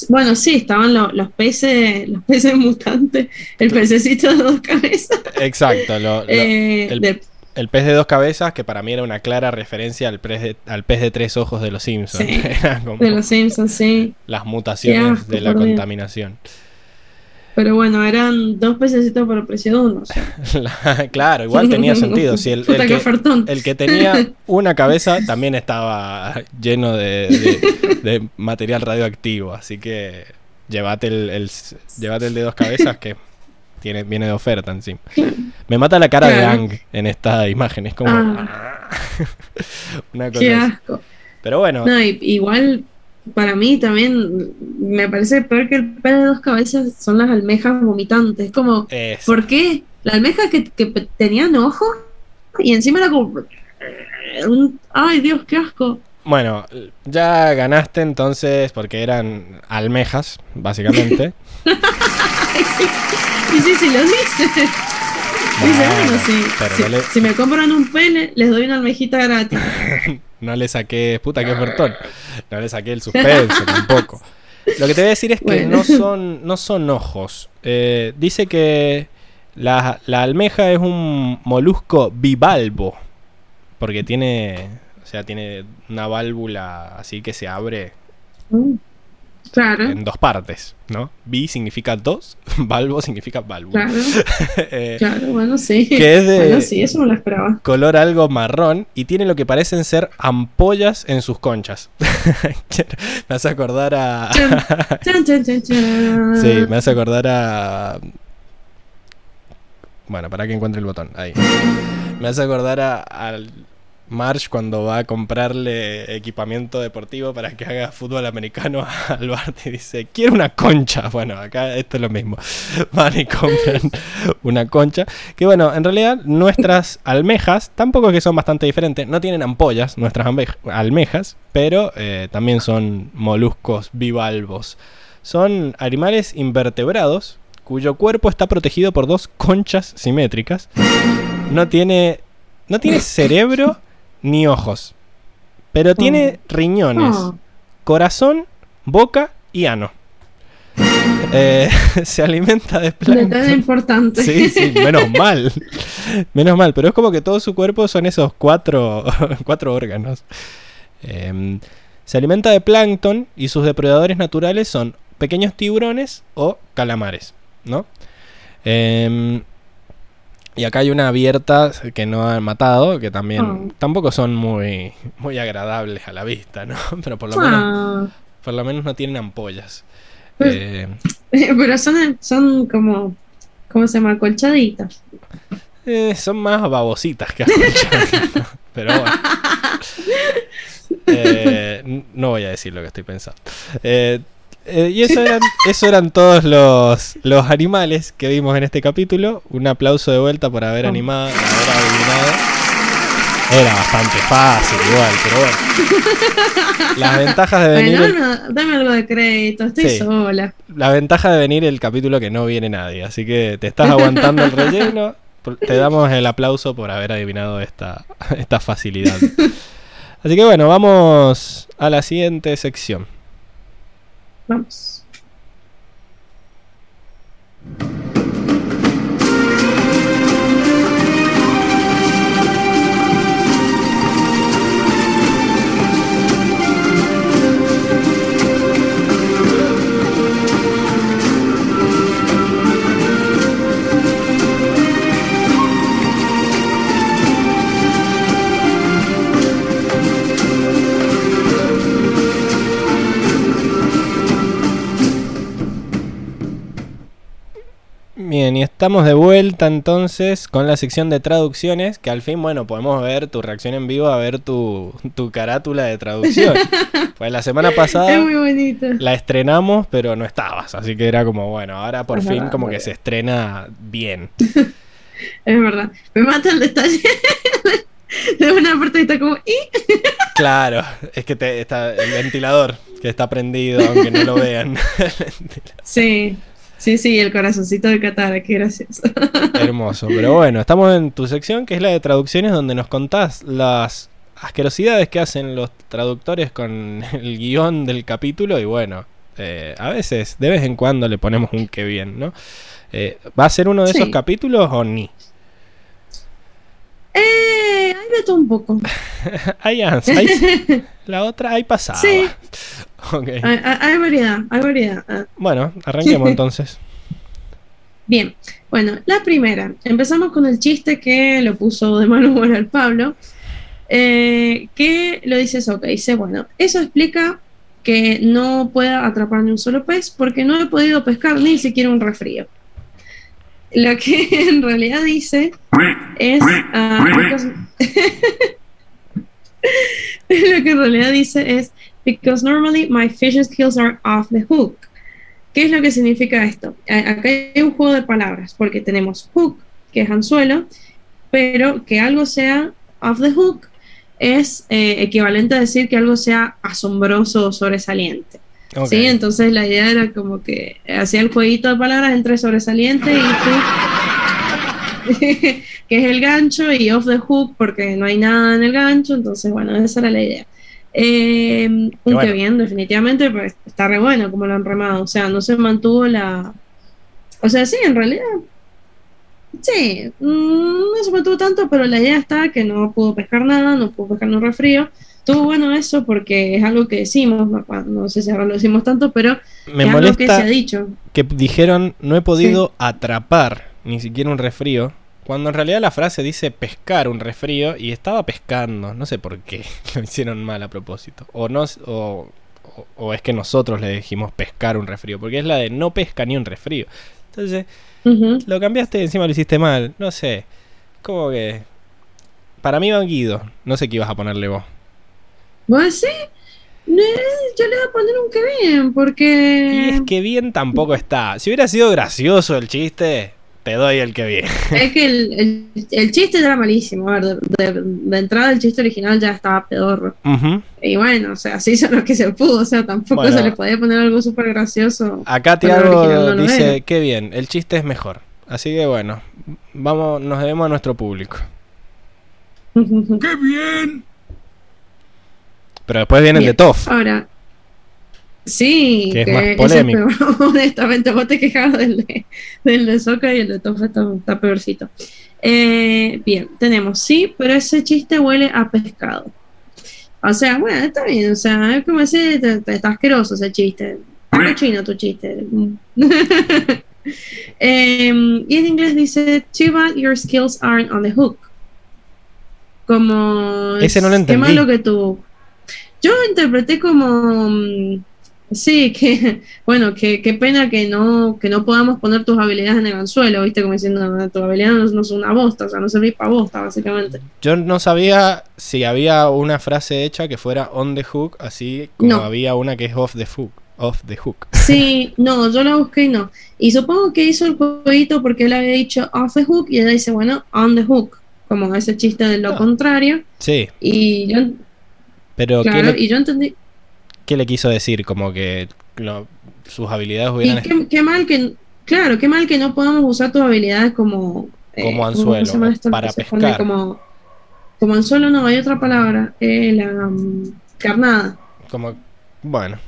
bueno, sí, estaban lo- los peces, los peces mutantes, el pececito de dos cabezas. exacto, lo- lo- eh, el- de- el pez de dos cabezas, que para mí era una clara referencia al pez de, al pez de tres ojos de los Simpsons. Sí, [laughs] de los Simpsons, sí. las mutaciones asco, de la contaminación. Pero bueno, eran dos pececitos por el precio de uno. o sea. [laughs] La- claro, igual tenía [laughs] sentido. Si el, el que, el que tenía una cabeza también estaba lleno de, de- de material radioactivo. Así que llévate el, el- llévate el de dos cabezas que tiene, viene de oferta encima. Me mata la cara de. Ang en esta imagen. Es como Ah. [laughs] una cosa Qué así. asco. Pero bueno, No, y- igual para mí también me parece peor que el pez de dos cabezas son las almejas vomitantes. Como, es- ¿por qué? La almeja que, tenían ojos y encima era como. un- ay, Dios, qué asco. bueno, ya ganaste entonces porque eran almejas, básicamente. [laughs] [laughs] sí. Sí, sí, lo dice. [laughs] Dice, Bueno, sí, si, no le- si me compran un pene, les doy una almejita gratis. [laughs] No le saqué, puta que ofertón. No le saqué el suspenso [laughs] tampoco. Lo que te voy a decir es que Bueno. no son, no son ojos. Eh, dice que la, la almeja es un molusco bivalvo. Porque tiene, o sea, tiene una válvula así que se abre. Claro, en dos partes, ¿no? Bi significa dos, [laughs] valvo significa válvula. claro, [laughs] Eh, claro, bueno, sí. que es de Bueno, sí, eso no lo esperaba. color algo marrón y tiene lo que parecen ser ampollas en sus conchas. [laughs] me hace acordar a... Sí, me hace acordar a. Bueno, para que encuentre el botón. Ahí. Me hace acordar a, al Marsh cuando va a comprarle equipamiento deportivo para que haga fútbol americano [laughs] al Bart y dice: Quiero una concha. Bueno, acá esto es lo mismo. [laughs] Van y compran [laughs] una concha. Que bueno, en realidad nuestras almejas, tampoco es que son bastante diferentes, no tienen ampollas nuestras alme- almejas, pero eh, también son moluscos bivalvos. Son animales invertebrados cuyo cuerpo está protegido por dos conchas simétricas. No tiene, no tiene cerebro ni ojos, pero tiene riñones, Oh, corazón, boca y ano. Eh, [laughs] se alimenta de detalle plancton. importante. Sí, sí, menos [laughs] mal. Menos mal, pero es como que todo su cuerpo son esos cuatro, [laughs] cuatro órganos. Em, se alimenta de plancton y sus depredadores naturales son pequeños tiburones o calamares, ¿no? Em, y acá hay una abierta que no han matado, que también Oh. tampoco son muy, muy agradables a la vista, ¿no? [laughs] Pero por lo menos, Ah, por lo menos no tienen ampollas. Pues- Eh, [laughs] pero son, son como, ¿cómo se llama? Colchaditas. Eh, son más babositas que [laughs] acolchaditas, Pero bueno. Eh, no voy a decir lo que estoy pensando. Eh, eh, y eso eran, [laughs] eso eran todos los, los animales que vimos en este capítulo. Un aplauso de vuelta por haber Oh. animado, haber adivinado. Era bastante fácil igual, pero bueno. [laughs] Las ventajas de venir Bueno, el- dame, dame algo de crédito, estoy Sí. sola. la ventaja de venir el capítulo que no viene nadie. Así que te estás aguantando el relleno. Te damos el aplauso por haber adivinado esta, esta facilidad. [laughs] Así que bueno, vamos a la siguiente sección. Vamos. Bien, y estamos de vuelta entonces con la sección de traducciones, que al fin, bueno, podemos ver tu reacción en vivo, a ver tu, tu carátula de traducción. [laughs] Pues la semana pasada Es muy bonito. la estrenamos, pero no estabas, así que era como, bueno, ahora por Es fin verdad, como que se estrena bien. [laughs] Es verdad. Me mata el detalle [laughs] de una parte está como. Claro, es que te, está el ventilador que está prendido, aunque no lo vean. Sí, sí, sí, el corazoncito de Qatar, qué gracioso. [laughs] Hermoso. Pero bueno, estamos en tu sección que es la de traducciones, donde nos contás las asquerosidades que hacen los traductores con [laughs] el guion del capítulo. Y bueno, eh, a veces, de vez en cuando, le ponemos un que bien, ¿no? Eh, ¿Va a ser uno de esos capítulos o ni? Eh, hay de todo un poco. [laughs] Ahí, ahí- la otra ahí pasaba. Sí. [laughs] Ok. Hay, variedad, hay variedad. Ah, Bueno, arranquemos [laughs] entonces. Bien, bueno, la primera. Empezamos con el chiste que lo puso de mal humor al Pablo. eh, que lo dice Soca. Dice, bueno, eso explica que no pueda atrapar ni un solo pez porque no he podido pescar ni siquiera un resfrío. Lo que [laughs] en realidad dice es... ah, lo que en realidad dice es because normally my fishing skills are off the hook. ¿Qué es lo que significa esto? Acá hay un juego de palabras, porque tenemos hook, que es anzuelo, pero que algo sea off the hook es eh, equivalente a decir que algo sea asombroso o sobresaliente. Ok. ¿sí? Entonces la idea era como que hacía el jueguito de palabras entre sobresaliente y hook, [laughs] que es el gancho, y off the hook porque no hay nada en el gancho, entonces bueno, esa era la idea. Eh, un bueno. que bien, definitivamente, pues está re bueno como lo han remado, o sea, no se mantuvo la... O sea, sí, en realidad, sí, mm, no se mantuvo tanto, pero la idea está que no pudo pescar nada, no pudo pescar un resfrío, estuvo bueno eso porque es algo que decimos, no, no sé si ahora lo decimos tanto, pero Me es algo que se molesta ha dicho. que dijeron no he podido atrapar ni siquiera un resfrío. Cuando en realidad la frase dice pescar un resfrío y estaba pescando. No sé por qué [laughs] lo hicieron mal a propósito. O no o, o- o es que nosotros le dijimos pescar un resfrío. Porque es la de no pesca ni un resfrío. Entonces, lo cambiaste y encima lo hiciste mal. No sé. Como que. Para mí va Guido. No sé qué ibas a ponerle vos. ¿Vos sí? No, yo le voy a poner un que bien, Y porque es que bien tampoco está. Si hubiera sido gracioso el chiste, te doy el que bien. es que el, el- el chiste ya era malísimo. A ver, de, de- de entrada el chiste original ya estaba pedorro. Y bueno, o sea, se hizo lo que se pudo. O sea, tampoco Bueno. se le podía poner algo súper gracioso. Acá Tiago no dice, era. qué bien, el chiste es mejor. Así que bueno, vamos, nos debemos a nuestro público. [laughs] ¡Qué bien! Pero después viene el de Bien. Toff. Ahora, sí, Que es más ese polémico. peor. [laughs] honestamente, vos te quejabas del de, del de Soca y el de Tofa está, está peorcito. Eh, bien, tenemos, sí, pero ese chiste huele a pescado. O sea, bueno, está bien, o sea, es como te- está asqueroso ese chiste. Está cochino tu chiste. [laughs] Em, y en inglés dice, too bad your skills aren't on the hook. Como... Ese no lo Qué entendí. malo que tú... Yo lo interpreté como... Sí, [laughs] que bueno, que qué pena que no que no podamos poner tus habilidades en el anzuelo, ¿viste? Como diciendo, "No, tu habilidad no, es una bosta, o sea, no servís para bosta, básicamente. Yo no sabía si había una frase hecha que fuera on the hook, así como No. había una que es off the hook. Off the hook. [laughs] Sí, no, yo la busqué y no. Y supongo que hizo el jueguito porque él había dicho off the hook y ella dice, bueno, on the hook, como ese chiste de lo Ah. contrario. Sí, Y yo, pero ¿qué, claro, le, y yo entendí. Qué le quiso decir? Como que lo- sus habilidades Y hubieran... qué, qué mal que, claro, qué mal que no podamos usar tus habilidades como... eh, Como ¿cómo anzuelo, esto? para pescar. Como, como anzuelo no, hay otra palabra, eh, la mm, carnada. Como... Bueno.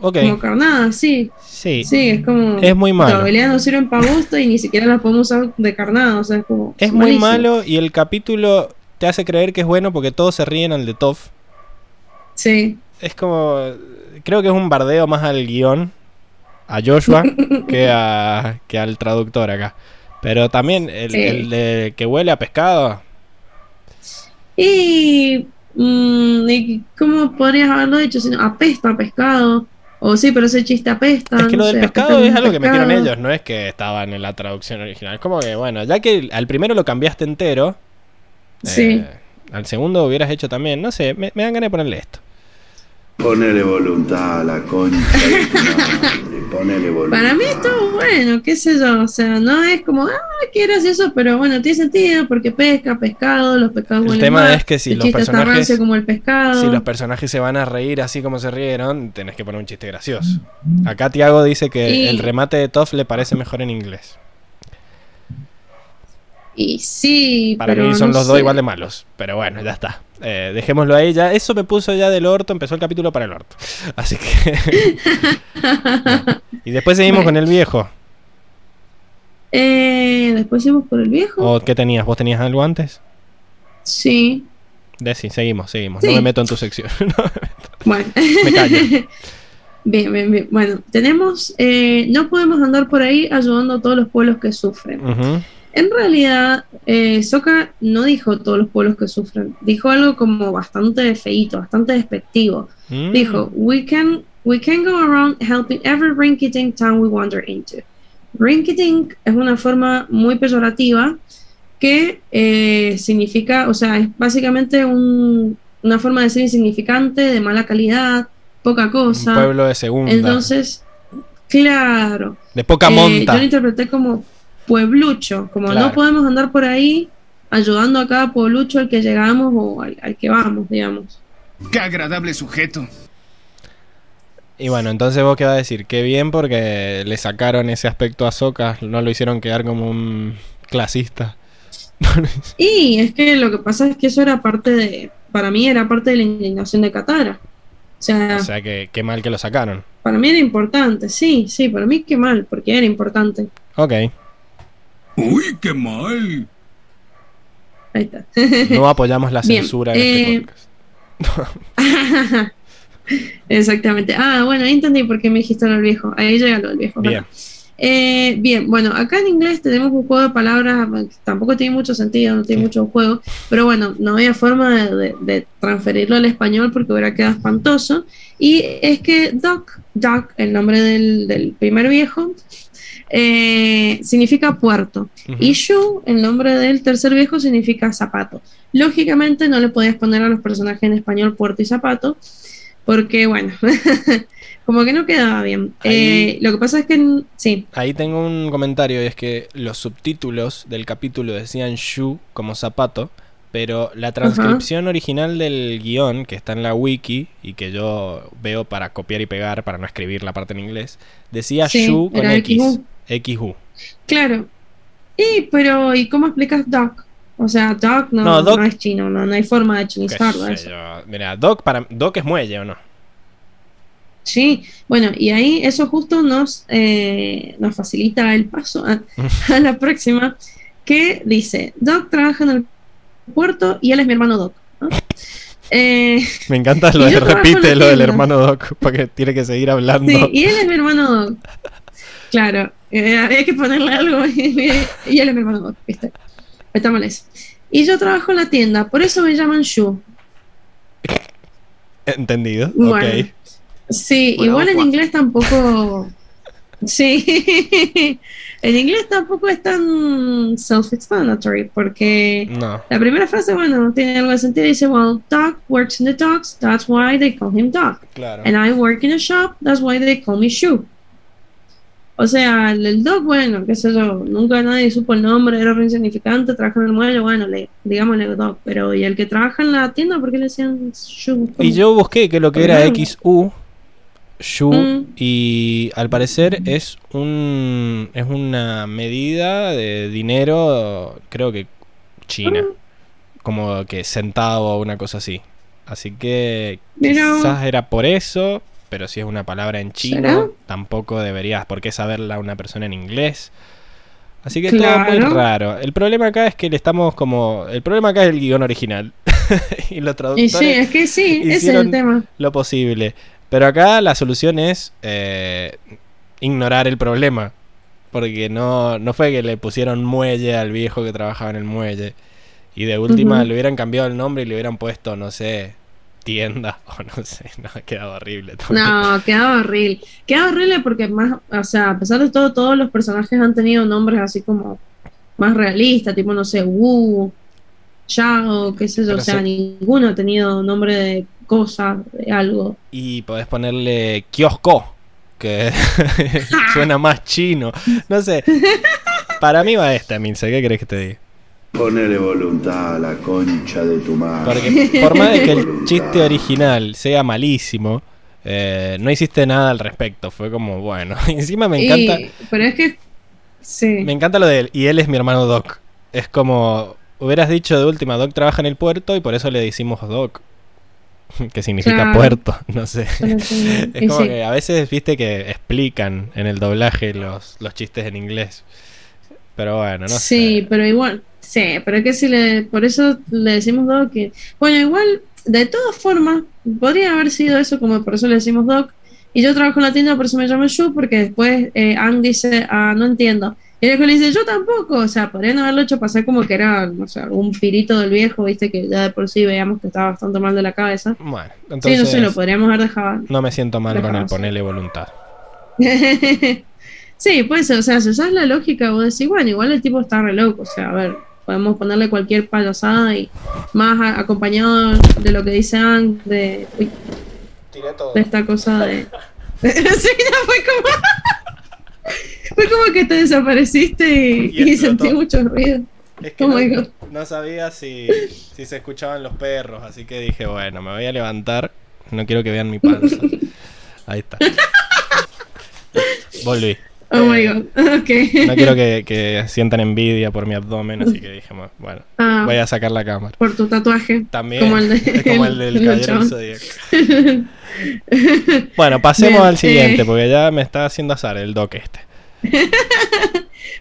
Ok, Como carnada, sí. sí. Sí, es como... Es muy malo. Las habilidades no sirven para bosta y ni siquiera las podemos usar de carnada, o sea, es como... Es muy malísimo. malo y el capítulo te hace creer que es bueno porque todos se ríen al de Toff. Sí. Es como. Creo que es un bardeo más al guion, a Joshua, [laughs] que, a, que al traductor acá. Pero también el, Sí. el de que huele a pescado. Y, mm, y ¿cómo podrías haberlo dicho? Si no, apesta a pescado. O sí, pero ese chiste apesta. Es que lo del pescado es algo que metieron pescado. ellos, no es que estaban en la traducción original. Es como que, bueno, ya que al primero lo cambiaste entero, Sí. eh, al segundo hubieras hecho también, no sé, me, me dan ganas de ponerle esto. Ponele voluntad a la concha madre, ponele voluntad. Para mí estuvo bueno, qué sé yo, o sea, no es como, ah, qué gracioso, pero bueno, tiene sentido porque pesca, pescado, los pescados El tema mal, es que si los personajes- como el pescado. Si los personajes se van a reír así como se rieron, tenés que poner un chiste gracioso. Acá Tiago dice que Y- el remate de Toff le parece mejor en inglés. Y sí, Para pero mí son no los dos igual de malos. Pero bueno, ya está. Eh, dejémoslo ahí ya. Eso me puso ya del orto. Empezó el capítulo para el orto. [laughs] Así que. [laughs] y después seguimos Bueno. con el viejo. Eh, después seguimos por el viejo. ¿O qué tenías? ¿Vos tenías algo antes? Sí, Deci, seguimos, seguimos. Sí. No me meto en tu sección. [laughs] bueno. Me callo. Bien, bien, bien. Bueno, tenemos, eh, no podemos andar por ahí ayudando a todos los pueblos que sufren. Ujú. En realidad, eh, Soka no dijo todos los pueblos que sufren, dijo algo como bastante feíto, bastante despectivo. Mm. Dijo, we can, we can go around helping every rinky-dink town we wander into. Rinky-dink es una forma muy peyorativa que eh, significa, o sea, es básicamente un- una forma de decir insignificante, de mala calidad, poca Un cosa. pueblo de segunda. Entonces, claro. de poca eh, monta. yo lo interpreté como pueblucho, como Claro. no podemos andar por ahí ayudando a cada pueblucho al que llegamos o al, al que vamos, digamos. Qué agradable sujeto. Y bueno, entonces vos qué vas a decir, qué bien porque le sacaron ese aspecto a Soca, no lo hicieron quedar como un clasista. [laughs] Y es que lo que pasa es que eso era parte de, para mí era parte de la indignación de Katara. O sea, o sea que qué mal que lo sacaron. para mí era importante, sí, sí, para mí qué mal, porque era importante. Ok, Uy, qué mal. Ahí está. no apoyamos la Bien, censura en eh, este [laughs] podcast. Exactamente. Ah, bueno, ahí entendí por qué me dijiste lo del viejo. Ahí llega lo del viejo. Bien. Eh, bien, bueno, acá en inglés tenemos un juego de palabras, que tampoco tiene mucho sentido, no tiene Sí. mucho juego, pero bueno, no había forma de, de- de transferirlo al español porque hubiera quedado espantoso. Y es que Doc, Doc, el nombre del, del primer viejo, eh, significa puerto. Y Shoe, el nombre del tercer viejo, significa zapato. Lógicamente no le podías poner a los personajes en español puerto y zapato, porque bueno, [laughs] como que no quedaba bien. Ahí- Eh, lo que pasa es que sí, Ahí tengo un comentario y es que los subtítulos del capítulo decían shoe como zapato, pero la transcripción original del guion que está en la wiki y que yo veo para copiar y pegar para no escribir la parte en inglés, decía Sí, shoe con X. XU. claro. Y pero ¿y cómo explicas Doc? O sea, Doc no, No, no, Doc- es chino, no, no hay forma de chinizarlo. Mira, Doc para Doc es muelle o no? Sí, bueno, y ahí eso justo nos, eh, nos facilita el paso a, [laughs] a la próxima, que dice, Doc trabaja en el puerto y él es mi hermano Doc. ¿no? Eh, Me encanta lo [laughs] de repite lo del hermano Doc porque tiene que seguir hablando. sí, y él es mi hermano Doc. Claro, eh, había que ponerle algo [laughs] y, y él es mi hermano Doc, ¿viste? Está mal eso. Y yo trabajo en la tienda, por eso me llaman Shu. Entendido. Bueno. Ok. Sí, Bueno, igual en inglés tampoco. Sí, [laughs] en inglés tampoco es tan self-explanatory porque No. la primera frase, bueno, tiene algo de sentido. Dice, well, Doc works in the docks, that's why they call him Doc. Claro. And I work in a shop, that's why they call me Shoe. O sea, el, el Doc, bueno, qué sé yo, nunca nadie supo el nombre, era re insignificante, trabaja en el muelle, bueno, le, digámosle Doc. Pero, ¿y el que trabaja en la tienda, por qué le decían Shoe? Y yo busqué que lo que era. XU, Shu, Mm. y al parecer es un es una medida de dinero, creo que china, Mm. como que centavo o una cosa así. Así que quizás era por eso, pero si es una palabra en chino, ¿Será? tampoco deberías por qué saberla una persona en inglés. Así que todo muy raro. El problema acá es que le estamos como. El problema acá es el guion original. [laughs] y los Y traductores sí, es que sí, ese es el tema. lo posible. Pero acá la solución es eh, ignorar el problema. Porque no, no fue que le pusieron muelle al viejo que trabajaba en el muelle. Y de última le hubieran cambiado el nombre y le hubieran puesto, no sé, tienda [laughs] o no sé. No, ha quedado horrible. también. No, quedaba horrible. Quedaba horrible porque más, o sea, a pesar de todo, todos los personajes han tenido nombres así como más realistas, tipo, no sé, Wu, Yao, qué sé yo, Pero o sea, se- ninguno ha tenido nombre de cosa, de algo. Y podés ponerle kiosco, que [laughs] [laughs] suena más chino. No sé. Para mí va esta, Mince. ¿Qué crees que te diga? Ponele voluntad a la concha de tu madre. Porque por más de que el chiste original sea malísimo, eh, no hiciste nada al respecto. Fue como, bueno. [laughs] Encima me encanta, Y- pero es que, sí. me encanta lo de él. Y él es mi hermano Doc. Es como, hubieras dicho de última, Doc trabaja en el puerto y por eso le decimos Doc. [laughs] Que significa Claro. puerto, [laughs] no sé. Es como sí. que a veces viste que explican en el doblaje los, los chistes en inglés. Pero bueno, no sí, sé. pero igual, sí, pero es que si le, por eso le decimos Doc que, bueno, igual, de todas formas, podría haber sido eso, como por eso le decimos Doc, y yo trabajo en la tienda, por eso me llamo Shu, porque después eh, Ann dice, ah, no entiendo, y el viejo le dice, yo tampoco, o sea, podrían haberlo hecho pasar como que era, no sé, algún pirito del viejo, viste, que ya de por sí veíamos que estaba bastante mal de la cabeza. Bueno, sí, no entonces sé, lo podríamos haber dejado. no me siento mal con el ponerle voluntad. [laughs] sí, puede ser, o sea, si usas la lógica, vos decís, bueno, igual el tipo está re loco, o sea, a ver, podemos ponerle cualquier payasada y más a- acompañado de lo que dice Ang, de, uy, Tiré todo. de esta cosa de... [laughs] sí, no, fue como... [laughs] fue como que te desapareciste y, Y y explotó. sentí mucho ruido. Es que Oh no, no sabía si, si se escuchaban los perros, así que dije, bueno, me voy a levantar. No quiero que vean mi panza. [laughs] Ahí está. Volví. Oh my Eh, god, [laughs] ok. No quiero que, que sientan envidia por mi abdomen, así que dije, "Bueno, bueno, Ah, voy a sacar la cámara. por tu tatuaje. También, Como el de- [laughs] es como el del [laughs] el caballero. Zodíaco. Bueno, pasemos Bien, al siguiente, eh. porque ya me está haciendo azar el doc este.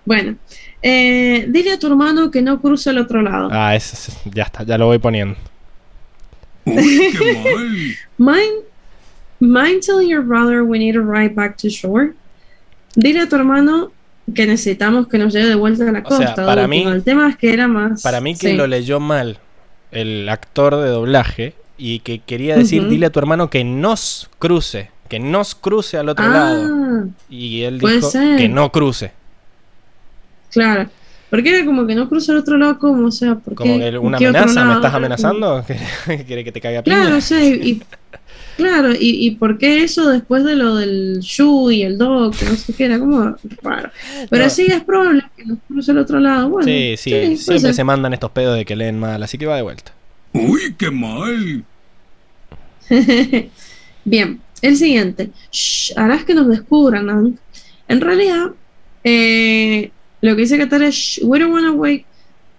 Bueno, eh, dile a tu hermano que no cruce al otro lado. Ah, ese, ese, ya está, ya lo voy poniendo. Uy, qué mal. Mind, mind telling your brother we need to ride back to shore. Dile a tu hermano que necesitamos que nos lleve de vuelta a la O sea, costa. para de última. mí- el tema es que era más. Para mí que sí. lo leyó mal el actor de doblaje y que quería decir, dile a tu hermano que nos cruce, que nos cruce al otro Ah, lado. Y él dijo que no cruce. claro. Porque era como que no cruza al otro lado, como, o sea, ¿por Como que una amenaza, ¿me estás amenazando? [laughs] ¿Que- ¿Quiere que te caiga piña? Claro, o sea, y- claro, y, y por qué eso después de lo del Shu y el que no sé qué, era como raro. Pero No. sí es probable que nos cruce al otro lado. Bueno, sí, sí, siempre ser. se mandan estos pedos de que leen mal, así que va de vuelta. Uy, qué mal. [laughs] Bien, el siguiente. Shh, harás que nos descubran, ¿no? En realidad, eh, lo que dice Katara es "Shh, we don't wanna wake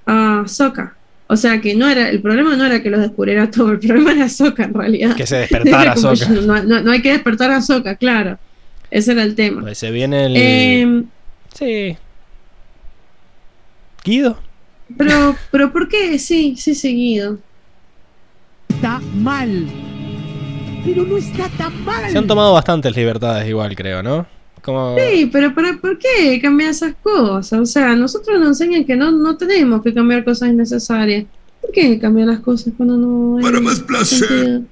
a Sokka. O sea que no era, el problema no era que los descubriera [laughs] todo, el problema era Sokka en realidad. Que se despertara [laughs] Sokka. No, no- no hay que despertar a Sokka, claro. Ese era el tema. Pues se viene el... Eh, Sí. Guido. pero, pero ¿por qué? Sí, sí, seguido. Está mal. Pero no está tan mal. Se han tomado bastantes libertades igual, creo, ¿no? Como... Sí, pero ¿para, ¿por qué cambiar esas cosas? O sea, nosotros nos enseñan que no, no tenemos que cambiar cosas innecesarias. ¿Por qué cambiar las cosas cuando no hay Para más placer. sentido?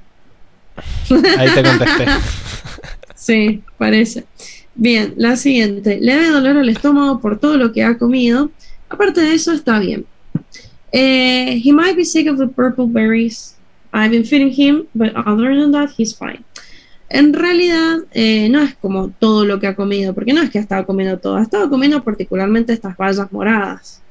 Ahí te contesté. [laughs] Sí, parece. Bien, la siguiente. Le debe dolor al estómago por todo lo que ha comido. Aparte de eso, está bien. Eh, he might be sick of the purple berries. I've been feeding him, but other than that, he's fine. En realidad, eh, no es como todo lo que ha comido, porque no es que ha estado comiendo todo, ha estado comiendo particularmente estas bayas moradas.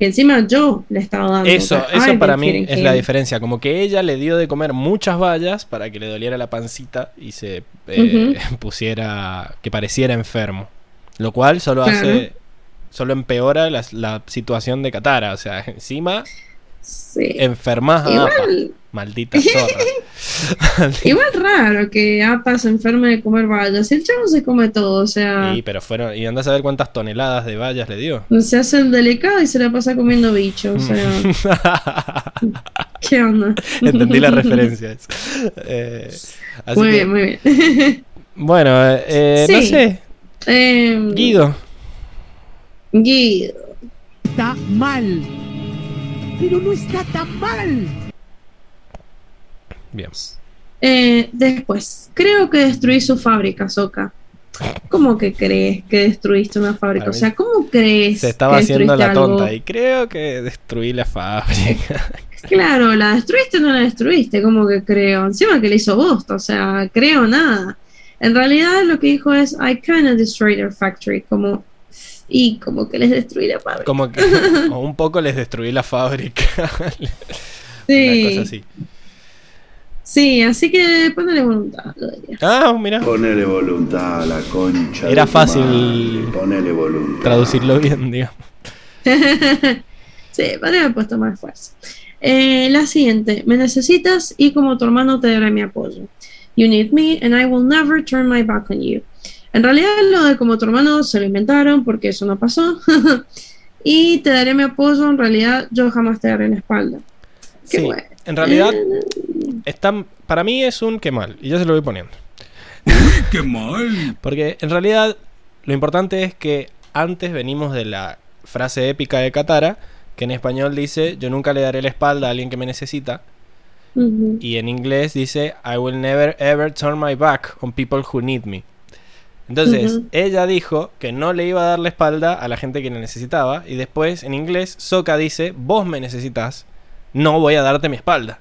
Que encima yo le he estado dando. Eso, eso para mí es la diferencia. Como que ella le dio de comer muchas vallas para que le doliera la pancita y se eh, [laughs] pusiera, que pareciera enfermo. Lo cual solo Claro. hace, solo empeora la, la situación de Katara. O sea, [laughs] encima Sí. enfermas a Apa. Igual, Maldita zorra. [laughs] Igual raro que Apa se enferme de comer bayas. El chavo se come todo, o sea, Y, pero fueron, y andás a ver cuántas toneladas de vallas le dio. se hace el delicado y se la pasa comiendo bicho, o sea, [laughs] ¿qué onda? Entendí la referencia. Eh, así Muy que, bien, muy bien. [laughs] bueno, eh, no Sí. sé, Em, Guido. Guido. Está mal. Pero no está tan mal. Bien. Eh, después, creo que destruí su fábrica, Soka. ¿Cómo que crees que destruiste una fábrica? O sea, ¿cómo crees Se estaba que haciendo la algo? tonta y creo que destruí la fábrica. [laughs] Claro, la destruiste o no la destruiste, como que creo. Encima que le hizo bosta, o sea, creo nada. En realidad lo que dijo es, I kinda destroyed their factory, como, y como que les destruí la fábrica. Como que [laughs] o un poco les destruí la fábrica. [laughs] Sí, Una cosa así. sí, así que ponele voluntad, lo diría. Ah, mira. Ponele voluntad a la concha. Era fácil madre. Ponele voluntad. Traducirlo bien, digamos. [laughs] sí, podría haber puesto más fuerza. Eh, la siguiente, me necesitas y como tu hermano te daré mi apoyo. You need me and I will never turn my back on you. En realidad lo de como tu hermano se lo inventaron porque eso no pasó. [laughs] y te daré mi apoyo, en realidad yo jamás te daré la espalda. Qué Sí, bueno. en realidad Eh, está, para mí es un qué mal. Y yo se lo voy poniendo. [laughs] Qué mal. Porque en realidad lo importante es que antes venimos de la frase épica de Katara, que en español dice, yo nunca le daré la espalda a alguien que me necesita. Y en inglés dice, I will never ever turn my back on people who need me. Entonces, ella dijo que no le iba a dar la espalda a la gente que le necesitaba. Y después, en inglés, Sokka dice, vos me necesitas, no voy a darte mi espalda.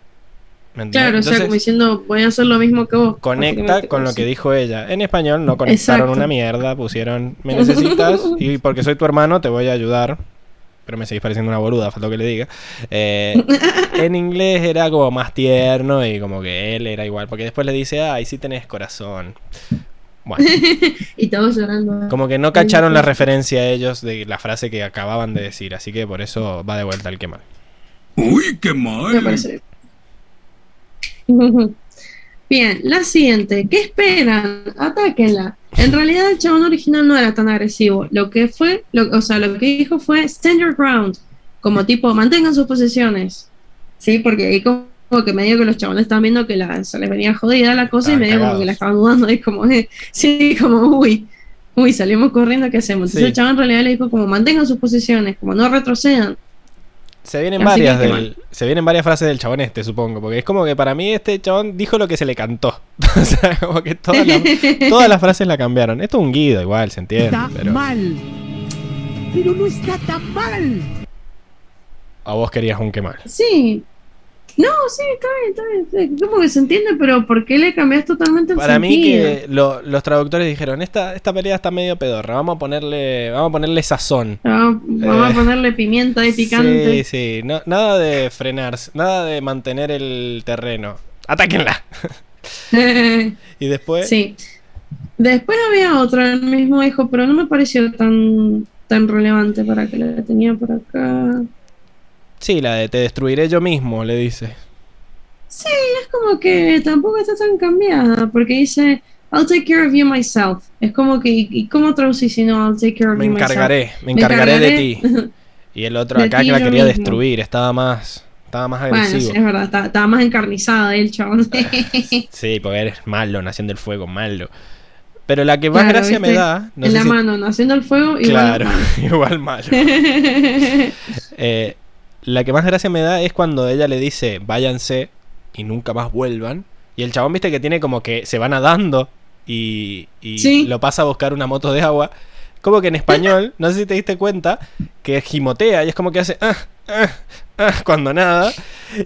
¿Me? Claro, o sea, como diciendo, voy a hacer lo mismo que vos. conecta con lo que dijo ella. En español no conectaron Exacto. una mierda, pusieron, me necesitas [laughs] y porque soy tu hermano te voy a ayudar. Pero me seguís pareciendo una boluda, faltó que le diga. Eh, [laughs] en inglés era como más tierno y como que él era igual, porque después le dice, ay, sí tenés corazón. Bueno, [laughs] Y todos llorando. como que no cacharon la referencia a ellos de la frase que acababan de decir, así que por eso va de vuelta el que mal. Uy, qué Me mal. parece bien. [laughs] Bien, la siguiente. ¿Qué esperan? Atáquenla. En realidad el chabón original no era tan agresivo. Lo que fue, lo- o sea, lo que dijo fue stand your ground. Como tipo, mantengan sus posiciones. Sí, porque ahí como, como que medio que los chabones estaban viendo que la, se les venía jodida la cosa y medio como cagados. que la estaban dudando y como, eh, [laughs] sí, como, uy, uy, salimos corriendo, ¿qué hacemos? Entonces Sí. el chabón en realidad le dijo como, mantengan sus posiciones, como no retrocedan. Se vienen Así varias que del, se vienen varias frases del chabón este, supongo, porque es como que para mí este chabón dijo lo que se le cantó. [laughs] o sea, como que todas las, [laughs] todas las frases la cambiaron. Esto es un guido igual, se entiende, Está pero mal. Pero no está tan mal. a vos querías un quemar. Sí. No, sí, está bien, está bien. sí, Como que se entiende, pero ¿por qué le cambias totalmente el Para mí sentido? que lo- los traductores dijeron, esta, esta pelea está medio pedorra, vamos a ponerle, vamos a ponerle sazón. Vamos, vamos Eh, a ponerle pimienta y [laughs] Sí, picante. sí, no- nada de frenarse, nada de mantener el terreno. ¡Atáquenla! [laughs] y después... Sí. Después había otra, el mismo hijo, pero no me pareció tan, tan relevante para que la tenía por acá. Sí, la de te destruiré yo mismo, le dice. Sí, es como que tampoco está tan cambiada, porque dice, I'll take care of you myself. Es como que, ¿y cómo traducís si no, I'll take care of Me you myself? encargaré, me Me encargaré de ti. [laughs] Y el otro acá que la quería mismo. destruir, estaba más, estaba más Bueno, sí, agresivo. es verdad, estaba más encarnizada el chabón. [laughs] Sí, porque eres malo, naciendo el fuego, malo. Pero la que más Claro, gracia me da, no en sé la si- mano, haciendo el fuego y claro, [laughs] igual malo. Eh, la que más gracia me da es cuando ella le dice váyanse y nunca más vuelvan. Y el chabón, viste que tiene como que se va nadando y, y Sí. lo pasa a buscar una moto de agua. Como que en español, [laughs] no sé si te diste cuenta, que gimotea y es como que hace ah, ah, ah, cuando nada.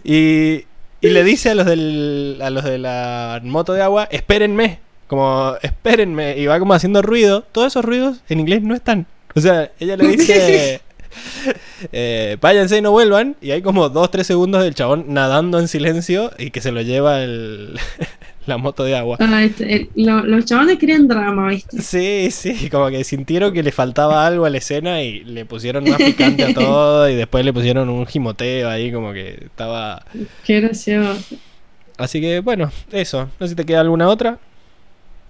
Y, y le dice a los, del, a los de la moto de agua, espérenme. Como, espérenme. Y va como haciendo ruido. Todos esos ruidos en inglés no están. O sea, ella le dice... [laughs] eh, váyanse y no vuelvan. Y hay como 2-3 segundos del chabón nadando en silencio y que se lo lleva el, [laughs] la moto de agua. Ah, este, el- lo- los chabones querían drama, ¿viste? Sí, sí, como que sintieron que le faltaba algo a la escena y le pusieron más picante a [laughs] todo y después le pusieron un gimoteo ahí como que estaba... Qué gracioso. Así que bueno, eso. No sé si te queda alguna otra.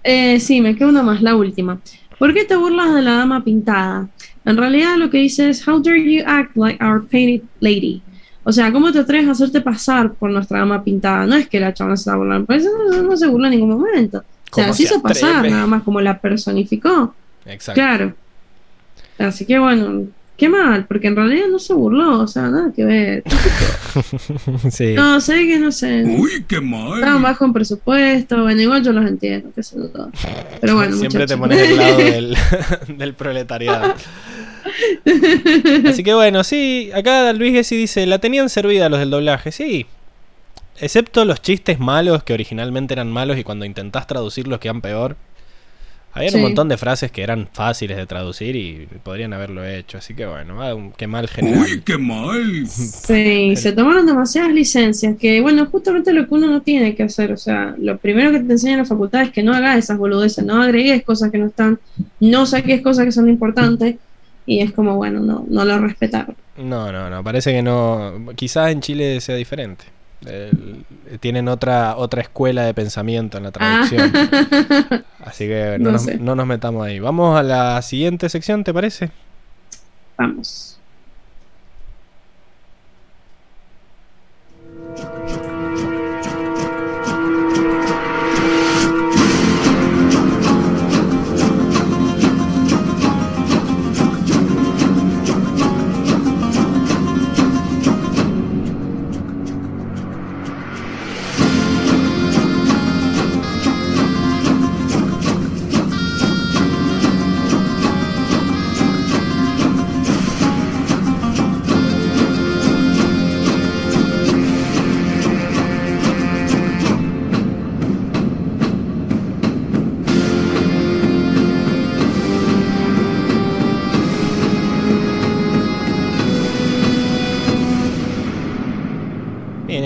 Eh, sí, me queda una más, la última. ¿Por qué te burlas de la dama pintada? En realidad lo que dice es, How dare you act like our painted lady? O sea, ¿cómo te atreves a hacerte pasar por nuestra dama pintada? No es que la chavana se está burlando, pues no, no se burla en ningún momento. O sea, ¿Cómo se hizo pasar, nada más como la personificó. Exacto. Claro. Así que bueno, qué mal, porque en realidad no se burló, o sea, nada que ver. [laughs] sí. No, sé que no sé. Uy, qué Estaban mal. bajo en presupuesto, bueno, igual yo los entiendo, qué sé yo. Pero bueno, Siempre te pones del lado [laughs] del, [laughs] del proletariado. Así que bueno, sí, acá Luis Gessi dice, la tenían servida los del doblaje, sí. Excepto los chistes malos que originalmente eran malos y cuando intentás traducirlos quedan peor. Había Sí. un montón de frases que eran fáciles de traducir y podrían haberlo hecho. Así que bueno, ah, un- qué mal general. Uy, qué mal. Sí, se tomaron demasiadas licencias, que bueno, justamente lo que uno no tiene que hacer, o sea, lo primero que te enseñan en la facultad es que no hagas esas boludeces, no agregues cosas que no están, no saques cosas que son importantes, y es como, bueno, no, no lo respetaron. No, no, no, parece que no. Quizás en Chile sea diferente. El- tienen otra otra escuela de pensamiento en la traducción. Ah. [laughs] Así que no, No nos, no nos metamos ahí. Vamos a la siguiente sección, ¿te parece? Vamos.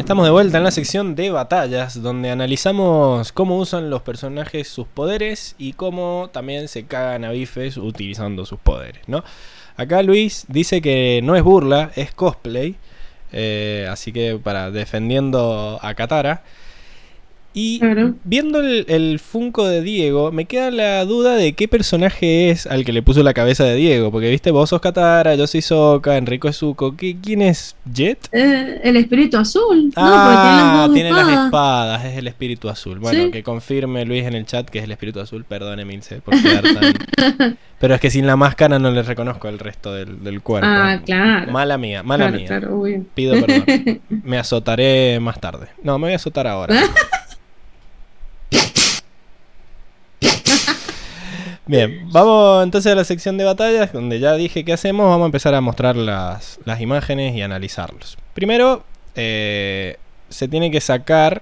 Estamos de vuelta en la sección de batallas, donde analizamos cómo usan los personajes sus poderes y cómo también se cagan a bifes utilizando sus poderes, ¿no? Acá Luis dice que no es burla, es cosplay. eh, así que para defendiendo a Katara. Y Claro. viendo el, el Funko de Diego, me queda la duda de qué personaje es al que le puso la cabeza de Diego. Porque viste, vos sos Katara, yo soy Sokka, Enrico es Zuko. ¿Qué- ¿Quién es Jet? Eh, el espíritu azul. Ah, no, tiene tiene las las dos espadas. es el espíritu azul. Bueno, Sí. que confirme Luis en el chat que es el espíritu azul. Perdone, Milce, por quedar tan. [laughs] Pero es que sin la máscara no le reconozco el resto del, del cuerpo. Ah, claro. Mala mía, mala claro, mía. claro. Pido perdón. [laughs] Me azotaré más tarde. No, me voy a azotar ahora. [laughs] Bien, vamos entonces a la sección de batallas, donde ya dije qué hacemos. Vamos a empezar a mostrar las, las imágenes y analizarlos. Primero, eh, se tiene que sacar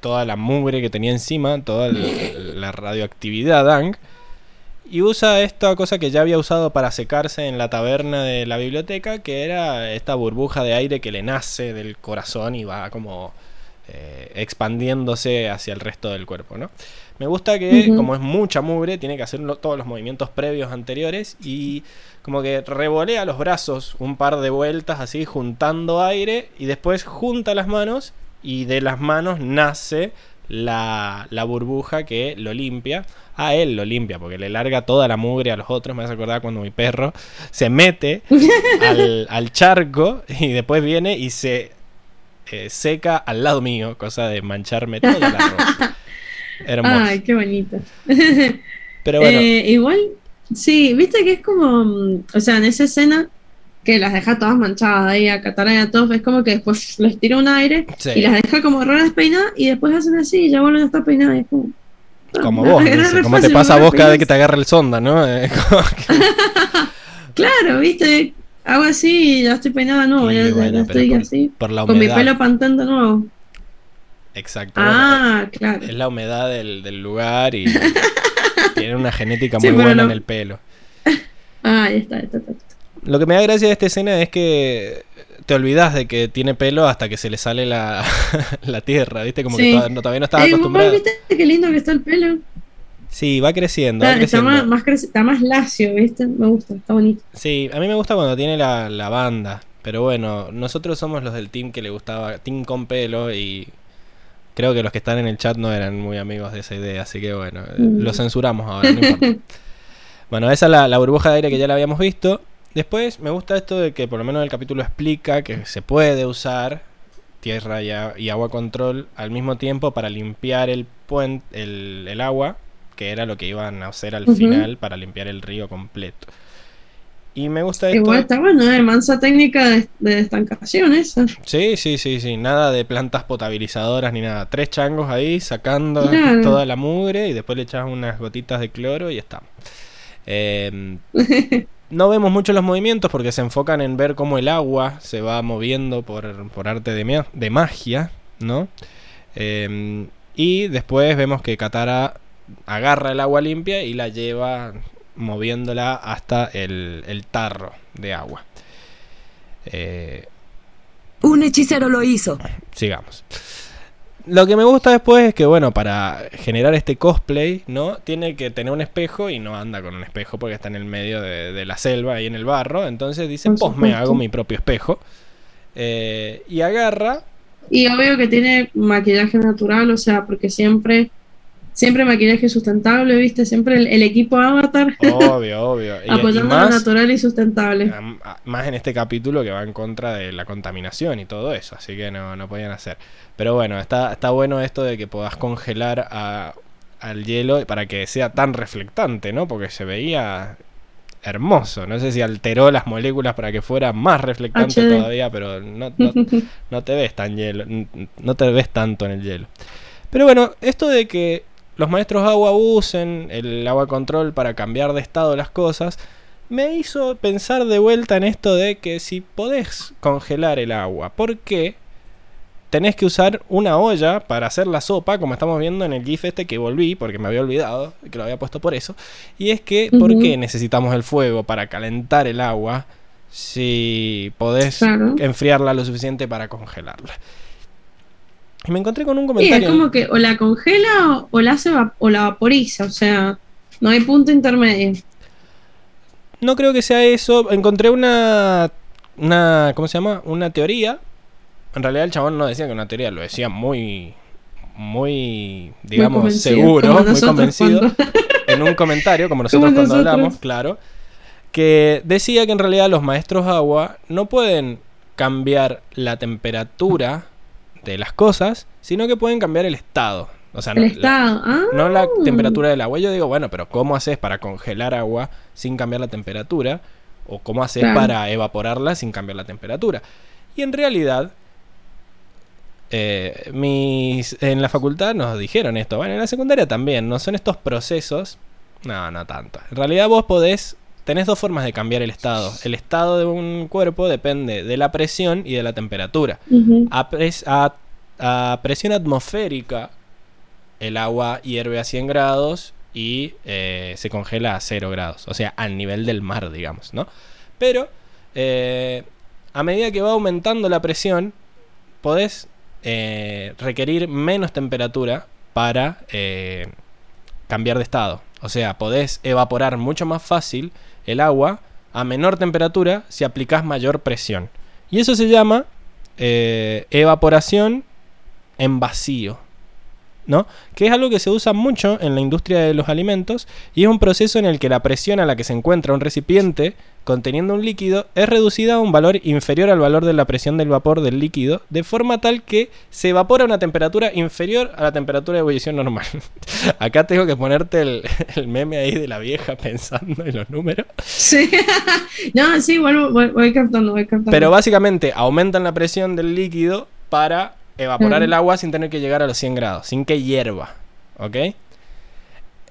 toda la mugre que tenía encima, toda la radioactividad Dang. Y usa esta cosa que ya había usado para secarse en la taberna de la biblioteca, que era esta burbuja de aire que le nace del corazón y va como eh, expandiéndose hacia el resto del cuerpo, ¿no? Me gusta que, como es mucha mugre, tiene que hacer todos los movimientos previos anteriores y como que revolea los brazos un par de vueltas así, juntando aire y después junta las manos y de las manos nace la, la burbuja que lo limpia. A él lo limpia porque le larga toda la mugre a los otros. Me hace acordar cuando mi perro se mete [laughs] al, al charco y después viene y se eh, seca al lado mío, cosa de mancharme toda la ropa. [laughs] Hermoso. Ay, qué bonito. [laughs] Pero bueno, Eh, igual, sí, viste que es como, mm, o sea, en esa escena que las deja todas manchadas ahí a Katara y a Toph, es como que después [laughs] les tira un aire sí, y las deja como re despeinadas y después hacen así y ya vuelven a estar peinadas. y es como, ah, como vos, [laughs] dice, como te pasa a vos cada vez que te agarra el sonda, ¿no? Eh, que- Claro, viste, hago así y ya estoy peinada de nuevo, Y ya, bueno, ya estoy por- así. por la Con mi pelo pantén de nuevo. Exacto. bueno, Ah, claro. es la humedad del, del lugar y [laughs] tiene una genética muy buena no- en el pelo. [laughs] Ah, ahí está, está, está. Lo que me da gracia de esta escena es que te olvidas de que tiene pelo hasta que se le sale la, [laughs] la tierra, ¿viste? Como que Sí. toda- no- todavía no estaba Ey, acostumbrado. ¿viste qué lindo que está el pelo? Sí, va creciendo, va Está, más, está más lacio, ¿viste? Me gusta, está bonito. Sí, a mí me gusta cuando tiene la, la banda. Pero bueno, nosotros somos los del team que le gustaba, team con pelo y creo que los que están en el chat no eran muy amigos de esa idea, así que bueno, eh, Mm. lo censuramos ahora, no importa. [laughs] bueno, esa es la, la burbuja de aire que ya la habíamos visto. Después me gusta esto de que por lo menos el capítulo explica que se puede usar tierra y, agua control al mismo tiempo para limpiar el puente, el, el agua, que era lo que iban a hacer al final para limpiar el río completo. Y me gusta esto. Igual está bueno, ¿eh? Mansa técnica de, de estancación esa. Sí, sí, sí, sí. Nada de plantas potabilizadoras ni nada. Tres changos ahí sacando Claro. toda la mugre y después le echas unas gotitas de cloro y estamos. [laughs] Eh, no vemos mucho los movimientos porque se enfocan en ver cómo el agua se va moviendo por, por arte de, de magia, ¿no? Eh, y después vemos que Katara agarra el agua limpia y la lleva moviéndola hasta el, el tarro de agua. Eh, Un hechicero lo hizo. sigamos. Lo que me gusta después es que, bueno, para generar este cosplay, ¿no? Tiene que tener un espejo y no anda con un espejo porque está en el medio de, de la selva, ahí en el barro. Entonces dice, pues me hago mi propio espejo. Eh, y agarra. Y obvio que tiene maquillaje natural, o sea, porque siempre, siempre maquillaje sustentable, ¿viste? Siempre el, el equipo Avatar Obvio, [laughs] obvio. Y, apoyando lo natural y sustentable. más en este capítulo que va en contra de la contaminación y todo eso. Así que no, no podían hacer. Pero bueno, está, está bueno esto de que puedas congelar a- al hielo para que sea tan reflectante, ¿no? Porque se veía hermoso. No sé si alteró las moléculas para que fuera más reflectante HD. todavía, pero no, no, [laughs] no te ves tan hielo, no te ves tanto en el hielo. Pero bueno, esto de que los maestros agua usen el agua control para cambiar de estado las cosas, me hizo pensar de vuelta en esto de que si podés congelar el agua, ¿por qué tenés que usar una olla para hacer la sopa, como estamos viendo en el GIF este que volví, porque me había olvidado, que lo había puesto por eso? Y es que, ¿por qué necesitamos el fuego para calentar el agua si podés Claro. enfriarla lo suficiente para congelarla? Y me encontré con un Sí, comentario. es como que o la congela o, la hace va- o la vaporiza, o sea, no hay punto intermedio. No creo que sea eso. Encontré una. una ¿Cómo se llama? Una teoría. En realidad el chabón no decía que una teoría, lo decía muy. muy, digamos, seguro, muy convencido, cuando- [laughs] en un comentario, como [laughs] nosotros Como cuando nosotros. hablamos, claro, que decía que en realidad los maestros agua no pueden cambiar la temperatura de las cosas, sino que pueden cambiar el estado. O sea, no, la-. Ah. no la temperatura del agua. Yo digo, bueno, pero ¿cómo haces para congelar agua sin cambiar la temperatura? ¿O cómo haces Claro. para evaporarla sin cambiar la temperatura? Y en realidad, eh, mis, en la facultad nos dijeron esto. Bueno, en la secundaria también. No son estos procesos. No, no tanto. En realidad vos podés... Tenés dos formas de cambiar el estado. El estado de un cuerpo depende de la presión y de la temperatura. A, pres- a- a presión atmosférica, el agua hierve a 100 grados y eh, se congela a 0 grados. O sea, al nivel del mar, digamos, ¿no? Pero, eh, a medida que va aumentando la presión, podés eh, requerir menos temperatura para cambiar de estado. O sea, podés evaporar mucho más fácil el agua a menor temperatura si aplicás mayor presión. Y eso se llama eh, evaporación en vacío. ¿No? Que es algo que se usa mucho en la industria de los alimentos y es un proceso en el que la presión a la que se encuentra un recipiente conteniendo un líquido es reducida a un valor inferior al valor de la presión del vapor del líquido, de forma tal que se evapora a una temperatura inferior a la temperatura de ebullición normal. [laughs] Acá tengo que ponerte el, [laughs] el meme ahí de la vieja [laughs] pensando en los números. Sí. no, sí, bueno, voy, voy captando, voy captando. Pero básicamente aumentan la presión del líquido para evaporar Mm. el agua sin tener que llegar a los 100 grados, sin que hierva. ¿Ok?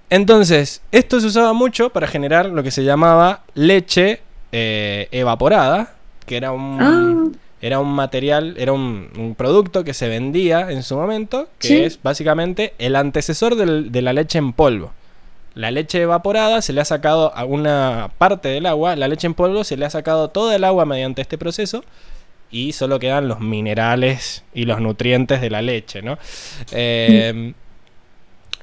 Entonces, esto se usaba mucho para generar lo que se llamaba leche eh, evaporada, que era un, Ah. era un material, era un, un producto que se vendía en su momento, que Sí. es básicamente el antecesor del- de la leche en polvo. La leche evaporada se le ha sacado a una parte del agua, la leche en polvo se le ha sacado toda el agua mediante este proceso y solo quedan los minerales y los nutrientes de la leche, ¿no? Eh,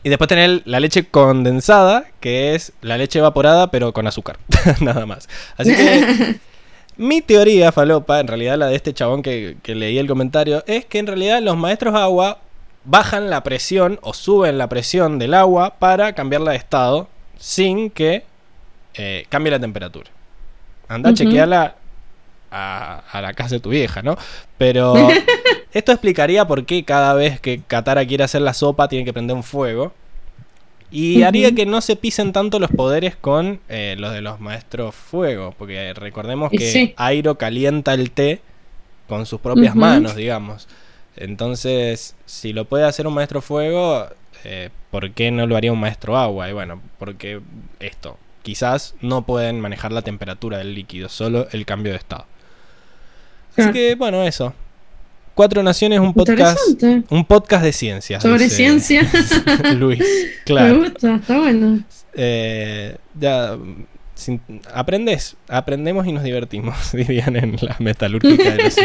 y después tener la leche condensada, que es la leche evaporada pero con azúcar, [laughs] nada más. Así que [laughs] mi teoría falopa, en realidad la de este chabón que, que leí el comentario, es que en realidad los maestros agua bajan la presión o suben la presión del agua para cambiarla de estado sin que eh, cambie la temperatura. Anda, Ujú. chequeala a, a la casa de tu vieja, ¿no? Pero [laughs] esto explicaría por qué cada vez que Katara quiere hacer la sopa tiene que prender un fuego. Y haría que no se pisen tanto los poderes con eh, los de los maestros fuego. Porque recordemos Y que sí. Airo calienta el té con sus propias manos, digamos. Entonces, si lo puede hacer un maestro fuego, eh, ¿por qué no lo haría un maestro agua? Y bueno, porque esto, quizás no pueden manejar la temperatura del líquido, solo el cambio de estado. Así Claro. que, bueno, eso. Cuatro Naciones, un podcast, un podcast de ciencias. Sobre dice ciencia. [laughs] Luis, [laughs] Me claro. gusta, está bueno. Eh, ya, sin- aprendes, aprendemos y nos divertimos, [laughs] dirían en la metalúrgica de los.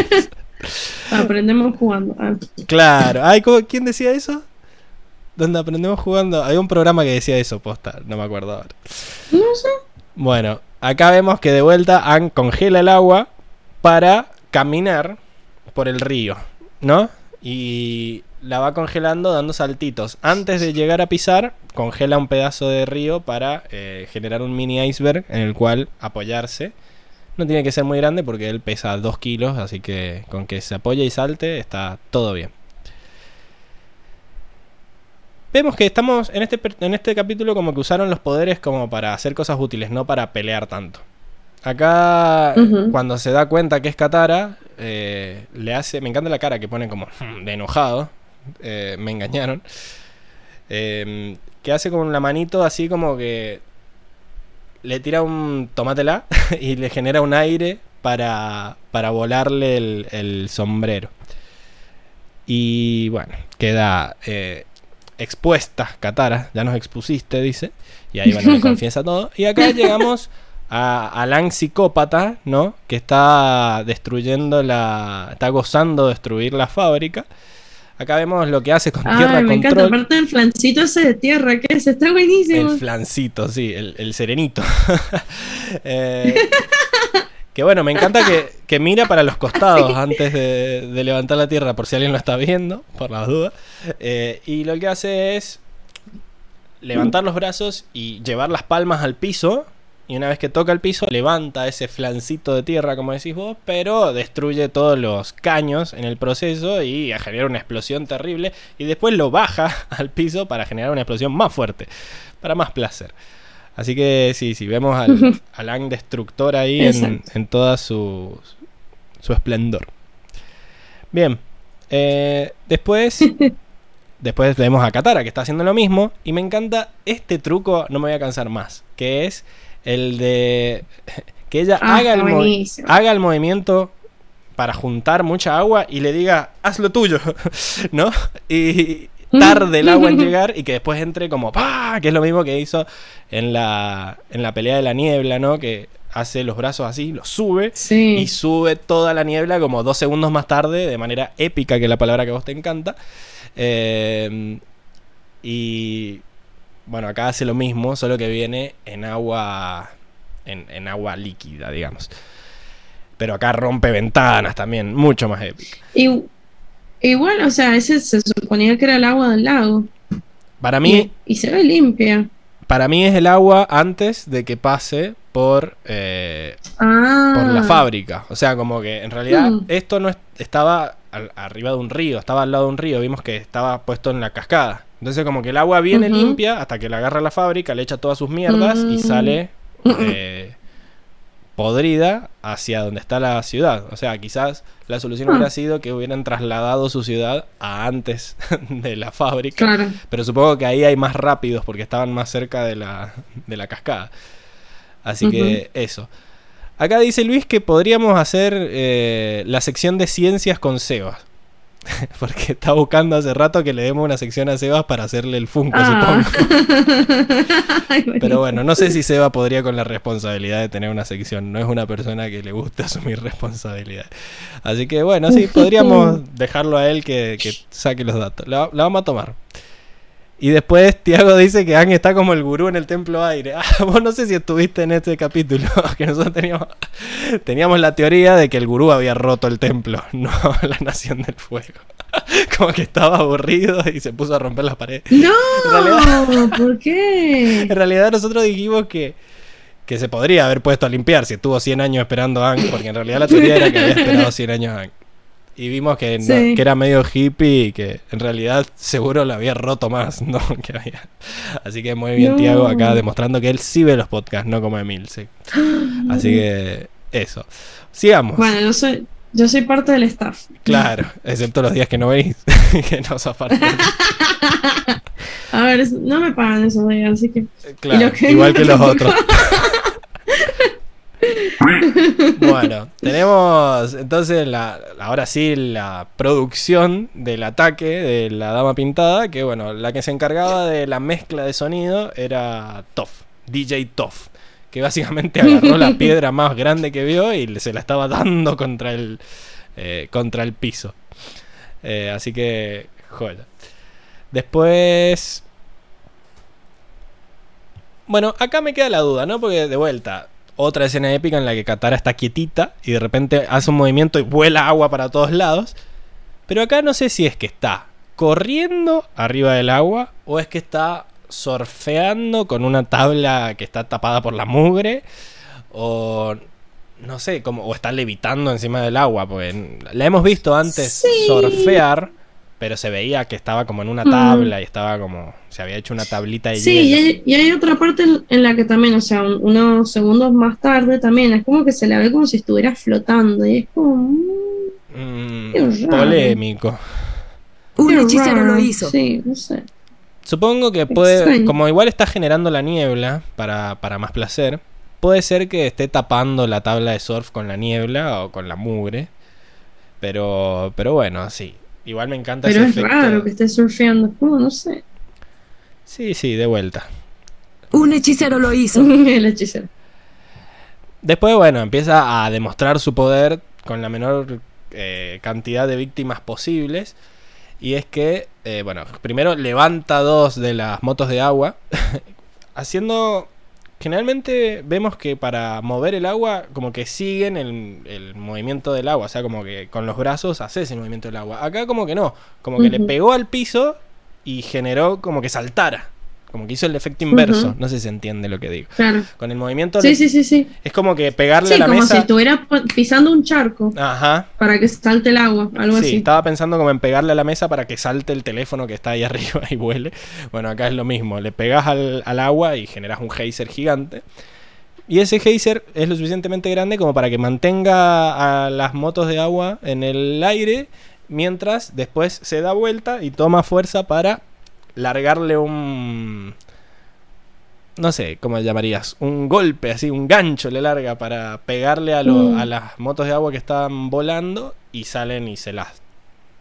Aprendemos jugando. Ah. Claro. Ay, ¿cómo- ¿Quién decía eso? Donde aprendemos jugando. Hay un programa que decía eso, posta, no me acuerdo ahora. No sé. Bueno, acá vemos que de vuelta Anne congela el agua para caminar por el río, ¿no? Y la va congelando dando saltitos. Antes de llegar a pisar, congela un pedazo de río para eh, generar un mini iceberg en el cual apoyarse. No tiene que ser muy grande porque él pesa 2 kilos, así que con que se apoye y salte está todo bien. Vemos que estamos en este, en este capítulo como que usaron los poderes como para hacer cosas útiles, no para pelear tanto. Acá, cuando se da cuenta que es Katara, eh, le hace. Me encanta la cara que pone como "Hmm", de enojado. eh, me engañaron. Eh, que hace con la manito así como que. Le tira un tomatela [laughs] y le genera un aire para, para volarle el, el sombrero. Y bueno, queda expuesta Katara. Ya nos expusiste, dice. Y ahí bueno, le confiesa todo. Y acá llegamos a Alan psicópata, ¿no? Que está destruyendo la. está gozando de destruir la fábrica. Acá vemos lo que hace con Tierra Ay, me encanta. Control. Aparte del flancito ese de tierra, que es? Está buenísimo. El flancito, sí, el, el serenito. [laughs] Eh, Que bueno, me encanta que, que mira para los costados [laughs] antes de, de levantar la tierra, por si alguien lo está viendo, por las dudas. Eh, y lo que hace es levantar los brazos y llevar las palmas al piso. Y una vez que toca el piso, levanta ese flancito de tierra, como decís vos, pero destruye todos los caños en el proceso y genera una explosión terrible. Y después lo baja [laughs] al piso para generar una explosión más fuerte, para más placer. Así que sí, sí, vemos al, [laughs] al Ang Destructor ahí en, en toda su, su esplendor. Bien, eh, después [laughs] Después vemos a Katara que está haciendo lo mismo. Y me encanta este truco, no me voy a cansar más. Que es el de que ella Ah, haga, el haga el movimiento para juntar mucha agua y le diga, haz lo tuyo, [laughs] ¿no? Y tarde el agua en [laughs] llegar y que después entre como ¡pah! Que es lo mismo que hizo en la, en la pelea de la niebla, ¿no? Que hace los brazos así, los sube Sí. y sube toda la niebla como dos segundos más tarde, de manera épica, que es la palabra que a vos te encanta. Eh, y bueno, acá hace lo mismo, solo que viene en agua, en, en agua líquida, digamos. Pero acá rompe ventanas también, mucho más épico. Y- igual, o sea, ese se suponía que era el agua del lago. Para mí, Y, y se ve limpia. para mí es el agua antes de que pase por, eh, Ah. por la fábrica. O sea, como que en realidad Mm. esto no es- estaba al- arriba de un río, estaba al lado de un río, vimos que estaba puesto en la cascada. Entonces como que el agua viene limpia hasta que la agarra la fábrica, le echa todas sus mierdas y Mm. sale [laughs] eh, podrida hacia donde está la ciudad. O sea, quizás la solución Ah. hubiera sido que hubieran trasladado su ciudad a antes [laughs] de la fábrica. Claro. Pero supongo que ahí hay más rápidos porque estaban más cerca de la, de la cascada. Así que eso. Acá dice Luis que podríamos hacer eh, la sección de ciencias con Sebas. [laughs] porque está buscando hace rato que le demos una sección a Sebas para hacerle el Funko, Ah. supongo. [laughs] Ay, Pero bueno, no sé si Seba podría con la responsabilidad de tener una sección. No es una persona que le guste [laughs] asumir responsabilidad. Así que bueno, sí, podríamos dejarlo a él que, que saque los datos. La, la vamos a tomar. Y después Tiago dice que Ang está como el gurú en el templo aire. [laughs] Ah, vos no sé si estuviste en este capítulo, [laughs] que nosotros teníamos, teníamos la teoría de que el gurú había roto el templo, [laughs] no la nación del fuego. Como que estaba aburrido y se puso a romper las paredes. No, realidad- ¿por qué? En realidad nosotros dijimos que, que se podría haber puesto a limpiar si estuvo 100 años esperando a Ang, porque en realidad la teoría era que había esperado 100 años a Ang. Y vimos que, no- que era medio hippie y que en realidad seguro lo había roto más, [laughs] ¿no? Que había. Así que muy bien No. Tiago acá demostrando que él sí ve los podcasts, no como Emil, sí. [gasps] Así que eso. Sigamos. Bueno, yo soy, yo soy parte del staff. Claro, [laughs] excepto los días que no venís, [laughs] que no sos parte. A ver, no me pagan esos días, así que. Claro, que- igual que los otros. Bueno, tenemos entonces la, ahora sí la producción del ataque de la dama pintada, que bueno, la que se encargaba de la mezcla de sonido era Toff, DJ Toff, que básicamente agarró la [laughs] piedra más grande que vio y se la estaba dando contra el, eh, contra el piso. Eh, así que, joya. Después... Bueno, acá me queda la duda, ¿no? Porque de vuelta, otra escena épica en la que Katara está quietita y de repente hace un movimiento y vuela agua para todos lados. Pero acá no sé si es que está corriendo arriba del agua o es que está surfeando con una tabla que está tapada por la mugre o no sé, como o está levitando encima del agua, porque la hemos visto antes Sí. surfear, pero se veía que estaba como en una Mm. tabla y estaba como se había hecho una tablita de Sí, y hay, y hay otra parte en, la que también, o sea, un- unos segundos más tarde también, es como que se la ve como si estuviera flotando y es como... mm, Mm, Qué raro. polémico. Un hechicero raro. lo hizo. Sí, no sé. Supongo que puede, Extraño. como igual está generando la niebla para, para más placer, puede ser que esté tapando la tabla de surf con la niebla o con la mugre. Pero, pero bueno, sí. Igual me encanta Pero ese es efecto. raro que esté surfeando, no sé. Sí, sí, de vuelta. Un hechicero lo hizo. [laughs] El hechicero. Después, bueno, empieza a demostrar su poder con la menor eh, cantidad de víctimas posibles. Y es que, eh, bueno, primero levanta dos de las motos de agua, [laughs] haciendo generalmente vemos que para mover el agua, como que siguen el, el movimiento del agua. O sea, como que con los brazos haces el movimiento del agua. Acá como que no. Como que le pegó al piso y generó como que saltara. Como que hizo el efecto inverso. No sé si se entiende lo que digo. Claro. Con el movimiento Sí, le- sí, sí, sí. es como que pegarle Sí, a la como mesa. si estuviera pisando un charco Ajá. para que salte el agua, algo Sí, así. estaba pensando como en pegarle a la mesa para que salte el teléfono que está ahí [laughs] arriba y vuele. Bueno, acá es lo mismo. Le pegas al, al agua y generas un geyser gigante. Y ese geyser es lo suficientemente grande como para que mantenga a las motos de agua en el aire mientras después se da vuelta y toma fuerza para largarle un... No sé, ¿cómo llamarías? Un golpe, así, un gancho le larga para pegarle a, lo- Mm. a las motos de agua que estaban volando y salen y se las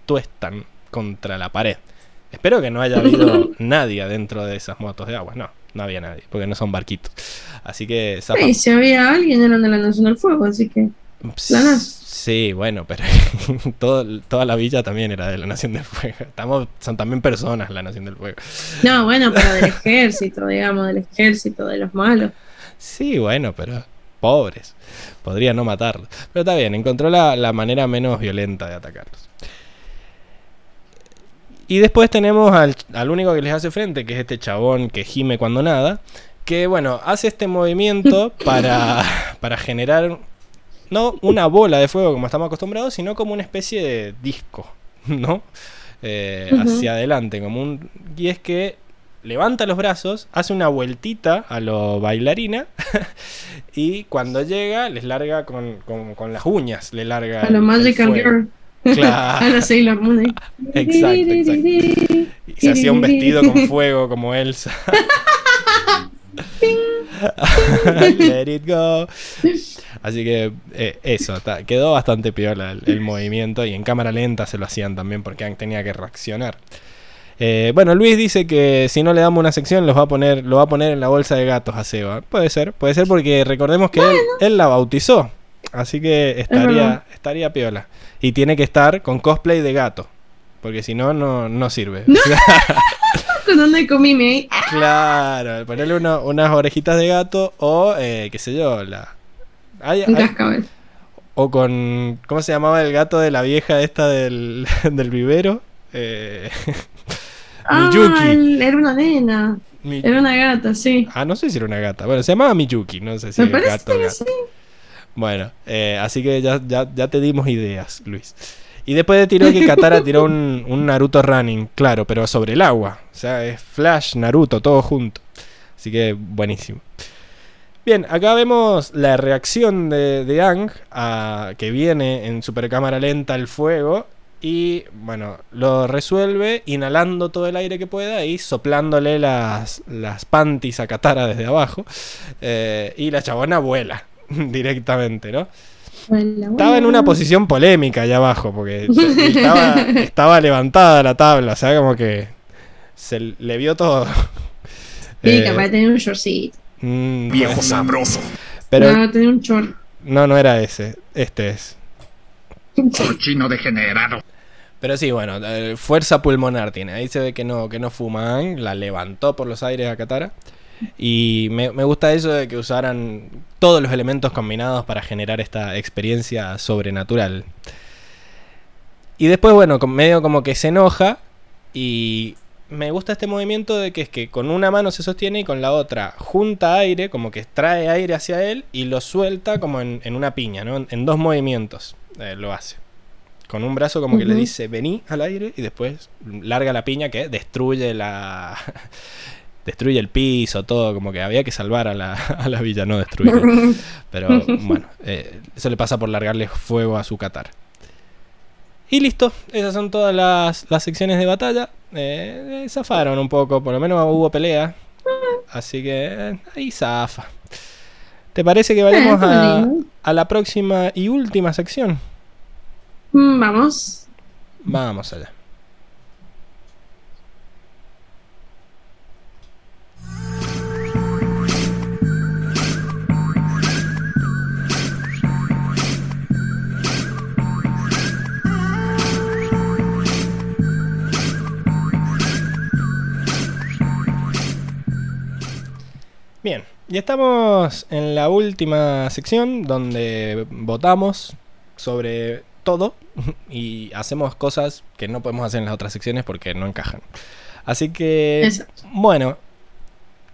tuestan contra la pared. Espero que no haya [laughs] habido nadie dentro de esas motos de agua. No, no había nadie, porque no son barquitos. Así que Sí, si había alguien eran de la Nación del Fuego, así que. Sí, bueno, pero [laughs] todo- toda la villa también era de la Nación del Fuego. Estamos, son también personas la Nación del Fuego. No, bueno, pero del ejército, digamos, del ejército, de los malos. Sí, bueno, pero pobres. Podría no matarlos. Pero está bien, encontró la, la manera menos violenta de atacarlos. Y después tenemos al, al único que les hace frente, que es este chabón que gime cuando nada. Que bueno, hace este movimiento para, para generar no una bola de fuego como estamos acostumbrados, sino como una especie de disco, [laughs] ¿no? Eh. Hacia adelante, como un. Y es que levanta los brazos, hace una vueltita a lo bailarina [laughs] y cuando llega les larga con, con- con las uñas, le larga. A lo. Girl. [laughs] Claro. A la Sailor Moon. Exacto, exacto. Y se hacía un vestido con fuego como Elsa. Let it go. Así que eh, eso, quedó bastante piola el, el movimiento y en cámara lenta se lo hacían también porque tenía que reaccionar. Eh, bueno, Luis dice que si no le damos una sección los va a poner, lo va a poner en la bolsa de gatos a Seba. Puede ser, puede ser porque recordemos que él, él la bautizó. Así que estaría, estaría piola. Y tiene que estar con cosplay de gato. Porque si no, no, no sirve. [laughs] Con una. Claro, ponerle uno- unas orejitas de gato o, eh, qué sé yo, la... Un cascabel. o con... ¿Cómo se llamaba el gato de la vieja esta del, [laughs] del vivero? Eh, [laughs] Ah, Miyuki. era una nena. Mi- Era una gata, sí. Ah, no sé si era una gata. Bueno, se llamaba Miyuki, no sé si Me era parece gato que gata. sí. Bueno, eh, así que ya, ya, ya te dimos ideas, Luis. Y después de que Katara tiró un, Naruto Running, claro, pero sobre el agua. O sea, es Flash, Naruto, todo junto. Así que buenísimo. Bien, acá vemos la reacción de, de Aang a que viene en super cámara lenta el fuego. Y bueno, lo resuelve inhalando todo el aire que pueda y soplándole las, las panties a Katara desde abajo. Eh, y la chabona vuela [laughs] directamente, ¿no? Estaba en una posición polémica allá abajo, porque [laughs] estaba, estaba levantada la tabla, o sea, como que se le vio todo. [laughs] Sí, Eh, capaz de tener un shortcito. mm, Viejo pues, sabroso. pero No, tener un short. no, no era ese, este es. Cochino degenerado. Pero sí, bueno, eh, fuerza pulmonar tiene. Ahí se ve que no, que no fuma Aang, la levantó por los aires a Katara. Y me, me gusta eso de que usaran todos los elementos combinados para generar esta experiencia sobrenatural. Y después, bueno, medio como que se enoja. Y me gusta este movimiento de que es que con una mano se sostiene y con la otra junta aire, como que trae aire hacia él y lo suelta como en, en una piña, ¿no? En, en dos movimientos eh, lo hace. Con un brazo como que le dice vení al aire y después larga la piña que destruye la... destruye el piso, todo, como que había que salvar a la, [laughs] a la villa, no destruirla. [laughs] Pero bueno, eh, eso le pasa por largarle fuego a su Qatar. Y listo, esas son todas las, las secciones de batalla. Eh, eh, zafaron un poco, por lo menos hubo pelea. Así que eh, ahí zafa. ¿Te parece que vayamos a, bueno. a la próxima y última sección? Mm, Vamos. Vamos allá. Bien, y estamos en la última sección donde votamos sobre todo [laughs] y hacemos cosas que no podemos hacer en las otras secciones porque no encajan. Así que, bueno,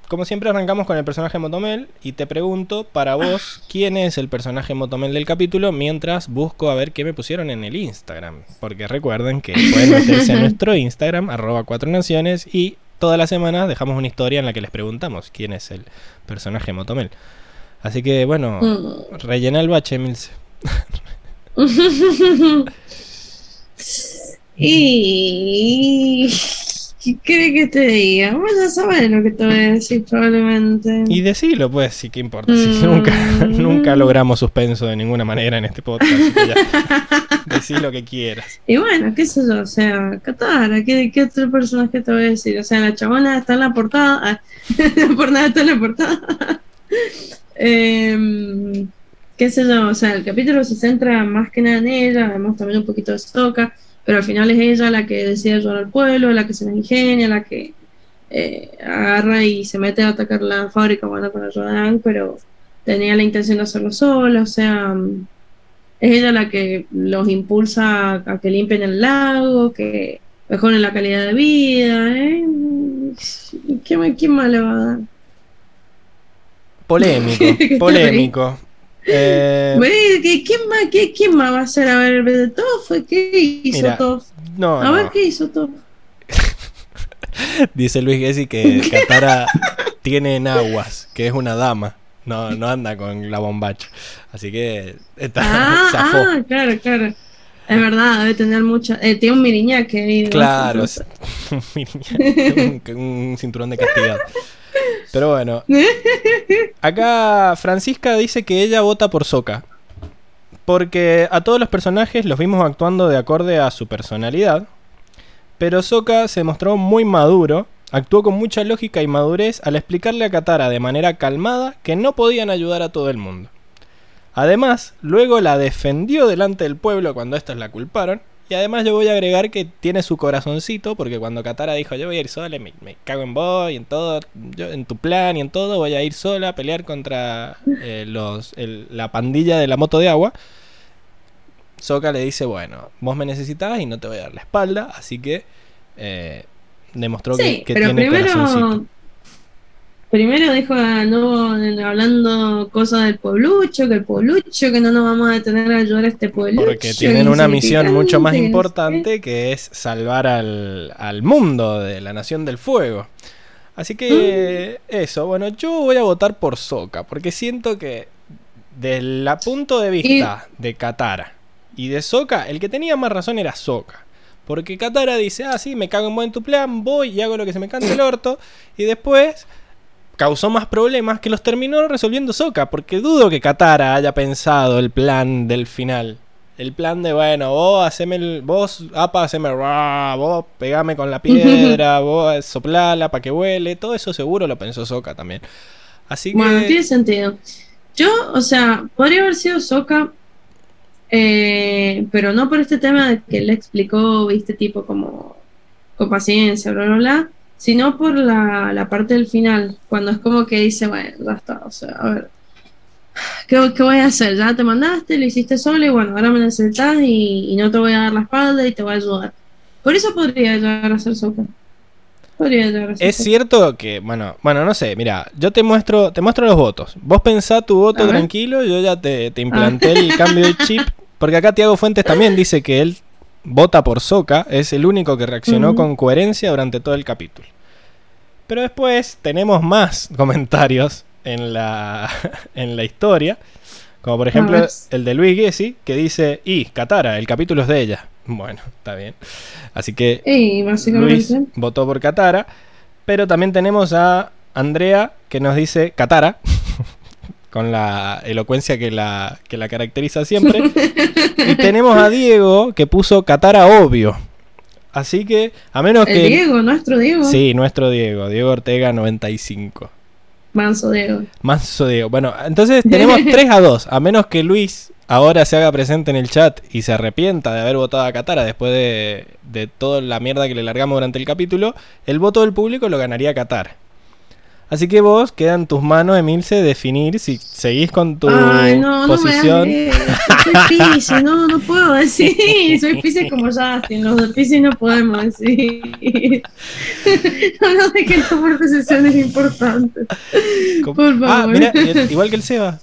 como siempre arrancamos con el personaje Motomel y te pregunto para vos quién es el personaje Motomel del capítulo mientras busco a ver qué me pusieron en el Instagram. Porque recuerden que pueden meterse a [laughs] nuestro Instagram, arroba cuatro naciones, y todas las semanas dejamos una historia en la que les preguntamos quién es el personaje Motomel. Así que bueno, Mm. rellena el bache, Milce. [laughs] y. ¿Qué cree que te diga? Vos ya sabes lo que te voy a decir, probablemente. Y decilo, pues, sí que importa. Si [laughs] Mm. nunca, nunca logramos suspenso de ninguna manera en este podcast. así que ya, [laughs] decí lo que quieras. Y bueno, qué sé yo, o sea, Katara, ¿qué, qué otro personaje te voy a decir? O sea, la chabona está en la portada, ah, [laughs] por nada está en la portada. Em, qué sé yo, o sea, el capítulo se centra más que nada en ella, vemos también un poquito de Sokka, pero al final es ella la que decide ayudar al pueblo, la que se la ingenia, la que eh, agarra y se mete a atacar la fábrica, bueno, de Aang, pero tenía la intención de hacerlo sola, o sea... es ella la que los impulsa a, que limpien el lago, que mejoren la calidad de vida. ¿eh? ¿Qué, ¿Quién más le va a dar? Polémico, [laughs] polémico. Eh, ¿qué- ¿quién, más, qué- quién más va a ser? A ver, de Toff, ¿qué hizo Mira, Toff? no, A ver, no. ¿qué hizo Toff? [laughs] Dice Luis Gessi que [laughs] Katara tiene enaguas, que es una dama. No, no anda con la bombacha. Así que está, Ah, [laughs] zafó. ah, claro, claro. Es verdad, debe tener mucha. Eh, tiene un miriñaque ahí. Claro, es- un, un cinturón de castidad. Pero bueno, acá Francisca dice que ella vota por Soka. Porque a todos los personajes los vimos actuando de acorde a su personalidad. Pero Soka se mostró muy maduro, actuó con mucha lógica y madurez al explicarle a Katara de manera calmada que no podían ayudar a todo el mundo. Además, luego la defendió delante del pueblo cuando estos la culparon. Y además yo voy a agregar que tiene su corazoncito, porque cuando Katara dijo yo voy a ir sola, me, me cago en vos y en todo, yo, en tu plan y en todo, voy a ir sola a pelear contra eh, los, el- la pandilla de la moto de agua. Soka le dice, bueno, vos me necesitabas y no te voy a dar la espalda, así que eh, demostró Sí, que, que pero tiene corazoncito. Primero. Dijo ah, no, hablando cosas del pueblucho, que el pueblucho, que no nos vamos a detener a ayudar a este pueblucho. Porque tienen una misión mucho más importante que es salvar al, al mundo de la Nación del Fuego. Así que eso, bueno, yo voy a votar por Soka, porque siento que del la punto de vista de Katara y de Soka, el que tenía más razón era Soka. Porque Katara dice, ah, sí, me cago en buen tu plan, voy y hago lo que se me cante el orto. Y después causó más problemas que los terminó resolviendo Soka. Porque dudo que Katara haya pensado el plan del final. El plan de, bueno, vos haceme el. Vos, apa, haceme. ra, Vos pegame con la [laughs] piedra. vos soplala para que vuele. Todo eso seguro lo pensó Soka también. Así que. Bueno, tiene sentido. Yo, o sea, podría haber sido Soka, eh, pero no por este tema de que él explicó, viste, tipo como con paciencia, bla, bla, bla, sino por la, la parte del final, cuando es como que dice, bueno, ya está, o sea, a ver, ¿qué, qué voy a hacer? Ya te mandaste, lo hiciste solo y bueno, ahora me necesitas y, y no te voy a dar la espalda y te voy a ayudar. Por eso podría llegar a ser Soka. Podría llegar a ser Es Sokka. cierto que, bueno, bueno, no sé, mira, yo te muestro, te muestro los votos. Vos pensá tu voto tranquilo, yo ya te, te implanté el [laughs] cambio de chip. Porque acá Tiago Fuentes también dice que él vota por Soca, es el único que reaccionó con coherencia durante todo el capítulo. Pero después tenemos más [laughs] comentarios en la, [laughs] en la historia. Como por ejemplo el de Luis Gessi, que dice, y Katara, el capítulo es de ella. [laughs] Bueno, está bien. Así que. Luis votó por Katara. Pero también tenemos a Andrea que nos dice Katara. con la elocuencia que la, que la caracteriza siempre. y tenemos a Diego que puso Katara obvio. Así que, a menos El que. Diego, nuestro Diego. Sí, nuestro Diego, Diego Ortega 95. Manso Diego. Manso Diego. Bueno, entonces [laughs] tenemos 3 a 2. A menos que Luis ahora se haga presente en el chat y se arrepienta de haber votado a Katara después de, de toda la mierda que le largamos durante el capítulo, el voto del público lo ganaría Katara. Así que vos queda en tus manos, Emilce, definir si seguís con tu Ay, no, posición. no me. Soy Pisces, no, no puedo decir. Soy Pisces como Justin. Los de Pisces no podemos decir. [laughs] No nos dejen tomar decisiones importantes. Por favor. Ah, mira, igual que el Seba.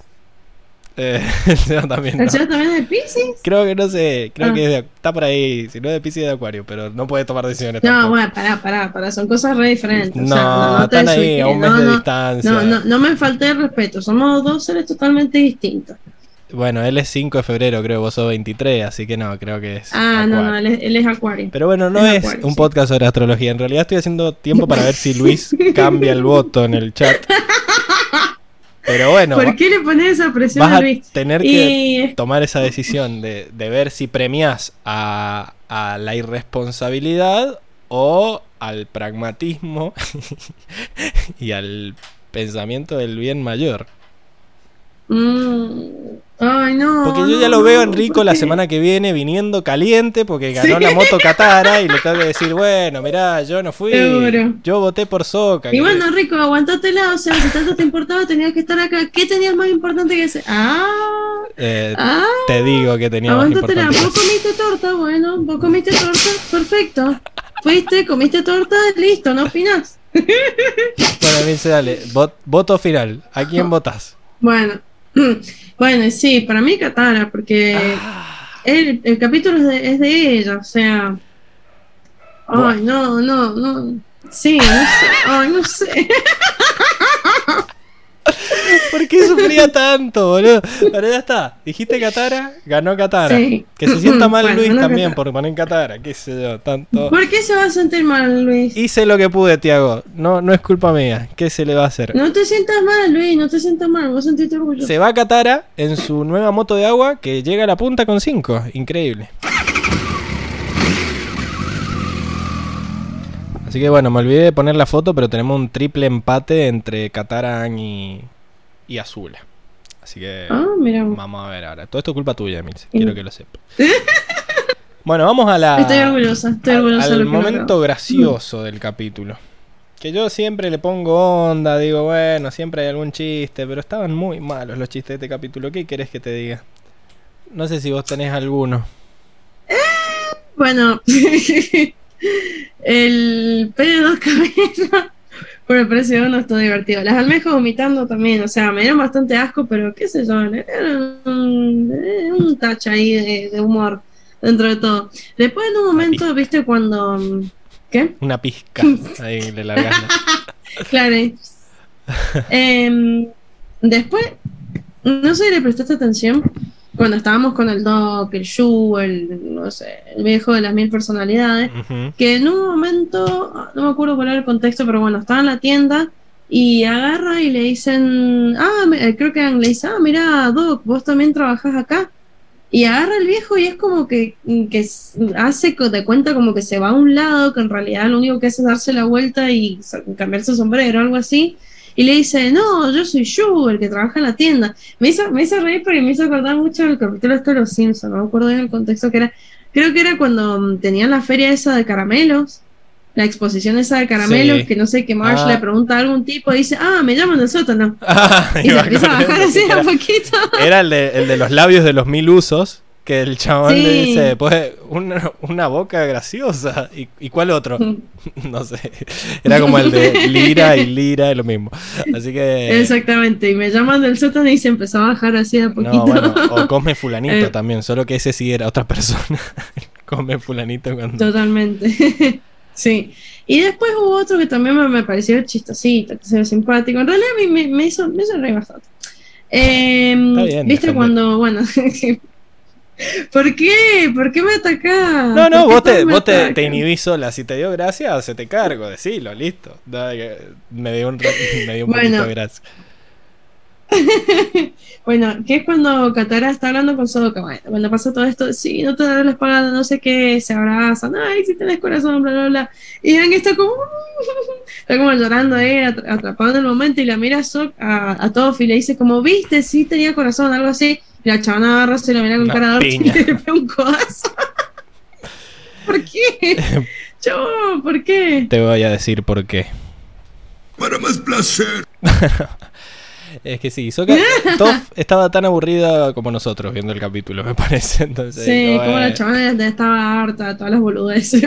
Eh, [laughs] el Seba también. ¿El no. Seba también es de Pisces? Creo que no sé, creo Ah. que es de- está por ahí, si no es de Pisces es de Acuario, pero no puede tomar decisiones. No, tampoco. bueno, pará, pará, pará. Son cosas re diferentes. o No, sea, no, están ahí a un mes no, de no. distancia. No, no, no me falte el respeto. Somos dos seres totalmente distintos. Bueno, él es 5 de febrero, creo, vos sos 23, así que no, creo que es. Ah, no, no, él es, él es Acuario. Pero bueno, no Es es Acuario, un sí. podcast sobre astrología. En realidad estoy haciendo tiempo para ver si Luis [laughs] cambia el voto en el chat. [laughs] Pero bueno, ¿Por qué le pones esa presión vas a a Luis? tener que Y tomar esa decisión de, de ver si premias a, a la irresponsabilidad o al pragmatismo [laughs] y al pensamiento del bien mayor. Mm, ay, no. Porque yo no, ya lo veo a Enrico ¿por la semana que viene viniendo caliente porque ganó Sí. la moto [laughs] Catara y le tengo que decir, bueno, mirá, yo no fui, Seguro. yo voté por Soca. Y bueno, Rico, aguantátela, o sea, si tanto te importaba, tenías que estar acá. ¿Qué tenías más importante que hacer? Ah, Eh, ah, te digo que tenía más importante. Vos comiste torta, bueno, vos comiste torta, perfecto. Fuiste, comiste torta, listo, no opinás. [laughs] Bueno, Vince, dale, vot- voto final. ¿A quién votás? Bueno, [clears throat] bueno, sí, para mí Katara, porque el, el capítulo es de, es de ella, o sea. Ay, no, no, no. Sí, no sé. Ay, no sé. [laughs] [laughs] ¿Por qué sufría tanto, boludo? Pero ya está. Dijiste Katara, ganó Katara. Sí. Que se sienta mal Bueno, Luis también Katara. por poner Katara. Qué sé yo, tanto. ¿Por qué se va a sentir mal, Luis? Hice lo que pude, Tiago. No, no es culpa mía. ¿Qué se le va a hacer? No te sientas mal, Luis, no te sientas mal, vos sentiste orgullo. Se va a Katara en su nueva moto de agua que llega a la punta con 5. Increíble. Así que bueno, me olvidé de poner la foto, pero tenemos un triple empate entre Kataran y, y Azula. Así que Ah, vamos a ver ahora. Todo esto es culpa tuya, Emilce. Quiero que lo sepas. [laughs] Bueno, vamos a la. Estoy orgullosa, estoy al- orgullosa al que momento gracioso del capítulo. Que yo siempre le pongo onda, digo, bueno, siempre hay algún chiste, pero estaban muy malos los chistes de este capítulo. ¿Qué querés que te diga? No sé si vos tenés alguno. Bueno, [laughs] el pez de dos cabezas [laughs] por el precio de uno estuvo divertido. Las almejas vomitando también, o sea, me dieron bastante asco, pero qué sé yo, era un, un touch ahí de, de humor dentro de todo. Después en un momento, viste, cuando... ¿Qué? Una pizca. Ahí le la- [laughs] Claro. Em, después, no sé si le prestaste atención cuando estábamos con el Doc, el Shu, el, no sé, el viejo de las mil personalidades, que en un momento, no me acuerdo cuál era el contexto, pero bueno, estaba en la tienda y agarra y le dicen, ah, me- eh, creo que le dice, ah, mira, Doc, vos también trabajás acá. Y agarra el viejo y es como que, que hace de cuenta como que se va a un lado, que en realidad lo único que hace es darse la vuelta y cambiarse el sombrero, algo así. Y le dice, no, yo soy Yu, el que trabaja en la tienda. Me hizo, me hizo reír porque me hizo acordar mucho del capítulo este de los Simpsons, no me acuerdo bien el contexto que era. Creo que era cuando mm, tenían la feria esa de caramelos, la exposición esa de caramelos, Sí. que no sé, que Marsh Ah. le pregunta a algún tipo y dice, ah, me llaman del sótano. [laughs] Ah, Y se empieza a bajar así sí, a era- poquito. Era el de, el de los labios de los mil usos. Que el chabón le dice, pues, una, una boca graciosa. ¿Y, ¿Y cuál otro? [laughs] No sé. Era como el de Lira y [laughs] Lira, es lo mismo. Así que. Exactamente, y me llaman del sótano y se empezó a bajar así a poquito. No, bueno, o [laughs] come fulanito Eh. también, solo que ese sí era otra persona. come fulanito cuando... Totalmente. sí. Y después hubo otro que también me, me pareció chistosito, que se ve simpático. En realidad a mí me, me hizo, me hizo reír bastante. Em, Está bien, ¿Viste cuando, bueno, ¿por qué? ¿Por qué me atacás? No, no, ¿Por qué vos te, vos te, te inhibís sola. Si te dio gracia, se te cargo, decilo, listo. Me dio un, [laughs] me dio un Bueno. poquito de gracia. [laughs] Bueno, que es cuando Katara está hablando con Sodoka. Bueno, cuando pasa todo esto, sí, no te daré la espalda, no sé qué, se abrazan, ay, si tenés corazón, bla, bla, bla. Y Aang está como, [laughs] está como llorando ahí, at- atrapado en el momento, y la mira a, Sok- a, a Toph y le dice, como, viste, sí tenía corazón, algo así. Y la chavana agarra, se la mira con cara de y piña. le pega un codazo. [laughs] ¿Por qué? [laughs] Yo, ¿por qué? Te voy a decir por qué. Para más placer. [laughs] Es que sí, [laughs] Toph estaba tan aburrida como nosotros viendo el capítulo, me parece. Entonces, Sí, como, como eh, la chavana estaba harta de todas las boludeces.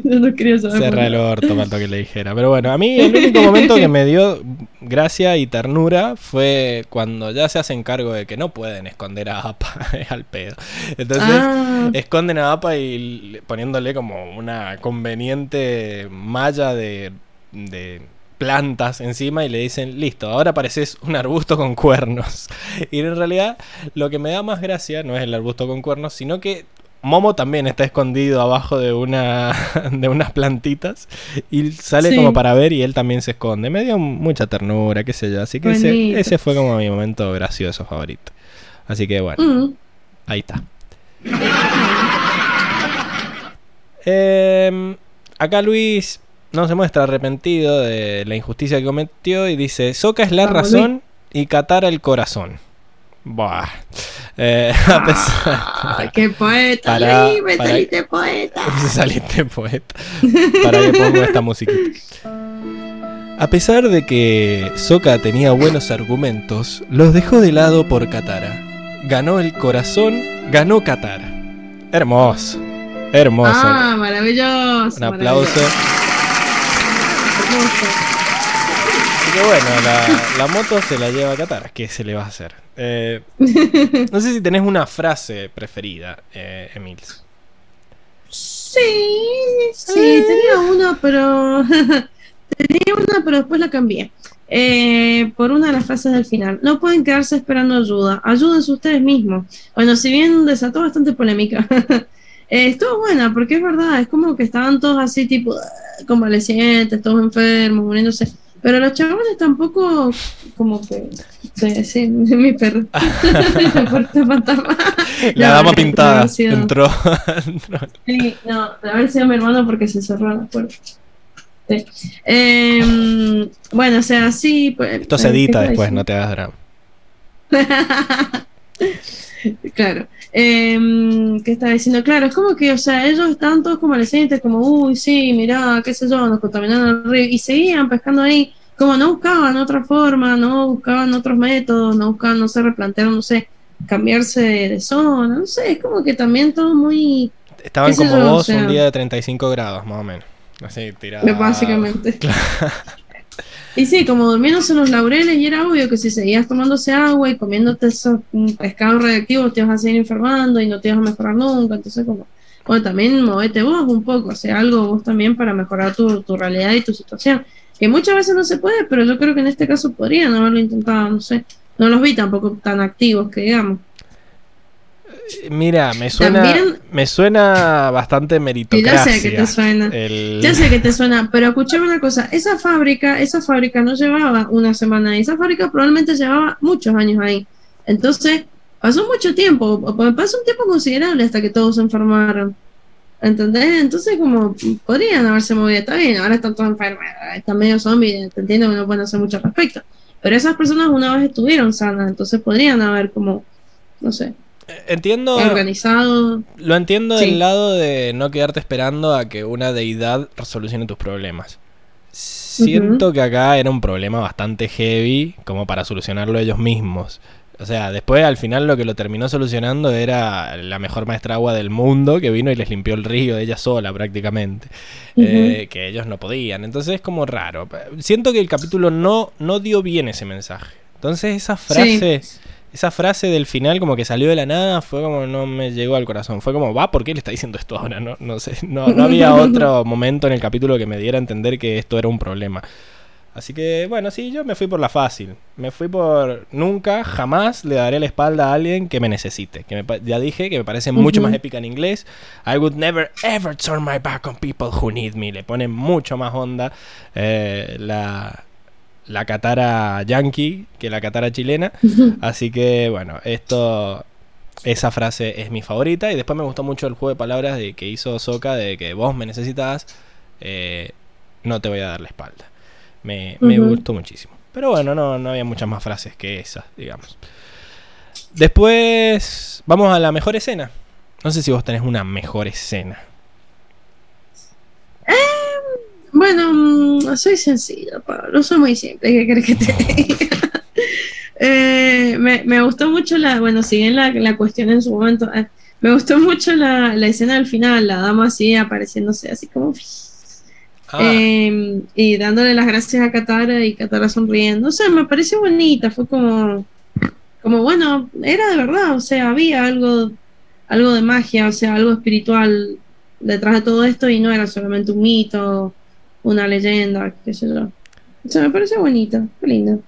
[laughs] No, no quería saber. Cerra el orto, faltó que le dijera. Pero bueno, a mí [laughs] el único momento que me dio gracia y ternura fue cuando ya se hacen cargo de que no pueden esconder a Appa es al pedo. Entonces Ah, esconden a Appa y le- poniéndole como una conveniente malla de, de plantas encima y le dicen, listo, ahora pareces un arbusto con cuernos. [laughs] Y en realidad lo que me da más gracia no es el arbusto con cuernos, sino que Momo también está escondido abajo de una [laughs] de unas plantitas y sale Sí. como para ver y él también se esconde. Me dio mucha ternura, qué sé yo. Así que ese, ese fue como mi momento gracioso favorito. Así que bueno, mm. ahí está. [laughs] Em, acá Luis no se muestra arrepentido de la injusticia que cometió y dice, Soka es la razón y Katara el corazón. Buah. Eh, [laughs] a pesar... Ay, qué poeta, Para- me para- saliste poeta. [laughs] Saliste poeta. Para que pongo esta musiquita. A pesar de que Sokka tenía buenos argumentos, los dejó de lado por Katara. Ganó el corazón, ganó Katara. Hermoso. Hermoso. Ah, maravilloso. Un aplauso. maravilloso. Así que bueno, la, moto se la lleva Katara. ¿Qué se le va a hacer? Eh, no sé si tenés una frase preferida, eh, Emil. Sí, sí, tenía una, pero [laughs] tenía una, pero después la cambié. Eh, por una de las frases del final. No pueden quedarse esperando ayuda. Ayúdense ustedes mismos. Bueno, si bien desató bastante polémica, [laughs] eh, estuvo buena, porque es verdad, es como que estaban todos así, tipo, ah, convalecientes, todos enfermos, muriéndose. Pero los chavales tampoco, como que. Sí, sí, [laughs] mi perro. [laughs] La dama no, pintada no, sí, no. [laughs] entró. Sí, no, de haber sido mi hermano porque se cerró la puerta. Sí. Em, bueno, o sea, sí. Pues, Esto se eh, ¿qué edita después, no te hagas drama. Claro. Em, ¿Qué estaba diciendo? Claro, es como que, o sea, ellos estaban todos convalecientes, como, uy, sí, mirá, qué sé yo, nos contaminaron el río, y seguían pescando ahí, como no buscaban otra forma, no buscaban otros métodos, no buscaban, no sé, replantearon, no sé, cambiarse de, zona, no sé, es como que también todo muy, Estaban como yo, o vos sea. un día de 35 grados, más o menos. Así, tirado. básicamente. [laughs] Y sí, como durmiéndose en los laureles, y era obvio que si seguías tomándose agua y comiéndote esos mm, pescados radioactivos, te ibas a seguir enfermando y no te ibas a mejorar nunca. Entonces, como, bueno, también movete vos un poco, o sea, algo vos también para mejorar tu, tu realidad y tu situación. Que muchas veces no se puede, pero yo creo que en este caso podrían haberlo intentado, no sé. No los vi tampoco tan activos, que digamos. Mira, me suena, También- me suena bastante meritocracia. ya sé que te suena. El- Ya sé que te suena, pero escuchame una cosa, esa fábrica, esa fábrica no llevaba una semana ahí, esa fábrica probablemente llevaba muchos años ahí. Entonces, pasó mucho tiempo, pasó un tiempo considerable hasta que todos se enfermaron. ¿Entendés? Entonces, como podrían haberse movido, está bien, ahora están todos enfermos, están medio zombies, te entiendo que no pueden hacer mucho al respecto. Pero esas personas una vez estuvieron sanas, entonces podrían haber como, no sé, Entiendo, organizado. lo entiendo Sí. del lado de no quedarte esperando a que una deidad resolucione tus problemas. Siento que acá era un problema bastante heavy como para solucionarlo ellos mismos. O sea, después al final lo que lo terminó solucionando era la mejor maestra agua del mundo que vino y les limpió el río ella sola prácticamente. eh, que ellos no podían. Entonces es como raro. Siento que el capítulo no, no dio bien ese mensaje. Entonces esa frase, esa frase del final como que salió de la nada, fue como no me llegó al corazón. Fue como, va, ¿por qué le está diciendo esto ahora? No, no sé, no, no había [laughs] otro momento en el capítulo que me diera a entender que esto era un problema. Así que, bueno, sí, yo me fui por la fácil. Me fui por nunca, jamás le daré la espalda a alguien que me necesite. Que me ya dije que me parece mucho más épica en inglés. I would never ever turn my back on people who need me. Le pone mucho más onda eh, la, la catara yankee que la catara chilena. Así que, bueno, esto. Esa frase es mi favorita. Y después me gustó mucho el juego de palabras de que hizo Soka de que vos me necesitas. eh, no te voy a dar la espalda. Me, me gustó muchísimo. Pero bueno, no, no había muchas más frases que esas, digamos. Después vamos a la mejor escena. No sé si vos tenés una mejor escena. Bueno, mm, soy sencilla, Pablo, soy muy simple, ¿qué crees que te diga? [laughs] Eh, me, me gustó mucho la, bueno, si bien la, la cuestión en su momento, eh, me gustó mucho la, la escena del final, la dama así apareciéndose así como... Ah, eh, y dándole las gracias a Katara y Katara sonriendo. O sea, me pareció bonita, fue como, como bueno, era de verdad, o sea, había algo, algo de magia, o sea, algo espiritual detrás de todo esto y no era solamente un mito, una leyenda, qué sé yo. O sea, me pareció bonita, qué linda.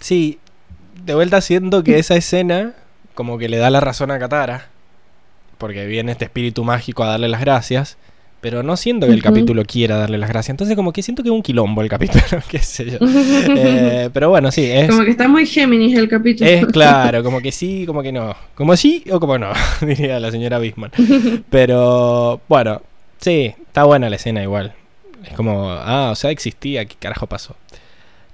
sí, de vuelta siento que esa escena como que le da la razón a Katara. Porque viene este espíritu mágico a darle las gracias. Pero no siento que el capítulo quiera darle las gracias. Entonces como que siento que es un quilombo el capítulo, [laughs] qué sé yo. Eh, pero bueno, sí, es... Como que está muy Géminis el capítulo. Es claro, como que sí, como que no. Como sí o como no, [laughs] diría la señora Bisman. [laughs] Pero bueno, sí, está buena la escena igual. Es como, ah, o sea, existía, ¿qué carajo pasó?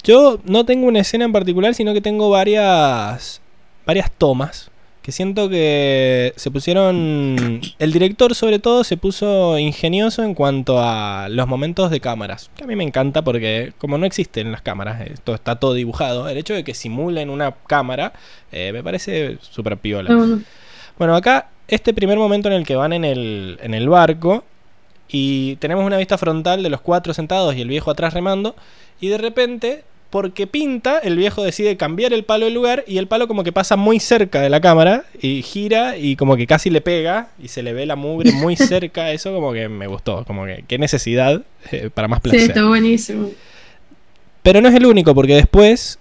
Yo no tengo una escena en particular, sino que tengo varias varias tomas que siento que se pusieron el director sobre todo se puso ingenioso en cuanto a los momentos de cámaras, que a mí me encanta porque como no existen las cámaras, esto está todo dibujado, el hecho de que simulen una cámara eh, me parece súper piola. Bueno. Bueno, acá este primer momento en el que van en el, en el barco y tenemos una vista frontal de los cuatro sentados y el viejo atrás remando y de repente, porque pinta, el viejo decide cambiar el palo de lugar y el palo como que pasa muy cerca de la cámara y gira y como que casi le pega y se le ve la mugre muy [laughs] cerca, eso como que me gustó, como que qué necesidad eh, para más Sí, placer. está buenísimo. Pero no es el único, porque después,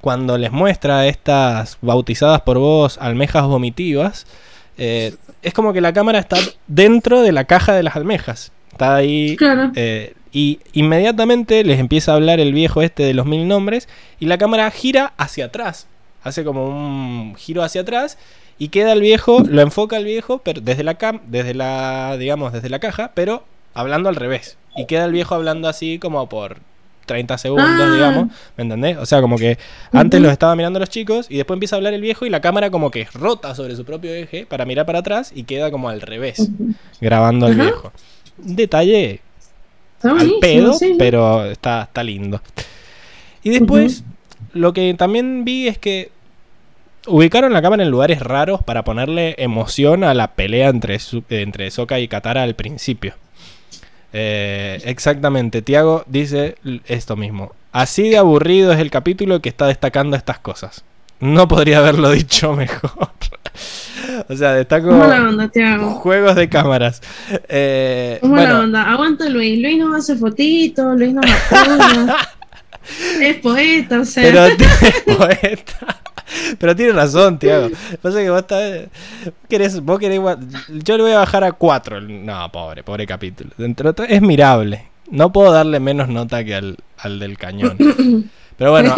cuando les muestra estas bautizadas por vos almejas vomitivas, eh, es como que la cámara está dentro de la caja de las almejas. Está ahí. Claro. eh, y inmediatamente les empieza a hablar el viejo este de los mil nombres. Y la cámara gira hacia atrás. Hace como un giro hacia atrás. Y queda el viejo, lo enfoca el viejo, pero desde la cam, desde la, digamos, desde la caja, pero hablando al revés. Y queda el viejo hablando así como por 30 segundos, Ah. digamos. ¿Me entendés? O sea, como que antes los estaba mirando los chicos y después empieza a hablar el viejo y la cámara como que rota sobre su propio eje para mirar para atrás y queda como al revés, grabando al viejo. Un detalle Está al pedo, sí, sí. pero está, está lindo. Y después, lo que también vi es que ubicaron la cámara en lugares raros para ponerle emoción a la pelea entre, Su- entre Sokka y Katara al principio. Eh, exactamente, Tiago dice esto mismo. Así de aburrido es el capítulo que está destacando estas cosas. No podría haberlo [laughs] dicho mejor. [laughs] o sea, destaco onda, juegos de cámaras. Eh, bueno, onda. Aguanta Luis. Luis no hace fotitos, Luis no [laughs] es poeta, o sea. Pero tiene poeta. Pero tiene razón, Tiago. Pasa que vos estás. Querés, vos querés. Yo le voy a bajar a 4. No, pobre, pobre capítulo. Dentro es mirable. No puedo darle menos nota que al, al del cañón. [clears throat] Pero bueno,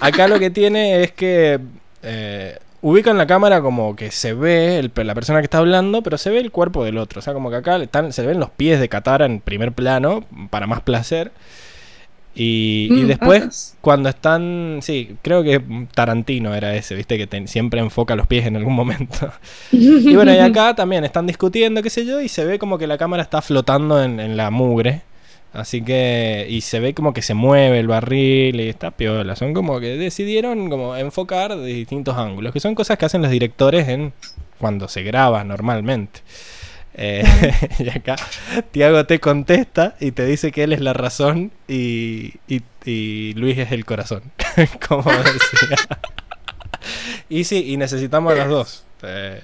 acá lo que tiene es que. eh, ubican la cámara como que se ve el- la persona que está hablando, pero se ve el cuerpo del otro. O sea, como que acá están, se ven los pies de Katara en primer plano, para más placer. Y, y Mm, después, patas. cuando están. Sí, creo que Tarantino era ese, viste, que te- siempre enfoca los pies en algún momento. Y bueno, y acá también están discutiendo, qué sé yo, y se ve como que la cámara está flotando en, en la mugre. Así que. Y se ve como que se mueve el barril y está piola. Son como que decidieron como enfocar de distintos ángulos, que son cosas que hacen los directores en cuando se graba normalmente. Eh, [laughs] y acá Tiago te contesta y te dice que él es la razón y, y- y Luis es el corazón. [laughs] como decía. y sí, y necesitamos a los dos. Eh,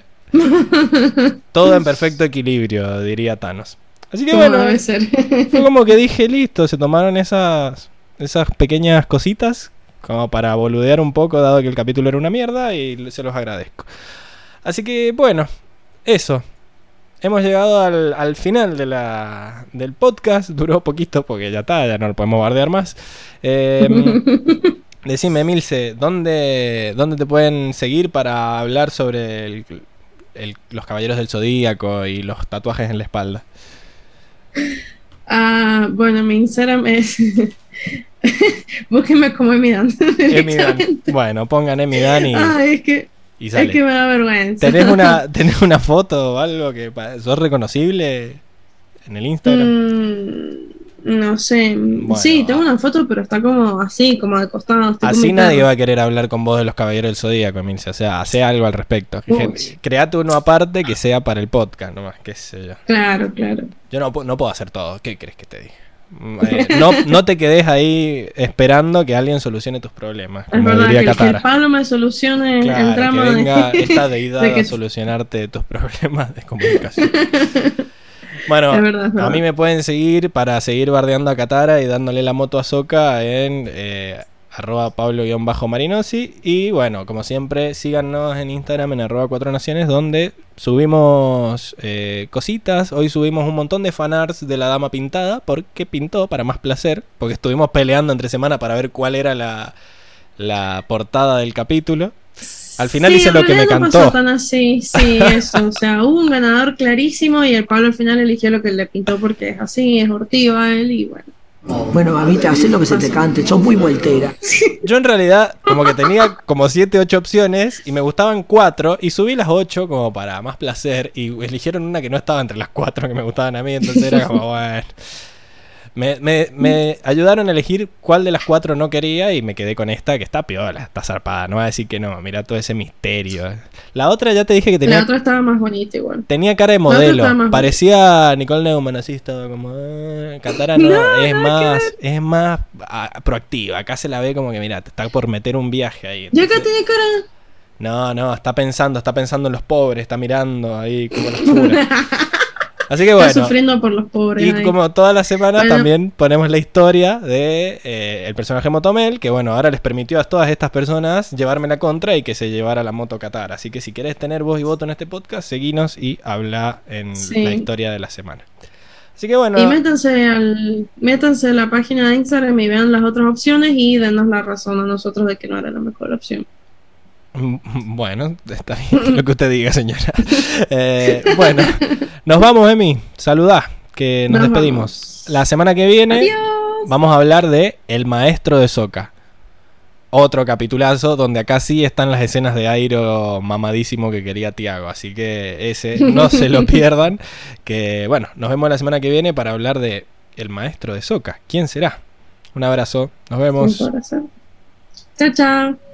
todo en perfecto equilibrio, diría Thanos. Así que bueno, debe ser. fue como que dije, listo, se tomaron esas, esas pequeñas cositas como para boludear un poco, dado que el capítulo era una mierda, y se los agradezco. Así que bueno, eso. Hemos llegado al, al final de la, del podcast. [laughs] Duró poquito porque ya está, ya no lo podemos bardear más. Eh, [laughs] decime, Milce, ¿dónde, ¿dónde te pueden seguir para hablar sobre el- el- los caballeros del zodíaco y los tatuajes en la espalda? Ah, bueno, mi Instagram es. [laughs] Búsquenme como Emidan. Emidan. Bueno, pongan Emidan y, Ay, es que, y es que me da vergüenza. ¿Tenés una, [laughs] ¿Tenés una foto o algo que sos reconocible en el Instagram? Mm, No sé. Bueno. sí, tengo una foto, pero está como así, como de costado. estoy Así nadie va a querer hablar con vos de los caballeros del Zodíaco, Emilce. O sea, hace algo al respecto. Create uno aparte que sea para el podcast, nomás, qué sé yo. Claro, claro. Yo no, no puedo hacer todo. ¿Qué crees que te diga? Eh, no, no te quedes ahí esperando que alguien solucione tus problemas, Es como verdad diría que, que el. Pablo me solucione el Claro, que drama venga de... [laughs] esta deidad de que- a solucionarte tus problemas de comunicación. [laughs] Bueno, Es verdad, es a verdad. mí me pueden seguir para seguir bardeando a Katara y dándole la moto a Soka en eh, arroba pablo-marinosi. Y bueno, como siempre, síganos en Instagram en arroba cuatro naciones, donde subimos eh, cositas. Hoy subimos un montón de fanarts de la dama pintada, porque pintó para más placer, porque estuvimos peleando entre semana para ver cuál era la, la portada del capítulo. Al final Sí, hice lo que me realidad no cantó. pasó tan así, sí, eso. O sea, hubo un ganador clarísimo y el Pablo al final eligió lo que le pintó porque es así, es ortivo a él y bueno. Bueno, mamita, haz lo que se te cante, sos muy voltera. Yo en realidad como que tenía como 7, 8 opciones y me gustaban 4 y subí las 8 como para más placer y eligieron una que no estaba entre las 4 que me gustaban a mí, entonces era como [laughs] bueno. Me, me- me ayudaron a elegir cuál de las 4 no quería y me quedé con esta que está piola, está zarpada, no voy a decir que no, mira todo ese misterio. La otra ya te dije que La tenía, otra estaba más bonita igual. tenía cara de modelo, parecía Nicole Neumann, así estaba como... ah, Katara no, No, es más, es más ah, proactiva, acá se la ve como que mira, te está por meter un viaje ahí. Ya acá entonces- tiene cara. no, no, está pensando, está pensando en los pobres, está mirando ahí como los. [laughs] Así que Está bueno. sufriendo por los pobres. Y ahí. como toda la semana Bueno. también ponemos la historia de eh, el personaje Motomel, que bueno, ahora les permitió a todas estas personas llevarme la contra y que se llevara la moto Qatar. Así que si querés tener voz y voto en este podcast, seguinos y habla en Sí. la historia de la semana. Así que bueno, Y métanse al, métanse a la página de Instagram y vean las otras opciones y denos la razón a nosotros de que no era la mejor opción. bueno, está bien lo que usted diga, señora. [laughs] Eh, bueno, nos vamos, Emi. Saludá, que nos, Nos despedimos. vamos. La semana que viene Adiós. vamos a hablar de El Maestro de Soca. Otro capitulazo donde acá sí están las escenas de Airo mamadísimo que quería Tiago. Así que ese no se lo [laughs] pierdan. Que bueno, nos vemos la semana que viene para hablar de El Maestro de Soca. ¿Quién será? Un abrazo. Nos vemos. Un corazón. Chao, chao.